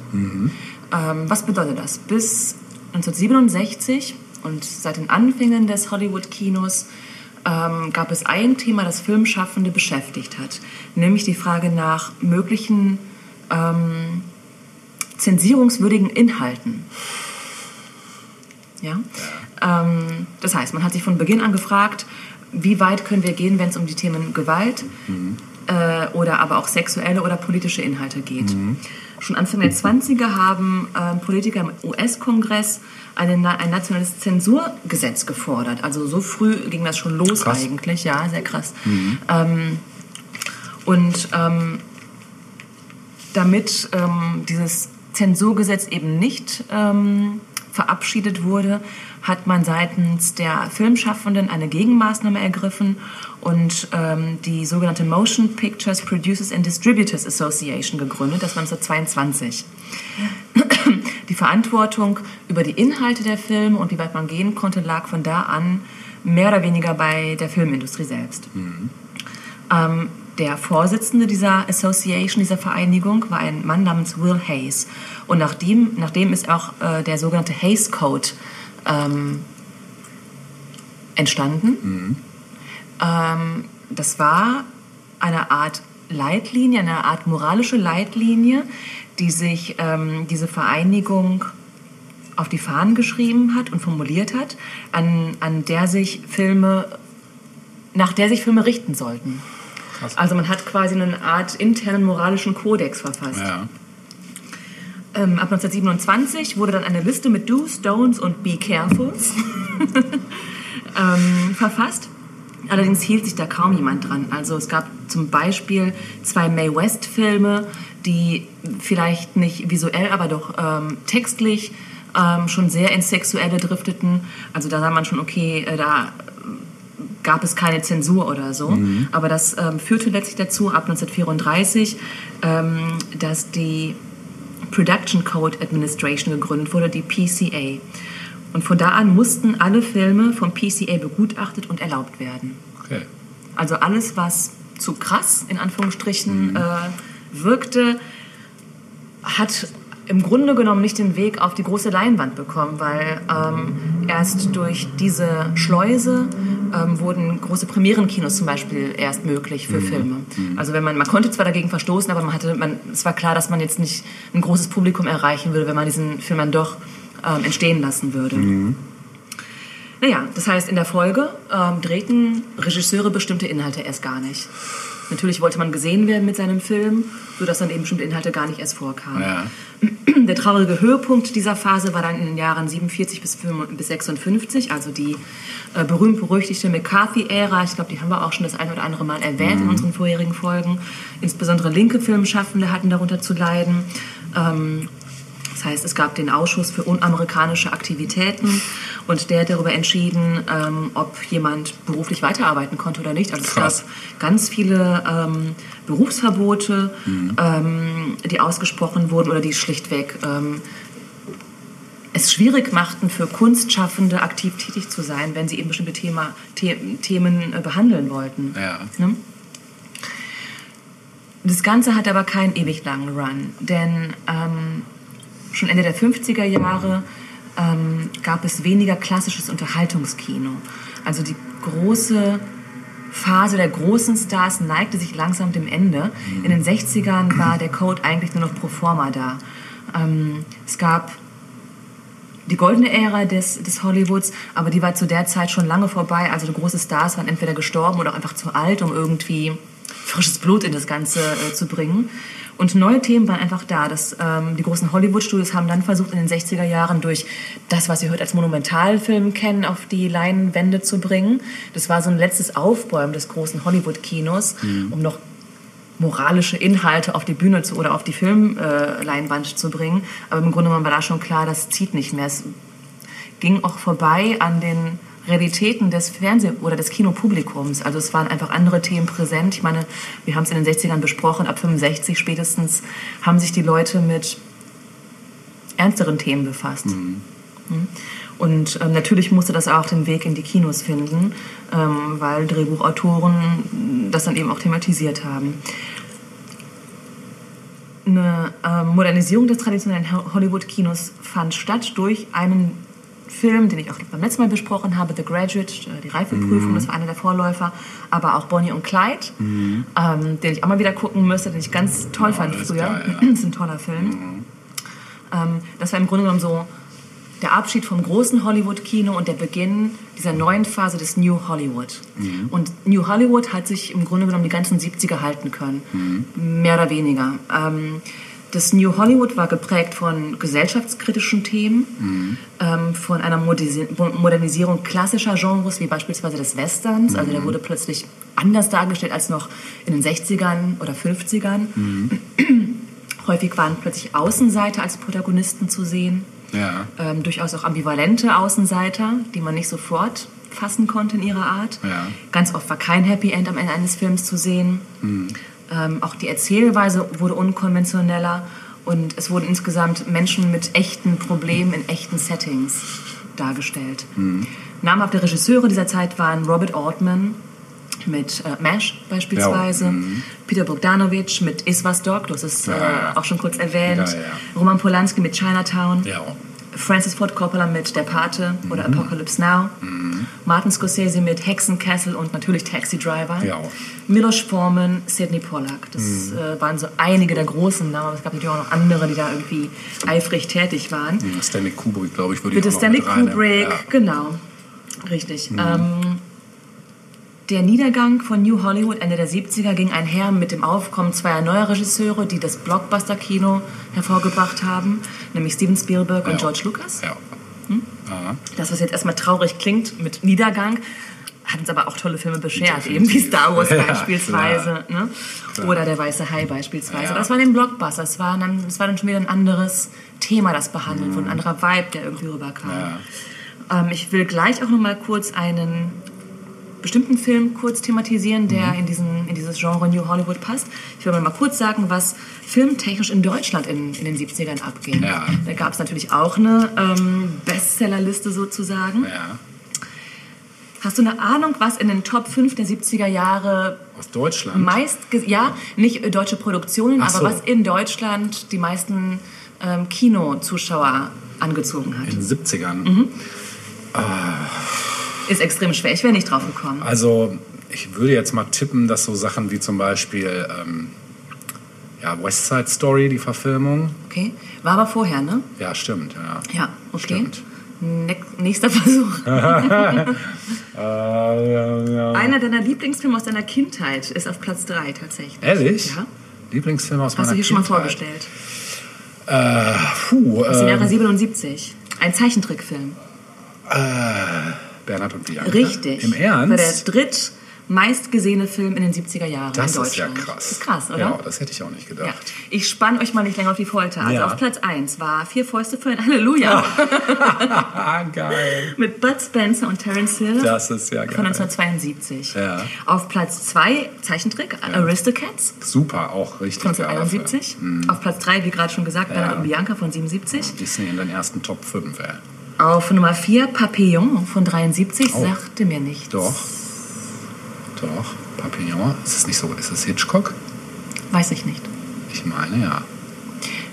Ähm, was bedeutet das? Bis 1967 und seit den Anfängen des Hollywood-Kinos ähm, gab es ein Thema, das Filmschaffende beschäftigt hat, nämlich die Frage nach möglichen ähm, zensierungswürdigen Inhalten. Ja? Ähm, das heißt, man hat sich von Beginn an gefragt, wie weit können wir gehen, wenn es um die Themen Gewalt äh, oder aber auch sexuelle oder politische Inhalte geht. Schon Anfang der 20er haben ähm, Politiker im US-Kongress ein nationales Zensurgesetz gefordert. Also so früh ging das schon los Krass. eigentlich, ja, sehr krass. Ähm, und ähm, damit ähm, dieses Zensurgesetz eben nicht ähm, verabschiedet wurde, hat man seitens der Filmschaffenden eine Gegenmaßnahme ergriffen und ähm, die sogenannte Motion Pictures Producers and Distributors Association gegründet. Das war 1922. Die Verantwortung über die Inhalte der Filme und wie weit man gehen konnte, lag von da an mehr oder weniger bei der Filmindustrie selbst. Ähm, der Vorsitzende dieser Association, dieser Vereinigung, war ein Mann namens Will Hayes. Und nach dem, nach dem ist auch äh, der sogenannte Hayes Code ähm, entstanden. Ähm, das war eine Art Leitlinie, eine Art moralische Leitlinie, die sich ähm, diese Vereinigung auf die Fahnen geschrieben hat und formuliert hat, an, an der sich Filme, nach der sich Filme richten sollten. Krass. Also man hat quasi eine Art internen moralischen Kodex verfasst. Ja. Ähm, ab 1927 wurde dann eine Liste mit Do's, Don'ts und Be Carefuls ähm, verfasst. Allerdings hielt sich da kaum jemand dran. Also es gab zum Beispiel zwei Mae West-Filme, die vielleicht nicht visuell, aber doch ähm, textlich ähm, schon sehr ins Sexuelle drifteten. Also da sah man schon, okay, äh, da gab es keine Zensur oder so. Aber das ähm, führte letztlich dazu, ab 1934, ähm, dass die Production Code Administration gegründet wurde, die PCA. Und von da an mussten alle Filme vom PCA begutachtet und erlaubt werden. Okay. Also alles, was zu krass in Anführungsstrichen äh, wirkte, hat im Grunde genommen nicht den Weg auf die große Leinwand bekommen, weil ähm, erst durch diese Schleuse ähm, wurden große Premierenkinos zum Beispiel erst möglich für Filme. Also wenn man, man konnte zwar dagegen verstoßen, aber man hatte, man, es war klar, dass man jetzt nicht ein großes Publikum erreichen würde, wenn man diesen Film dann doch ähm, entstehen lassen würde. Naja, das heißt, in der Folge ähm, drehten Regisseure bestimmte Inhalte erst gar nicht. Natürlich wollte man gesehen werden mit seinem Film, sodass dann eben bestimmte Inhalte gar nicht erst vorkamen. Ja. Der traurige Höhepunkt dieser Phase war dann in den Jahren 47 bis 55 bis 56, also die äh, berühmt-berüchtigte McCarthy-Ära. Ich glaube, die haben wir auch schon das ein oder andere Mal erwähnt in unseren vorherigen Folgen. Insbesondere linke Filmschaffende hatten darunter zu leiden. Ähm, das heißt, es gab den Ausschuss für unamerikanische Aktivitäten und der hat darüber entschieden, ähm, ob jemand beruflich weiterarbeiten konnte oder nicht. Also Krass. es gab ganz viele ähm, Berufsverbote, ähm, die ausgesprochen wurden oder die schlichtweg ähm, es schwierig machten, für Kunstschaffende aktiv tätig zu sein, wenn sie eben bestimmte Thema, The Themen äh, behandeln wollten. Ja. Ne? Das Ganze hat aber keinen ewig langen Run, denn ähm, schon Ende der 50er Jahre ähm, gab es weniger klassisches Unterhaltungskino. Also die große Phase der großen Stars neigte sich langsam dem Ende. In den 60ern war der Code eigentlich nur noch pro forma da. Ähm, es gab die goldene Ära des, des Hollywoods, aber die war zu der Zeit schon lange vorbei. Also die große Stars waren entweder gestorben oder auch einfach zu alt, um irgendwie frisches Blut in das Ganze äh, zu bringen. Und neue Themen waren einfach da. Das, ähm, die großen Hollywood-Studios haben dann versucht, in den 60er Jahren durch das, was wir heute als Monumentalfilm kennen, auf die Leinwände zu bringen. Das war so ein letztes Aufbäumen des großen Hollywood-Kinos, um noch moralische Inhalte auf die Bühne zu, oder auf die Filmleinwand äh, zu bringen. Aber im Grunde war da schon klar, das zieht nicht mehr. Es ging auch vorbei an den Realitäten des Fernseh- oder des Kinopublikums. Also es waren einfach andere Themen präsent. Ich meine, wir haben es in den 60ern besprochen, ab 65 spätestens haben sich die Leute mit ernsteren Themen befasst. Mhm. Und ähm, natürlich musste das auch den Weg in die Kinos finden, ähm, weil Drehbuchautoren das dann eben auch thematisiert haben. Eine ähm, Modernisierung des traditionellen Ho- Hollywood-Kinos fand statt durch einen Film, den ich auch beim letzten Mal besprochen habe, The Graduate, äh, die Reifeprüfung, das war einer der Vorläufer, aber auch Bonnie und Clyde, ähm, den ich auch mal wieder gucken müsste, den ich ganz toll fand das ist früher. geil, ja. das ist ein toller Film. Ähm, das war im Grunde genommen so der Abschied vom großen Hollywood-Kino und der Beginn dieser neuen Phase des New Hollywood. Und New Hollywood hat sich im Grunde genommen die ganzen 70er halten können, mehr oder weniger. Ähm, das New Hollywood war geprägt von gesellschaftskritischen Themen, ähm, von einer Modernisierung klassischer Genres, wie beispielsweise des Westerns. Also der wurde plötzlich anders dargestellt als noch in den 60ern oder 50ern. Häufig waren plötzlich Außenseiter als Protagonisten zu sehen Ja. ähm, durchaus auch ambivalente Außenseiter, die man nicht sofort fassen konnte in ihrer Art. Ja. Ganz oft war kein Happy End am Ende eines Films zu sehen. Ähm, auch die Erzählweise wurde unkonventioneller und es wurden insgesamt Menschen mit echten Problemen in echten Settings dargestellt. Namhafte Regisseure dieser Zeit waren Robert Altman mit äh, MASH beispielsweise, Ja, mhm. Peter Bogdanovich mit Iswas Dog, das ist Ja, äh, auch schon kurz erwähnt, ja. Roman Polanski mit Chinatown, Ja. Francis Ford Coppola mit Der Pate oder Apocalypse Now, Martin Scorsese mit Hexenkessel und natürlich Taxi Driver, Ja. Milos Forman, Sidney Pollack. Das äh, waren so einige der großen Namen, aber es gab natürlich auch noch andere, die da irgendwie eifrig tätig waren. Stanley Kubrick, glaube ich, würde Bitte ich auch Stanley noch mit reinnehmen. Kubrick, Ja. genau. Richtig. Ähm, der Niedergang von New Hollywood Ende der 70er ging einher mit dem Aufkommen zweier neuer Regisseure, die das Blockbuster-Kino hervorgebracht haben, nämlich Steven Spielberg und Ja. George Lucas. Ja. Aha. Das, was jetzt erstmal traurig klingt mit Niedergang, hat uns aber auch tolle Filme beschert, eben wie Star Wars Ja, beispielsweise. Ne? Oder Der Weiße Hai beispielsweise. Ja. Das war den Blockbuster. Das war, dann, das war dann schon wieder ein anderes Thema, das behandelt wurde, ein anderer Vibe, der irgendwie rüberkam. Ja. Ähm, ich will gleich auch noch mal kurz einen bestimmten Film kurz thematisieren, der Mhm. in, diesen, in dieses Genre New Hollywood passt. Ich will mal kurz sagen, was filmtechnisch in Deutschland in, in den 70ern abging. Ja. Da gab es natürlich auch eine ähm, Bestsellerliste sozusagen. Ja. Hast du eine Ahnung, was in den Top 5 der 70er Jahre Aus Deutschland. meist, ja, nicht äh, deutsche Produktionen, Ach aber so. was in Deutschland die meisten ähm, Kinozuschauer angezogen hat? in den 70ern. Mhm. Ist extrem schwer, ich wäre nicht drauf gekommen. Also, ich würde jetzt mal tippen, dass so Sachen wie zum Beispiel ähm, ja, West Side Story, die Verfilmung. Okay, war aber vorher, ne? Ja, stimmt. Ja. Ja, okay. Stimmt. Ne nächster Versuch. Äh. Einer deiner Lieblingsfilme aus deiner Kindheit ist auf Platz 3 tatsächlich. Ehrlich? Ja. Lieblingsfilm aus Hast meiner du hier schon mal Kindheit. vorgestellt? Äh, puh, Aus dem äh, Jahre 77. Ein Zeichentrickfilm. Bernhard und Bianca. Richtig. Im Ernst? War der dritt meistgesehene Film in den 70er Jahren das in ist ja Deutschland. krass. Das ist krass, oder? Ja, das hätte ich auch nicht Ja. gedacht. Ich spann euch mal nicht länger auf die Folter. Also Ja. auf Platz 1 war Vier Fäuste für ein Halleluja Ah, geil. mit Bud Spencer und Terence Hill Das ist ja von geil. 1972. Ja. Auf Platz 2 Zeichentrick Aristocats Super, auch richtig von geiler 1971. Auf Platz 3, wie gerade schon gesagt, Bernhard und Bianca von 77. Film. Disney in den ersten Top 5, ey. Auf Nummer 4 Papillon von 73. Oh. Sagte mir nichts. Doch. Doch. Papillon. Ist es nicht so? Ist es Hitchcock? Weiß ich nicht. Ich meine, ja.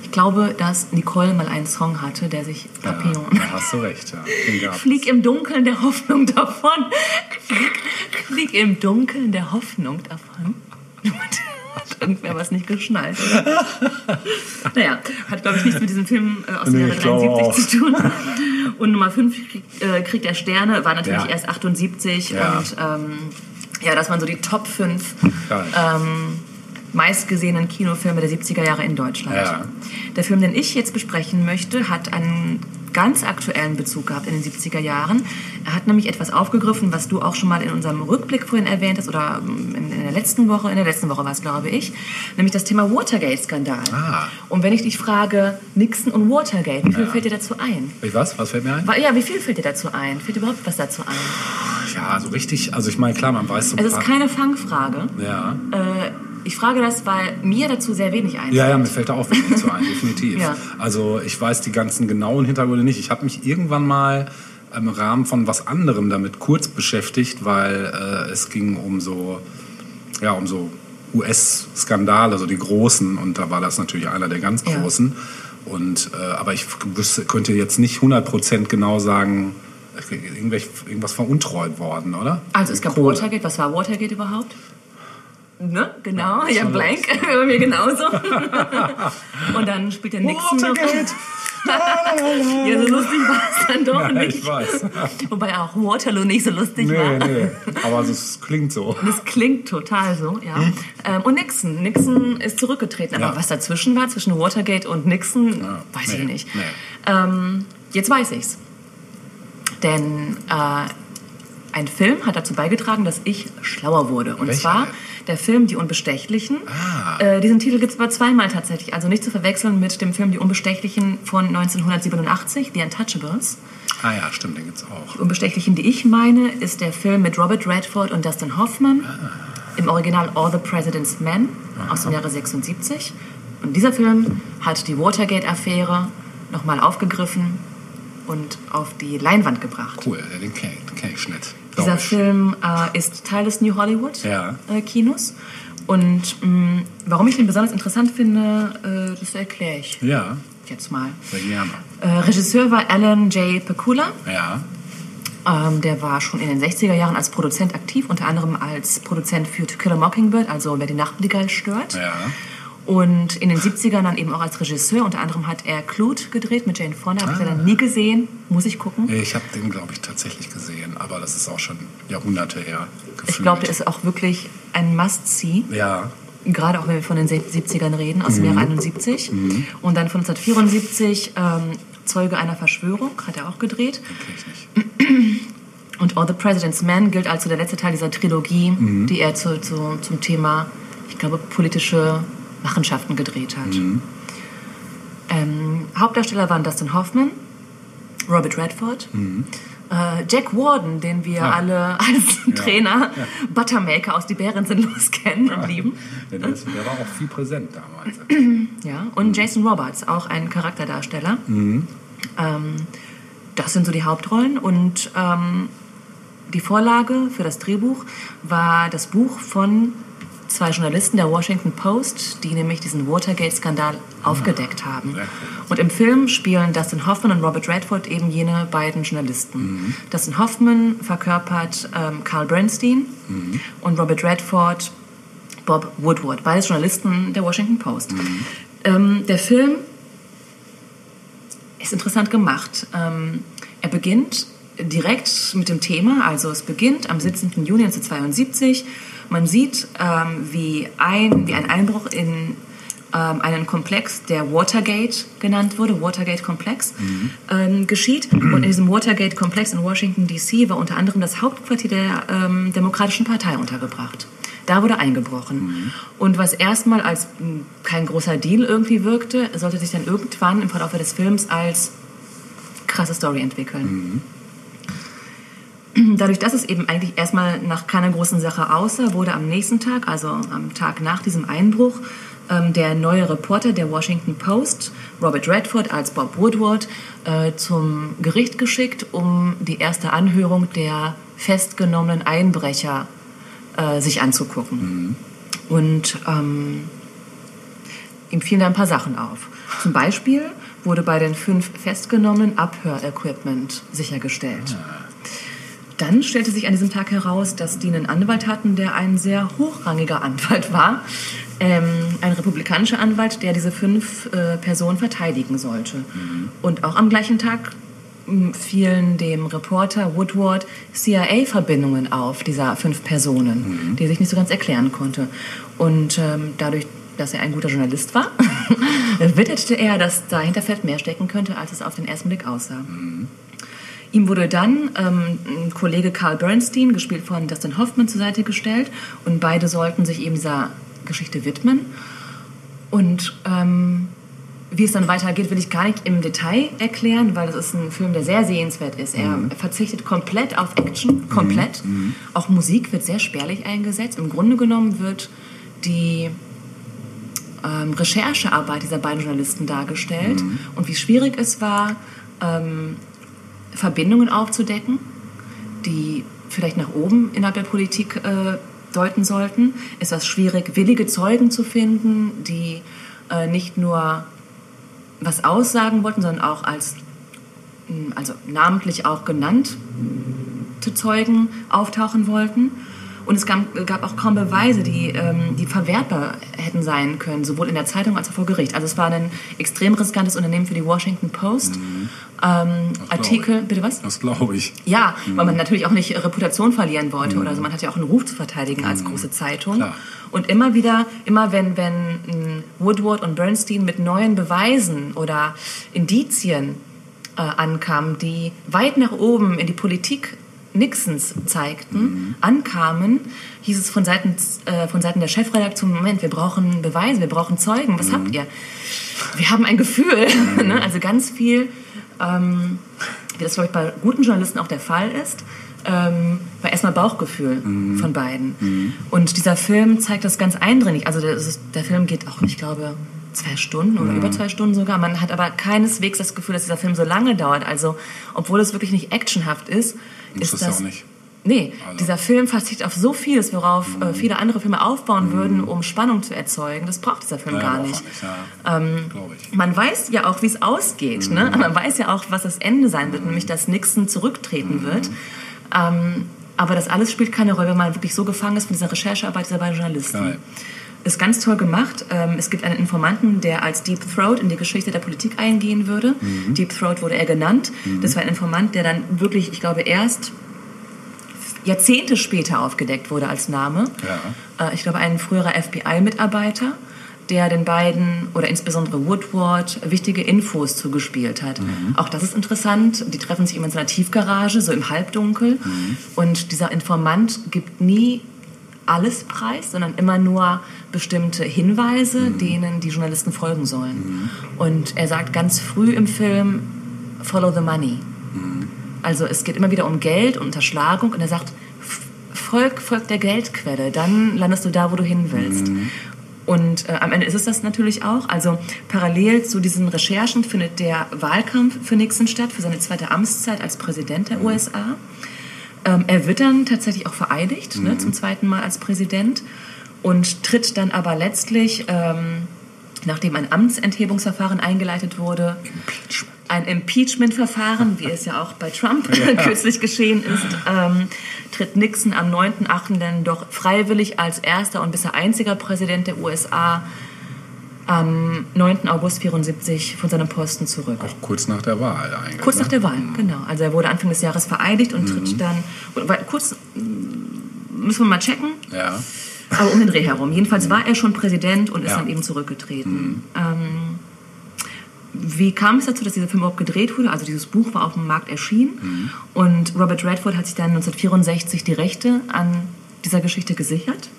Ich glaube, dass Nicole mal einen Song hatte, der sich Papillon. Ja, da hast du recht, ja. Flieg im Dunkeln der Hoffnung davon. Flieg im Dunkeln der Hoffnung davon. Hat irgendwer was nicht geschnallt, oder? naja, hat, glaube ich, nichts mit diesem Film äh, aus dem Nee, Jahre ich glaube 73 zu tun. Und Nummer 5, Krieg, äh, Krieg der Sterne, war natürlich Ja. erst 78. Ja. Und ähm, ja, das waren so die Top 5 Geil. ähm, meistgesehenen Kinofilme der 70er Jahre in Deutschland. Ja. Der Film, den ich jetzt besprechen möchte, hat einen ganz aktuellen Bezug gehabt in den 70er Jahren. Er hat nämlich etwas aufgegriffen, was du auch schon mal in unserem Rückblick vorhin erwähnt hast oder ähm, in, in der letzten Woche, in der letzten Woche war es, glaube ich, nämlich das Thema Watergate-Skandal. Ah. Und wenn ich dich frage, Nixon und Watergate, wie viel fällt dir dazu ein? Ich was? Was fällt mir ein? Ja, wie viel fällt dir dazu ein? Fällt dir überhaupt was dazu ein? Ja, so richtig. Also ich meine, klar, man weiß so. Es ist keine Fangfrage. Ja. Äh, ich frage das, weil mir dazu sehr wenig einfällt. Ja, ja, mir fällt da auch wirklich zu ein, definitiv. Ja. Also ich weiß die ganzen genauen Hintergründe nicht. Ich habe mich irgendwann mal im Rahmen von was anderem damit kurz beschäftigt, weil äh, es ging um so, ja, um so US-Skandale, so die großen, und da war das natürlich einer der ganz Ja. großen. Und, äh, aber ich wüsste, könnte jetzt nicht 100% genau sagen, irgendwas veruntreut worden, oder? Also es gab Kohle. Watergate. Was war Watergate überhaupt? Ne? Genau, ja, blank. Bei mir genauso. Und dann spielt der Nixon. Watergate! Ja, so lustig war es dann doch Ja, nicht. ich weiß. Wobei auch Waterloo nicht so lustig Nee, war. nee. Aber es klingt so. Das klingt total so, ja. Ähm, und Nixon. Nixon ist zurückgetreten. Aber Hm? Ja. was dazwischen war, zwischen Watergate und Nixon, Ja, weiß nee, ich nicht. nee. Ähm, jetzt weiß ich's. Denn äh, ein Film hat dazu beigetragen, dass ich schlauer wurde. Und Welcher zwar der Film Die Unbestechlichen. Ah. Äh, diesen Titel gibt es aber zweimal tatsächlich. Also nicht zu verwechseln mit dem Film Die Unbestechlichen von 1987, The Untouchables. Ah ja, stimmt, den gibt's auch. Die Unbestechlichen, die ich meine, ist der Film mit Robert Redford und Dustin Hoffman. Im Original All the President's Men aus dem Jahre 76. Und dieser Film hat die Watergate-Affäre nochmal aufgegriffen und auf die Leinwand gebracht. Cool, den kenne kenn ich nicht. Dieser ich. Film äh, ist Teil des New Hollywood Ja. äh, Kinos. Und mh, warum ich den besonders interessant finde, äh, das erkläre ich Ja, jetzt mal. sehr gerne. Äh, Regisseur war Alan J. Pecula. Ja, Ähm, der war schon in den 60er Jahren als Produzent aktiv, unter anderem als Produzent für To Kill a Mockingbird, also Wer die Nachtigall stört. ja. Und in den 70ern dann eben auch als Regisseur. Unter anderem hat er Clute gedreht mit Jane Fonda. Habe ich leider nie gesehen. Muss ich gucken. Ich habe den, glaube ich, tatsächlich gesehen, aber das ist auch schon Jahrhunderte her. Gefühlt. Ich glaube, der ist auch wirklich ein Must-See. Ja, Gerade auch wenn wir von den 70ern reden, aus dem Jahr 71. Und dann von 1974 ähm, Zeuge einer Verschwörung, hat er auch gedreht. nicht. Und All the President's Men gilt als so der letzte Teil dieser Trilogie, die er zu, zu, zum Thema, ich glaube, politische Machenschaften gedreht hat. Ähm, Hauptdarsteller waren Dustin Hoffman, Robert Redford, Äh, Jack Warden, den wir Ja. alle als Ja. Trainer Ja. Buttermaker aus Die Bären sind los kennen und lieben. Ja, der, der war auch viel präsent damals. Ja, und Jason Roberts, auch ein Charakterdarsteller. Ähm, das sind so die Hauptrollen. Und ähm, die Vorlage für das Drehbuch war das Buch von zwei Journalisten der Washington Post, die nämlich diesen Watergate-Skandal aufgedeckt haben. Und im Film spielen Dustin Hoffman und Robert Redford eben jene beiden Journalisten. Dustin Hoffman verkörpert ähm, Carl Bernstein und Robert Redford Bob Woodward, beides Journalisten der Washington Post. Ähm, der Film ist interessant gemacht. Ähm, er beginnt direkt mit dem Thema, also es beginnt am 17. Juni 1972. Man sieht, ähm, wie, ein, wie ein Einbruch in ähm, einen Komplex, der Watergate genannt wurde, Watergate-Komplex, ähm, geschieht. Und in diesem Watergate-Komplex in Washington, D.C. war unter anderem das Hauptquartier der ähm, Demokratischen Partei untergebracht. Da wurde eingebrochen. Und was erstmal als mh, kein großer Deal irgendwie wirkte, sollte sich dann irgendwann im Verlauf des Films als krasse Story entwickeln. Dadurch, dass es eben eigentlich erstmal nach keiner großen Sache aussah, wurde am nächsten Tag, also am Tag nach diesem Einbruch, ähm, der neue Reporter der Washington Post, Robert Redford als Bob Woodward, äh, zum Gericht geschickt, um die erste Anhörung der festgenommenen Einbrecher äh, sich anzugucken. Und ähm, ihm fielen da ein paar Sachen auf. Zum Beispiel wurde bei den fünf Festgenommenen Abhörequipment sichergestellt. Dann stellte sich an diesem Tag heraus, dass die einen Anwalt hatten, der ein sehr hochrangiger Anwalt war. Ähm, ein republikanischer Anwalt, der diese fünf äh, Personen verteidigen sollte. Und auch am gleichen Tag m, fielen dem Reporter Woodward CIA-Verbindungen auf dieser fünf Personen, die er sich nicht so ganz erklären konnte. Und ähm, dadurch, dass er ein guter Journalist war, witterte er, dass dahinter vielleicht mehr stecken könnte, als es auf den ersten Blick aussah. Ihm wurde dann ähm, ein Kollege Carl Bernstein, gespielt von Dustin Hoffman, zur Seite gestellt und beide sollten sich eben dieser Geschichte widmen. Und ähm, wie es dann weitergeht, will ich gar nicht im Detail erklären, weil das ist ein Film, der sehr sehenswert ist. Er verzichtet komplett auf Action, komplett. Auch Musik wird sehr spärlich eingesetzt. Im Grunde genommen wird die ähm, Recherchearbeit dieser beiden Journalisten dargestellt und wie schwierig es war, ähm, Verbindungen aufzudecken, die vielleicht nach oben innerhalb der Politik äh, deuten sollten. Es war schwierig, willige Zeugen zu finden, die äh, nicht nur was aussagen wollten, sondern auch als mh, also namentlich auch genannte Zeugen auftauchen wollten. Und es gab, gab auch kaum Beweise, die, ähm, die verwertbar hätten sein können, sowohl in der Zeitung als auch vor Gericht. Also es war ein extrem riskantes Unternehmen für die Washington Post. Ähm, Artikel, bitte was? Das glaube ich. Ja, weil man natürlich auch nicht Reputation verlieren wollte oder so. Man hat ja auch einen Ruf zu verteidigen als große Zeitung. Klar. Und immer wieder, immer wenn, wenn mh, Woodward und Bernstein mit neuen Beweisen oder Indizien äh, ankamen, die weit nach oben in die Politik Nixons zeigten, ankamen, hieß es von Seiten, äh, von Seiten der Chefredaktion, Moment, wir brauchen Beweise, wir brauchen Zeugen, was habt ihr? Wir haben ein Gefühl, ne? also ganz viel, ähm, wie das, glaube ich, bei guten Journalisten auch der Fall ist, ähm, war erstmal Bauchgefühl von beiden. Und dieser Film zeigt das ganz eindringlich. Also der, das der Film geht auch, ich glaube, zwei Stunden oder über zwei Stunden sogar. Man hat aber keineswegs das Gefühl, dass dieser Film so lange dauert. Also, obwohl es wirklich nicht actionhaft ist, Ist ist ja das... Nee, Also- dieser Film verzichtet auf so vieles, worauf äh, viele andere Filme aufbauen würden, um Spannung zu erzeugen. Das braucht dieser Film Ja, gar nicht. nicht, ja. Ähm. Man weiß ja auch, wie es ausgeht. Ne? Man weiß ja auch, was das Ende sein wird, nämlich dass Nixon zurücktreten wird. Ähm, aber das alles spielt keine Rolle, wenn man wirklich so gefangen ist von dieser Recherchearbeit dieser beiden Journalisten. Geil. Ist ganz toll gemacht. Ähm, es gibt einen Informanten, der als Deep Throat in die Geschichte der Politik eingehen würde. Deep Throat wurde er genannt. Das war ein Informant, der dann wirklich, ich glaube, erst Jahrzehnte später aufgedeckt wurde als Name. Ja. Äh, ich glaube, ein früherer FBI-Mitarbeiter, der den beiden oder insbesondere Woodward wichtige Infos zugespielt hat. Auch das ist interessant. Die treffen sich immer in so einer Tiefgarage, so im Halbdunkel. Und dieser Informant gibt nie alles preis, sondern immer nur bestimmte Hinweise, denen die Journalisten folgen sollen. Und er sagt ganz früh im Film, follow the money. Also es geht immer wieder um Geld und Unterschlagung und er sagt, "F- folg, folg der Geldquelle, dann landest du da, wo du hin willst. Und äh, am Ende ist es das natürlich auch. Also parallel zu diesen Recherchen findet der Wahlkampf für Nixon statt, für seine zweite Amtszeit als Präsident der USA. Ähm, er wird dann tatsächlich auch vereidigt, ne, zum zweiten Mal als Präsident und tritt dann aber letztlich, ähm, nachdem ein Amtsenthebungsverfahren eingeleitet wurde, Impeachment. ein Impeachment-Verfahren, wie es ja auch bei Trump kürzlich geschehen ist, ähm, tritt Nixon am 9.8. dann doch freiwillig als erster und bisher einziger Präsident der USA am 9. August 74 von seinem Posten zurück. Auch kurz nach der Wahl eigentlich. Kurz nach ne? der Wahl, genau. Also er wurde Anfang des Jahres vereidigt und tritt dann, kurz, mm, müssen wir mal checken, Ja. Aber um den Dreh herum. Jedenfalls war er schon Präsident und ist Ja. dann eben zurückgetreten. Ähm, wie kam es dazu, dass dieser Film überhaupt gedreht wurde? Also dieses Buch war auf dem Markt erschienen und Robert Redford hat sich dann 1964 die Rechte an dieser Geschichte gesichert.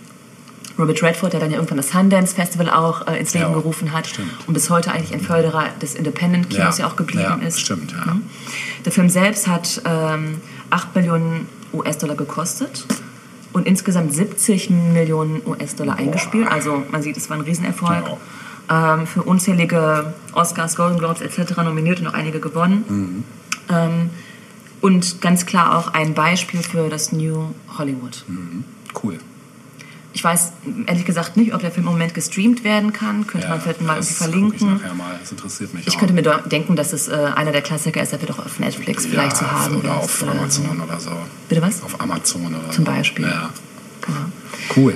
Robert Redford, der dann ja irgendwann das Sundance Festival auch äh, ins Leben Ja, gerufen hat stimmt. und bis heute eigentlich ein Förderer des Independent-Kinos ja, Ja, auch geblieben ja, ist. stimmt, ja. Mhm. Der Film selbst hat ähm, 8 Millionen US-Dollar gekostet und insgesamt 70 Millionen US-Dollar eingespielt. Also man sieht, es war ein Riesenerfolg. Ähm, für unzählige Oscars, Golden Globes etc. nominiert und auch einige gewonnen. Ähm, und ganz klar auch ein Beispiel für das New Hollywood. Cool. Ich weiß ehrlich gesagt nicht, ob der Film im Moment gestreamt werden kann. Könnte man vielleicht mal irgendwie verlinken. Ich, mal. das interessiert mich Ich auch. könnte mir denken, dass es äh, einer der Klassiker ist, der wird auch auf Netflix vielleicht ja, zu haben Oder ist auf oder Amazon so. oder so. Bitte was? Auf Amazon oder Zum. Beispiel. Ja. Genau. Cool.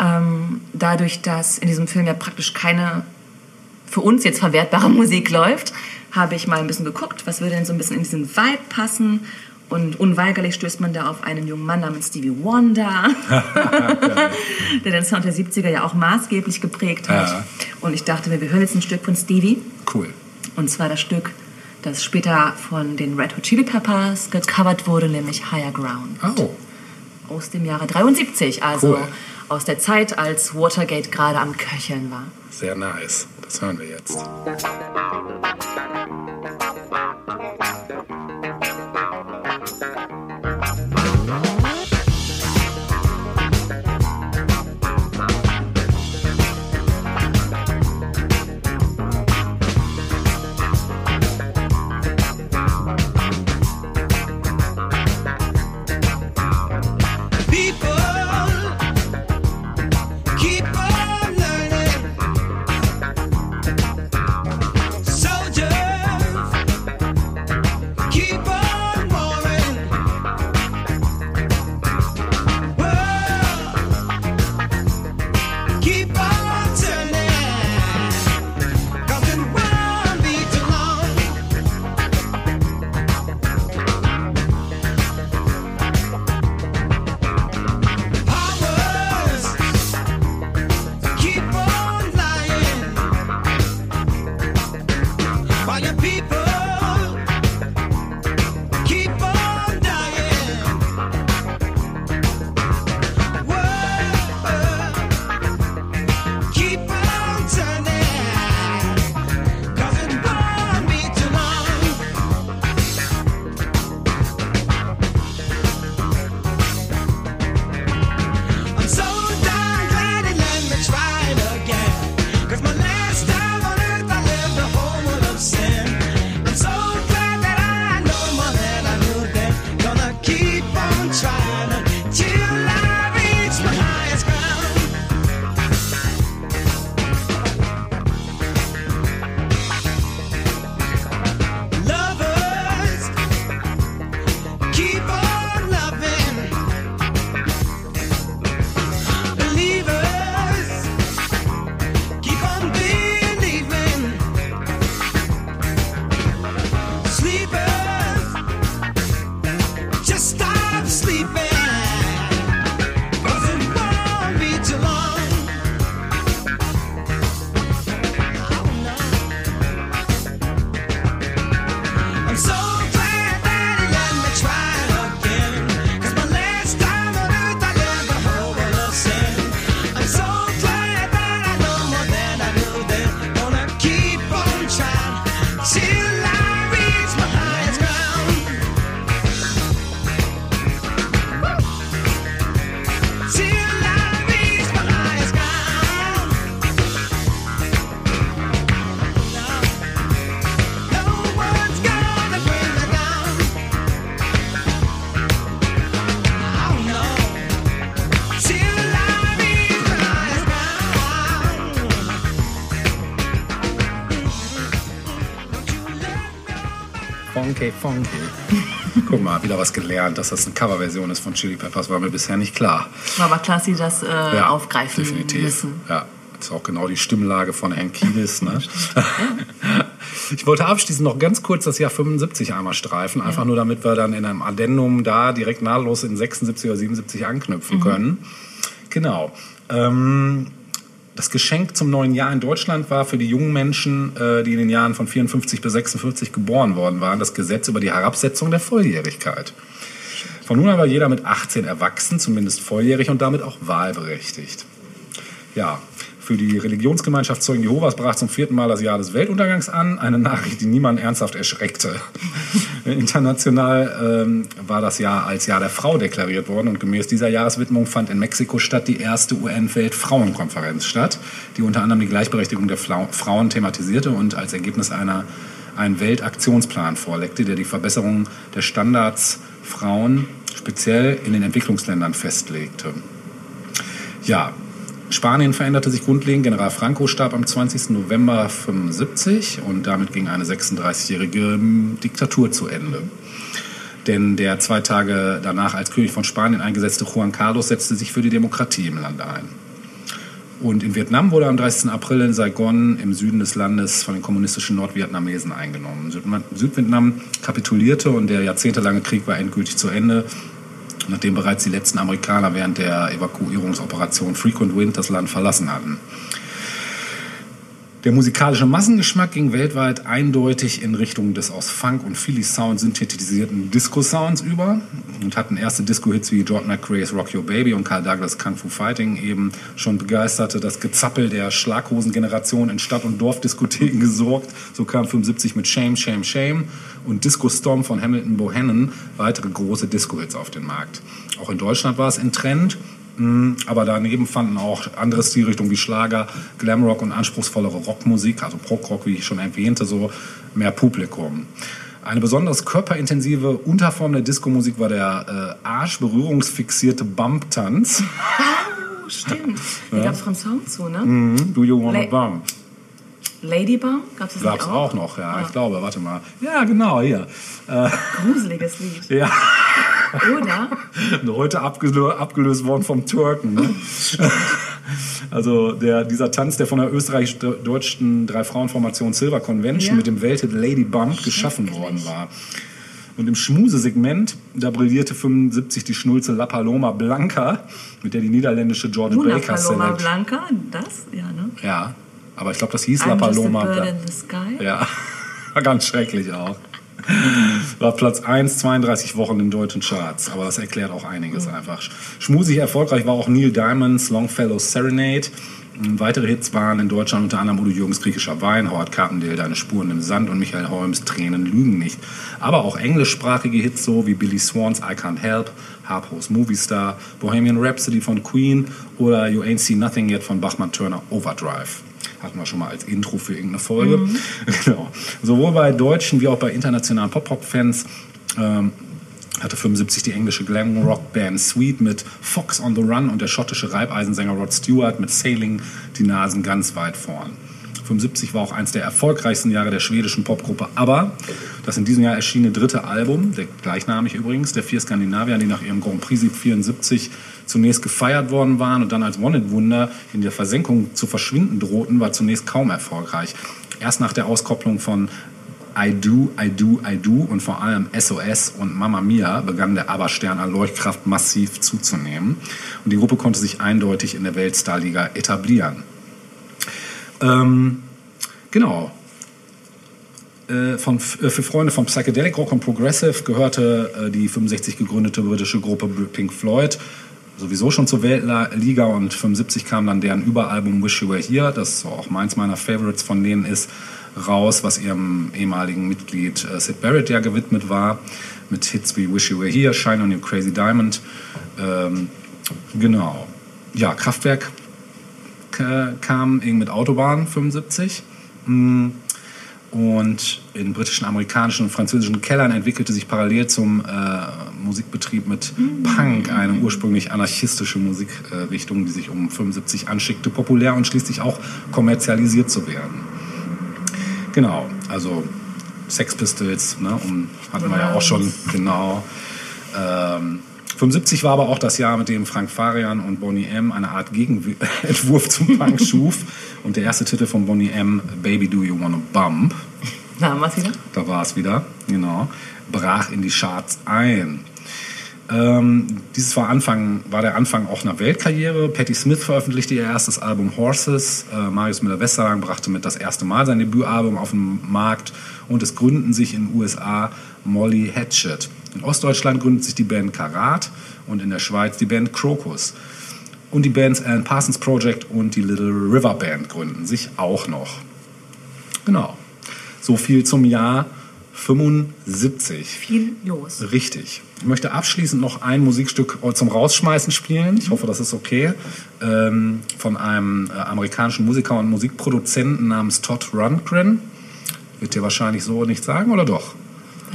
Ähm, dadurch, dass in diesem Film ja praktisch keine für uns jetzt verwertbare Musik läuft, habe ich mal ein bisschen geguckt, was würde denn so ein bisschen in diesen Vibe passen. Und unweigerlich stößt man da auf einen jungen Mann namens Stevie Wonder, der den Sound der 70er ja auch maßgeblich geprägt hat. Ja. Und ich dachte mir, wir hören jetzt ein Stück von Stevie. Cool. Und zwar das Stück, das später von den Red Hot Chili Peppers gecovert wurde, nämlich Higher Ground Oh, aus dem Jahre 73, also Cool. aus der Zeit, als Watergate gerade am Köcheln war. sehr nice. Das hören wir jetzt. Funky. Guck mal, wieder was gelernt, dass das eine Coverversion ist von Chili Peppers, war mir bisher nicht klar. War aber klar, dass sie das äh, aufgreifen definitiv. müssen. Ja, das ist auch genau die Stimmlage von Hank Kiedis. Ne? Ich wollte abschließend noch ganz kurz das Jahr 75 einmal streifen, einfach nur damit wir dann in einem Addendum da direkt nahtlos in 76 oder 77 anknüpfen können. Genau. Ähm, das Geschenk zum neuen Jahr in Deutschland war für die jungen Menschen, äh, die in den Jahren von 54 bis 46 geboren worden waren, das Gesetz über die Herabsetzung der Volljährigkeit. Von nun an war jeder mit 18 erwachsen, zumindest volljährig und damit auch wahlberechtigt. Ja, für die Religionsgemeinschaft Zeugen Jehovas brach zum vierten Mal das Jahr des Weltuntergangs an. Eine Nachricht, die niemanden ernsthaft erschreckte. International ähm, war das Jahr als Jahr der Frau deklariert worden und gemäß dieser Jahreswidmung fand in Mexiko-Stadt die erste UN-Weltfrauenkonferenz statt, die unter anderem die Gleichberechtigung der Flau Frauen thematisierte und als Ergebnis einer einen Weltaktionsplan vorlegte, der die Verbesserung der Standards Frauen speziell in den Entwicklungsländern festlegte. Ja, Spanien veränderte sich grundlegend. General Franco starb am 20. November 75 und damit ging eine 36-jährige Diktatur zu Ende. Denn der zwei Tage danach als König von Spanien eingesetzte Juan Carlos setzte sich für die Demokratie im Land ein. Und in Vietnam wurde am 30. April in Saigon im Süden des Landes von den kommunistischen Nordvietnamesen eingenommen. Südvietnam kapitulierte und der jahrzehntelange Krieg war endgültig zu Ende nachdem bereits die letzten Amerikaner während der Evakuierungsoperation Frequent Wind das Land verlassen hatten. Der musikalische Massengeschmack ging weltweit eindeutig in Richtung des aus Funk und Philly Sound synthetisierten Disco-Sounds über und hatten erste Disco-Hits wie Jordan McRae's Rock Your Baby und Carl Douglas Kung Fu Fighting eben schon begeisterte das Gezappel der Schlaghosen-Generation in Stadt- und Dorfdiskotheken gesorgt. So kam 75 mit Shame, Shame, Shame und Disco Storm von Hamilton Bohannon weitere große Disco-Hits auf den Markt. Auch in Deutschland war es in Trend. Mm, Aber daneben fanden auch andere Stilrichtungen wie Schlager, Glamrock und anspruchsvollere Rockmusik, also Prog-Rock, wie ich schon erwähnte, so mehr Publikum. Eine besonders körperintensive Unterform der Disco-Musik war der äh, arschberührungsfixierte Bump-Tanz. Oh, stimmt. Da gab es von Song zu, ne? Mhm. Do you wanna Le- bump? Ladybomb? Gab es nicht auch noch, ja, Ah. ich glaube, warte mal. Ja, genau, hier. Gruseliges Lied. Ja, Oder? heute abgelö abgelöst worden vom Türken. Ne? Also der, dieser Tanz, der von der österreichisch-deutschen Drei-Frauen-Formation Silver Convention Ja. mit dem Welthit Lady Bump geschaffen worden war. Und im Schmusesegment, da brillierte 75 die Schnulze La Paloma Blanca, mit der die niederländische George Luna Baker Paloma Blanca, das? Ja, ne? Ja, aber ich glaube, das hieß La I'm just a Paloma bird in the sky. Ja, war ganz schrecklich auch. War Platz 1, 32 Wochen in deutschen Charts. Aber das erklärt auch einiges einfach. Schmusig erfolgreich war auch Neil Diamonds Longfellow Serenade. Weitere Hits waren in Deutschland unter anderem Udo Jürgens Griechischer Wein, Howard Carpendale Deine Spuren im Sand und Michael Holmes Tränen lügen nicht. Aber auch englischsprachige Hits so wie Billy Swans I Can't Help, Harpo's Movie Star, Bohemian Rhapsody von Queen oder You Ain't Seen Nothing Yet von Bachmann Turner Overdrive. Hatten wir schon mal als Intro für irgendeine Folge. Genau. Sowohl bei deutschen wie auch bei internationalen Pop-Rock-Fans ähm, hatte 75 die englische Glam-Rock-Band Sweet mit Fox on the Run und der schottische Reibeisensänger Rod Stewart mit Sailing die Nasen ganz weit vorn. 75 war auch eins der erfolgreichsten Jahre der schwedischen Popgruppe ABBA. Das in diesem Jahr erschienene dritte Album, der gleichnamig übrigens, der vier Skandinavier, die nach ihrem Grand Prix-Sieg 74 zunächst gefeiert worden waren und dann als One-Hit-Wunder in der Versenkung zu verschwinden drohten, war zunächst kaum erfolgreich. Erst nach der Auskopplung von I Do, I Do, I Do und vor allem SOS und Mamma Mia begann der ABBA-Stern an Leuchtkraft massiv zuzunehmen. Und die Gruppe konnte sich eindeutig in der Weltstarliga etablieren. Ähm, genau. Äh, von, äh, für Freunde von Psychedelic Rock und Progressive gehörte äh, die 65 gegründete britische Gruppe Pink Floyd sowieso schon zur Weltliga und 75 kam dann deren Überalbum Wish You Were Here, das auch meins meiner Favorites von denen ist, raus, was ihrem ehemaligen Mitglied äh, Sid Barrett ja gewidmet war, mit Hits wie Wish You Were Here, Shine on Your Crazy Diamond. Ähm, genau. Ja, Kraftwerk äh, kam mit Autobahn 75. Mm, Und in britischen, amerikanischen und französischen Kellern entwickelte sich parallel zum äh, Musikbetrieb mit Punk eine ursprünglich anarchistische Musikrichtung, die sich um 75 anschickte, populär und schließlich auch kommerzialisiert zu werden. Genau, also Sex Pistols, ne, um, hatten wir ja auch schon, genau. Ähm, 75 war aber auch das Jahr, mit dem Frank Farian und Bonnie M. eine Art Gegenentwurf zum Punk schuf. Und der erste Titel von Bonnie M., Baby Do You Wanna Bump, Da haben wir es wieder. da war es wieder, genau, brach in die Charts ein. Ähm, dieses war, Anfang, war der Anfang auch einer Weltkarriere. Patti Smith veröffentlichte ihr erstes Album Horses. Äh, Marius Müller-Westernhagen brachte mit das erste Mal sein Debütalbum auf den Markt und es gründeten sich in den USA Molly Hatchet. In Ostdeutschland gründet sich die Band Karat und in der Schweiz die Band Crocus. Und die Bands Alan Parsons Project und die Little River Band gründen sich auch noch. Genau. So viel zum Jahr 75. Viel los. Richtig. Ich möchte abschließend noch ein Musikstück zum Rausschmeißen spielen. Ich hoffe, das ist okay. Ähm, von einem äh, amerikanischen Musiker und Musikproduzenten namens Todd Rundgren. Wird dir wahrscheinlich so nicht sagen, oder doch?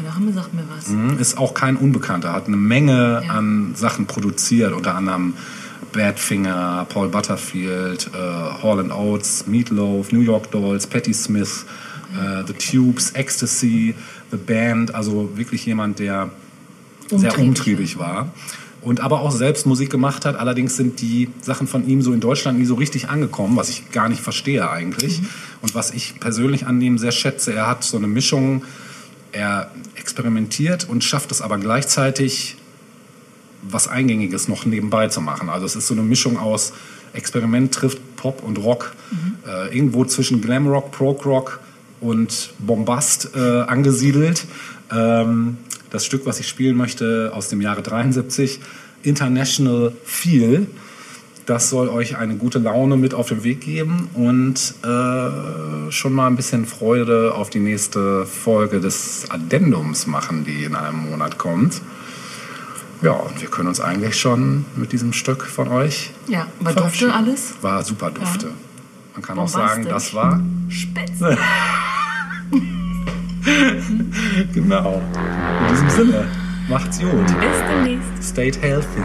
Name sagt mir was. Mhm, Ist auch kein Unbekannter. Hat eine Menge Ja. an Sachen produziert, unter anderem Badfinger, Paul Butterfield, äh, Hall Oates, Meatloaf, New York Dolls, Patti Smith, äh, The Tubes, Ecstasy, The Band. Also wirklich jemand, der sehr Umtriebig. umtriebig war. Und aber auch selbst Musik gemacht hat. Allerdings sind die Sachen von ihm so in Deutschland nie so richtig angekommen, was ich gar nicht verstehe eigentlich. Und was ich persönlich an ihm sehr schätze, er hat so eine Mischung, er experimentiert und schafft es aber gleichzeitig, was Eingängiges noch nebenbei zu machen. Also es ist so eine Mischung aus Experiment trifft Pop und Rock. Äh, irgendwo zwischen Glamrock, Prog-Rock und Bombast äh, angesiedelt. Ähm, das Stück, was ich spielen möchte, aus dem Jahre 73, International Feel. Das soll euch eine gute Laune mit auf den Weg geben und äh, schon mal ein bisschen Freude auf die nächste Folge des Addendums machen, die in einem Monat kommt. Ja, und wir können uns eigentlich schon mit diesem Stück von euch Ja, verabschieden. dufte alles? War super dufte. Ja. Man kann auch sagen, das war Spitze. genau. In diesem Sinne, macht's gut. Bis demnächst. Stay healthy.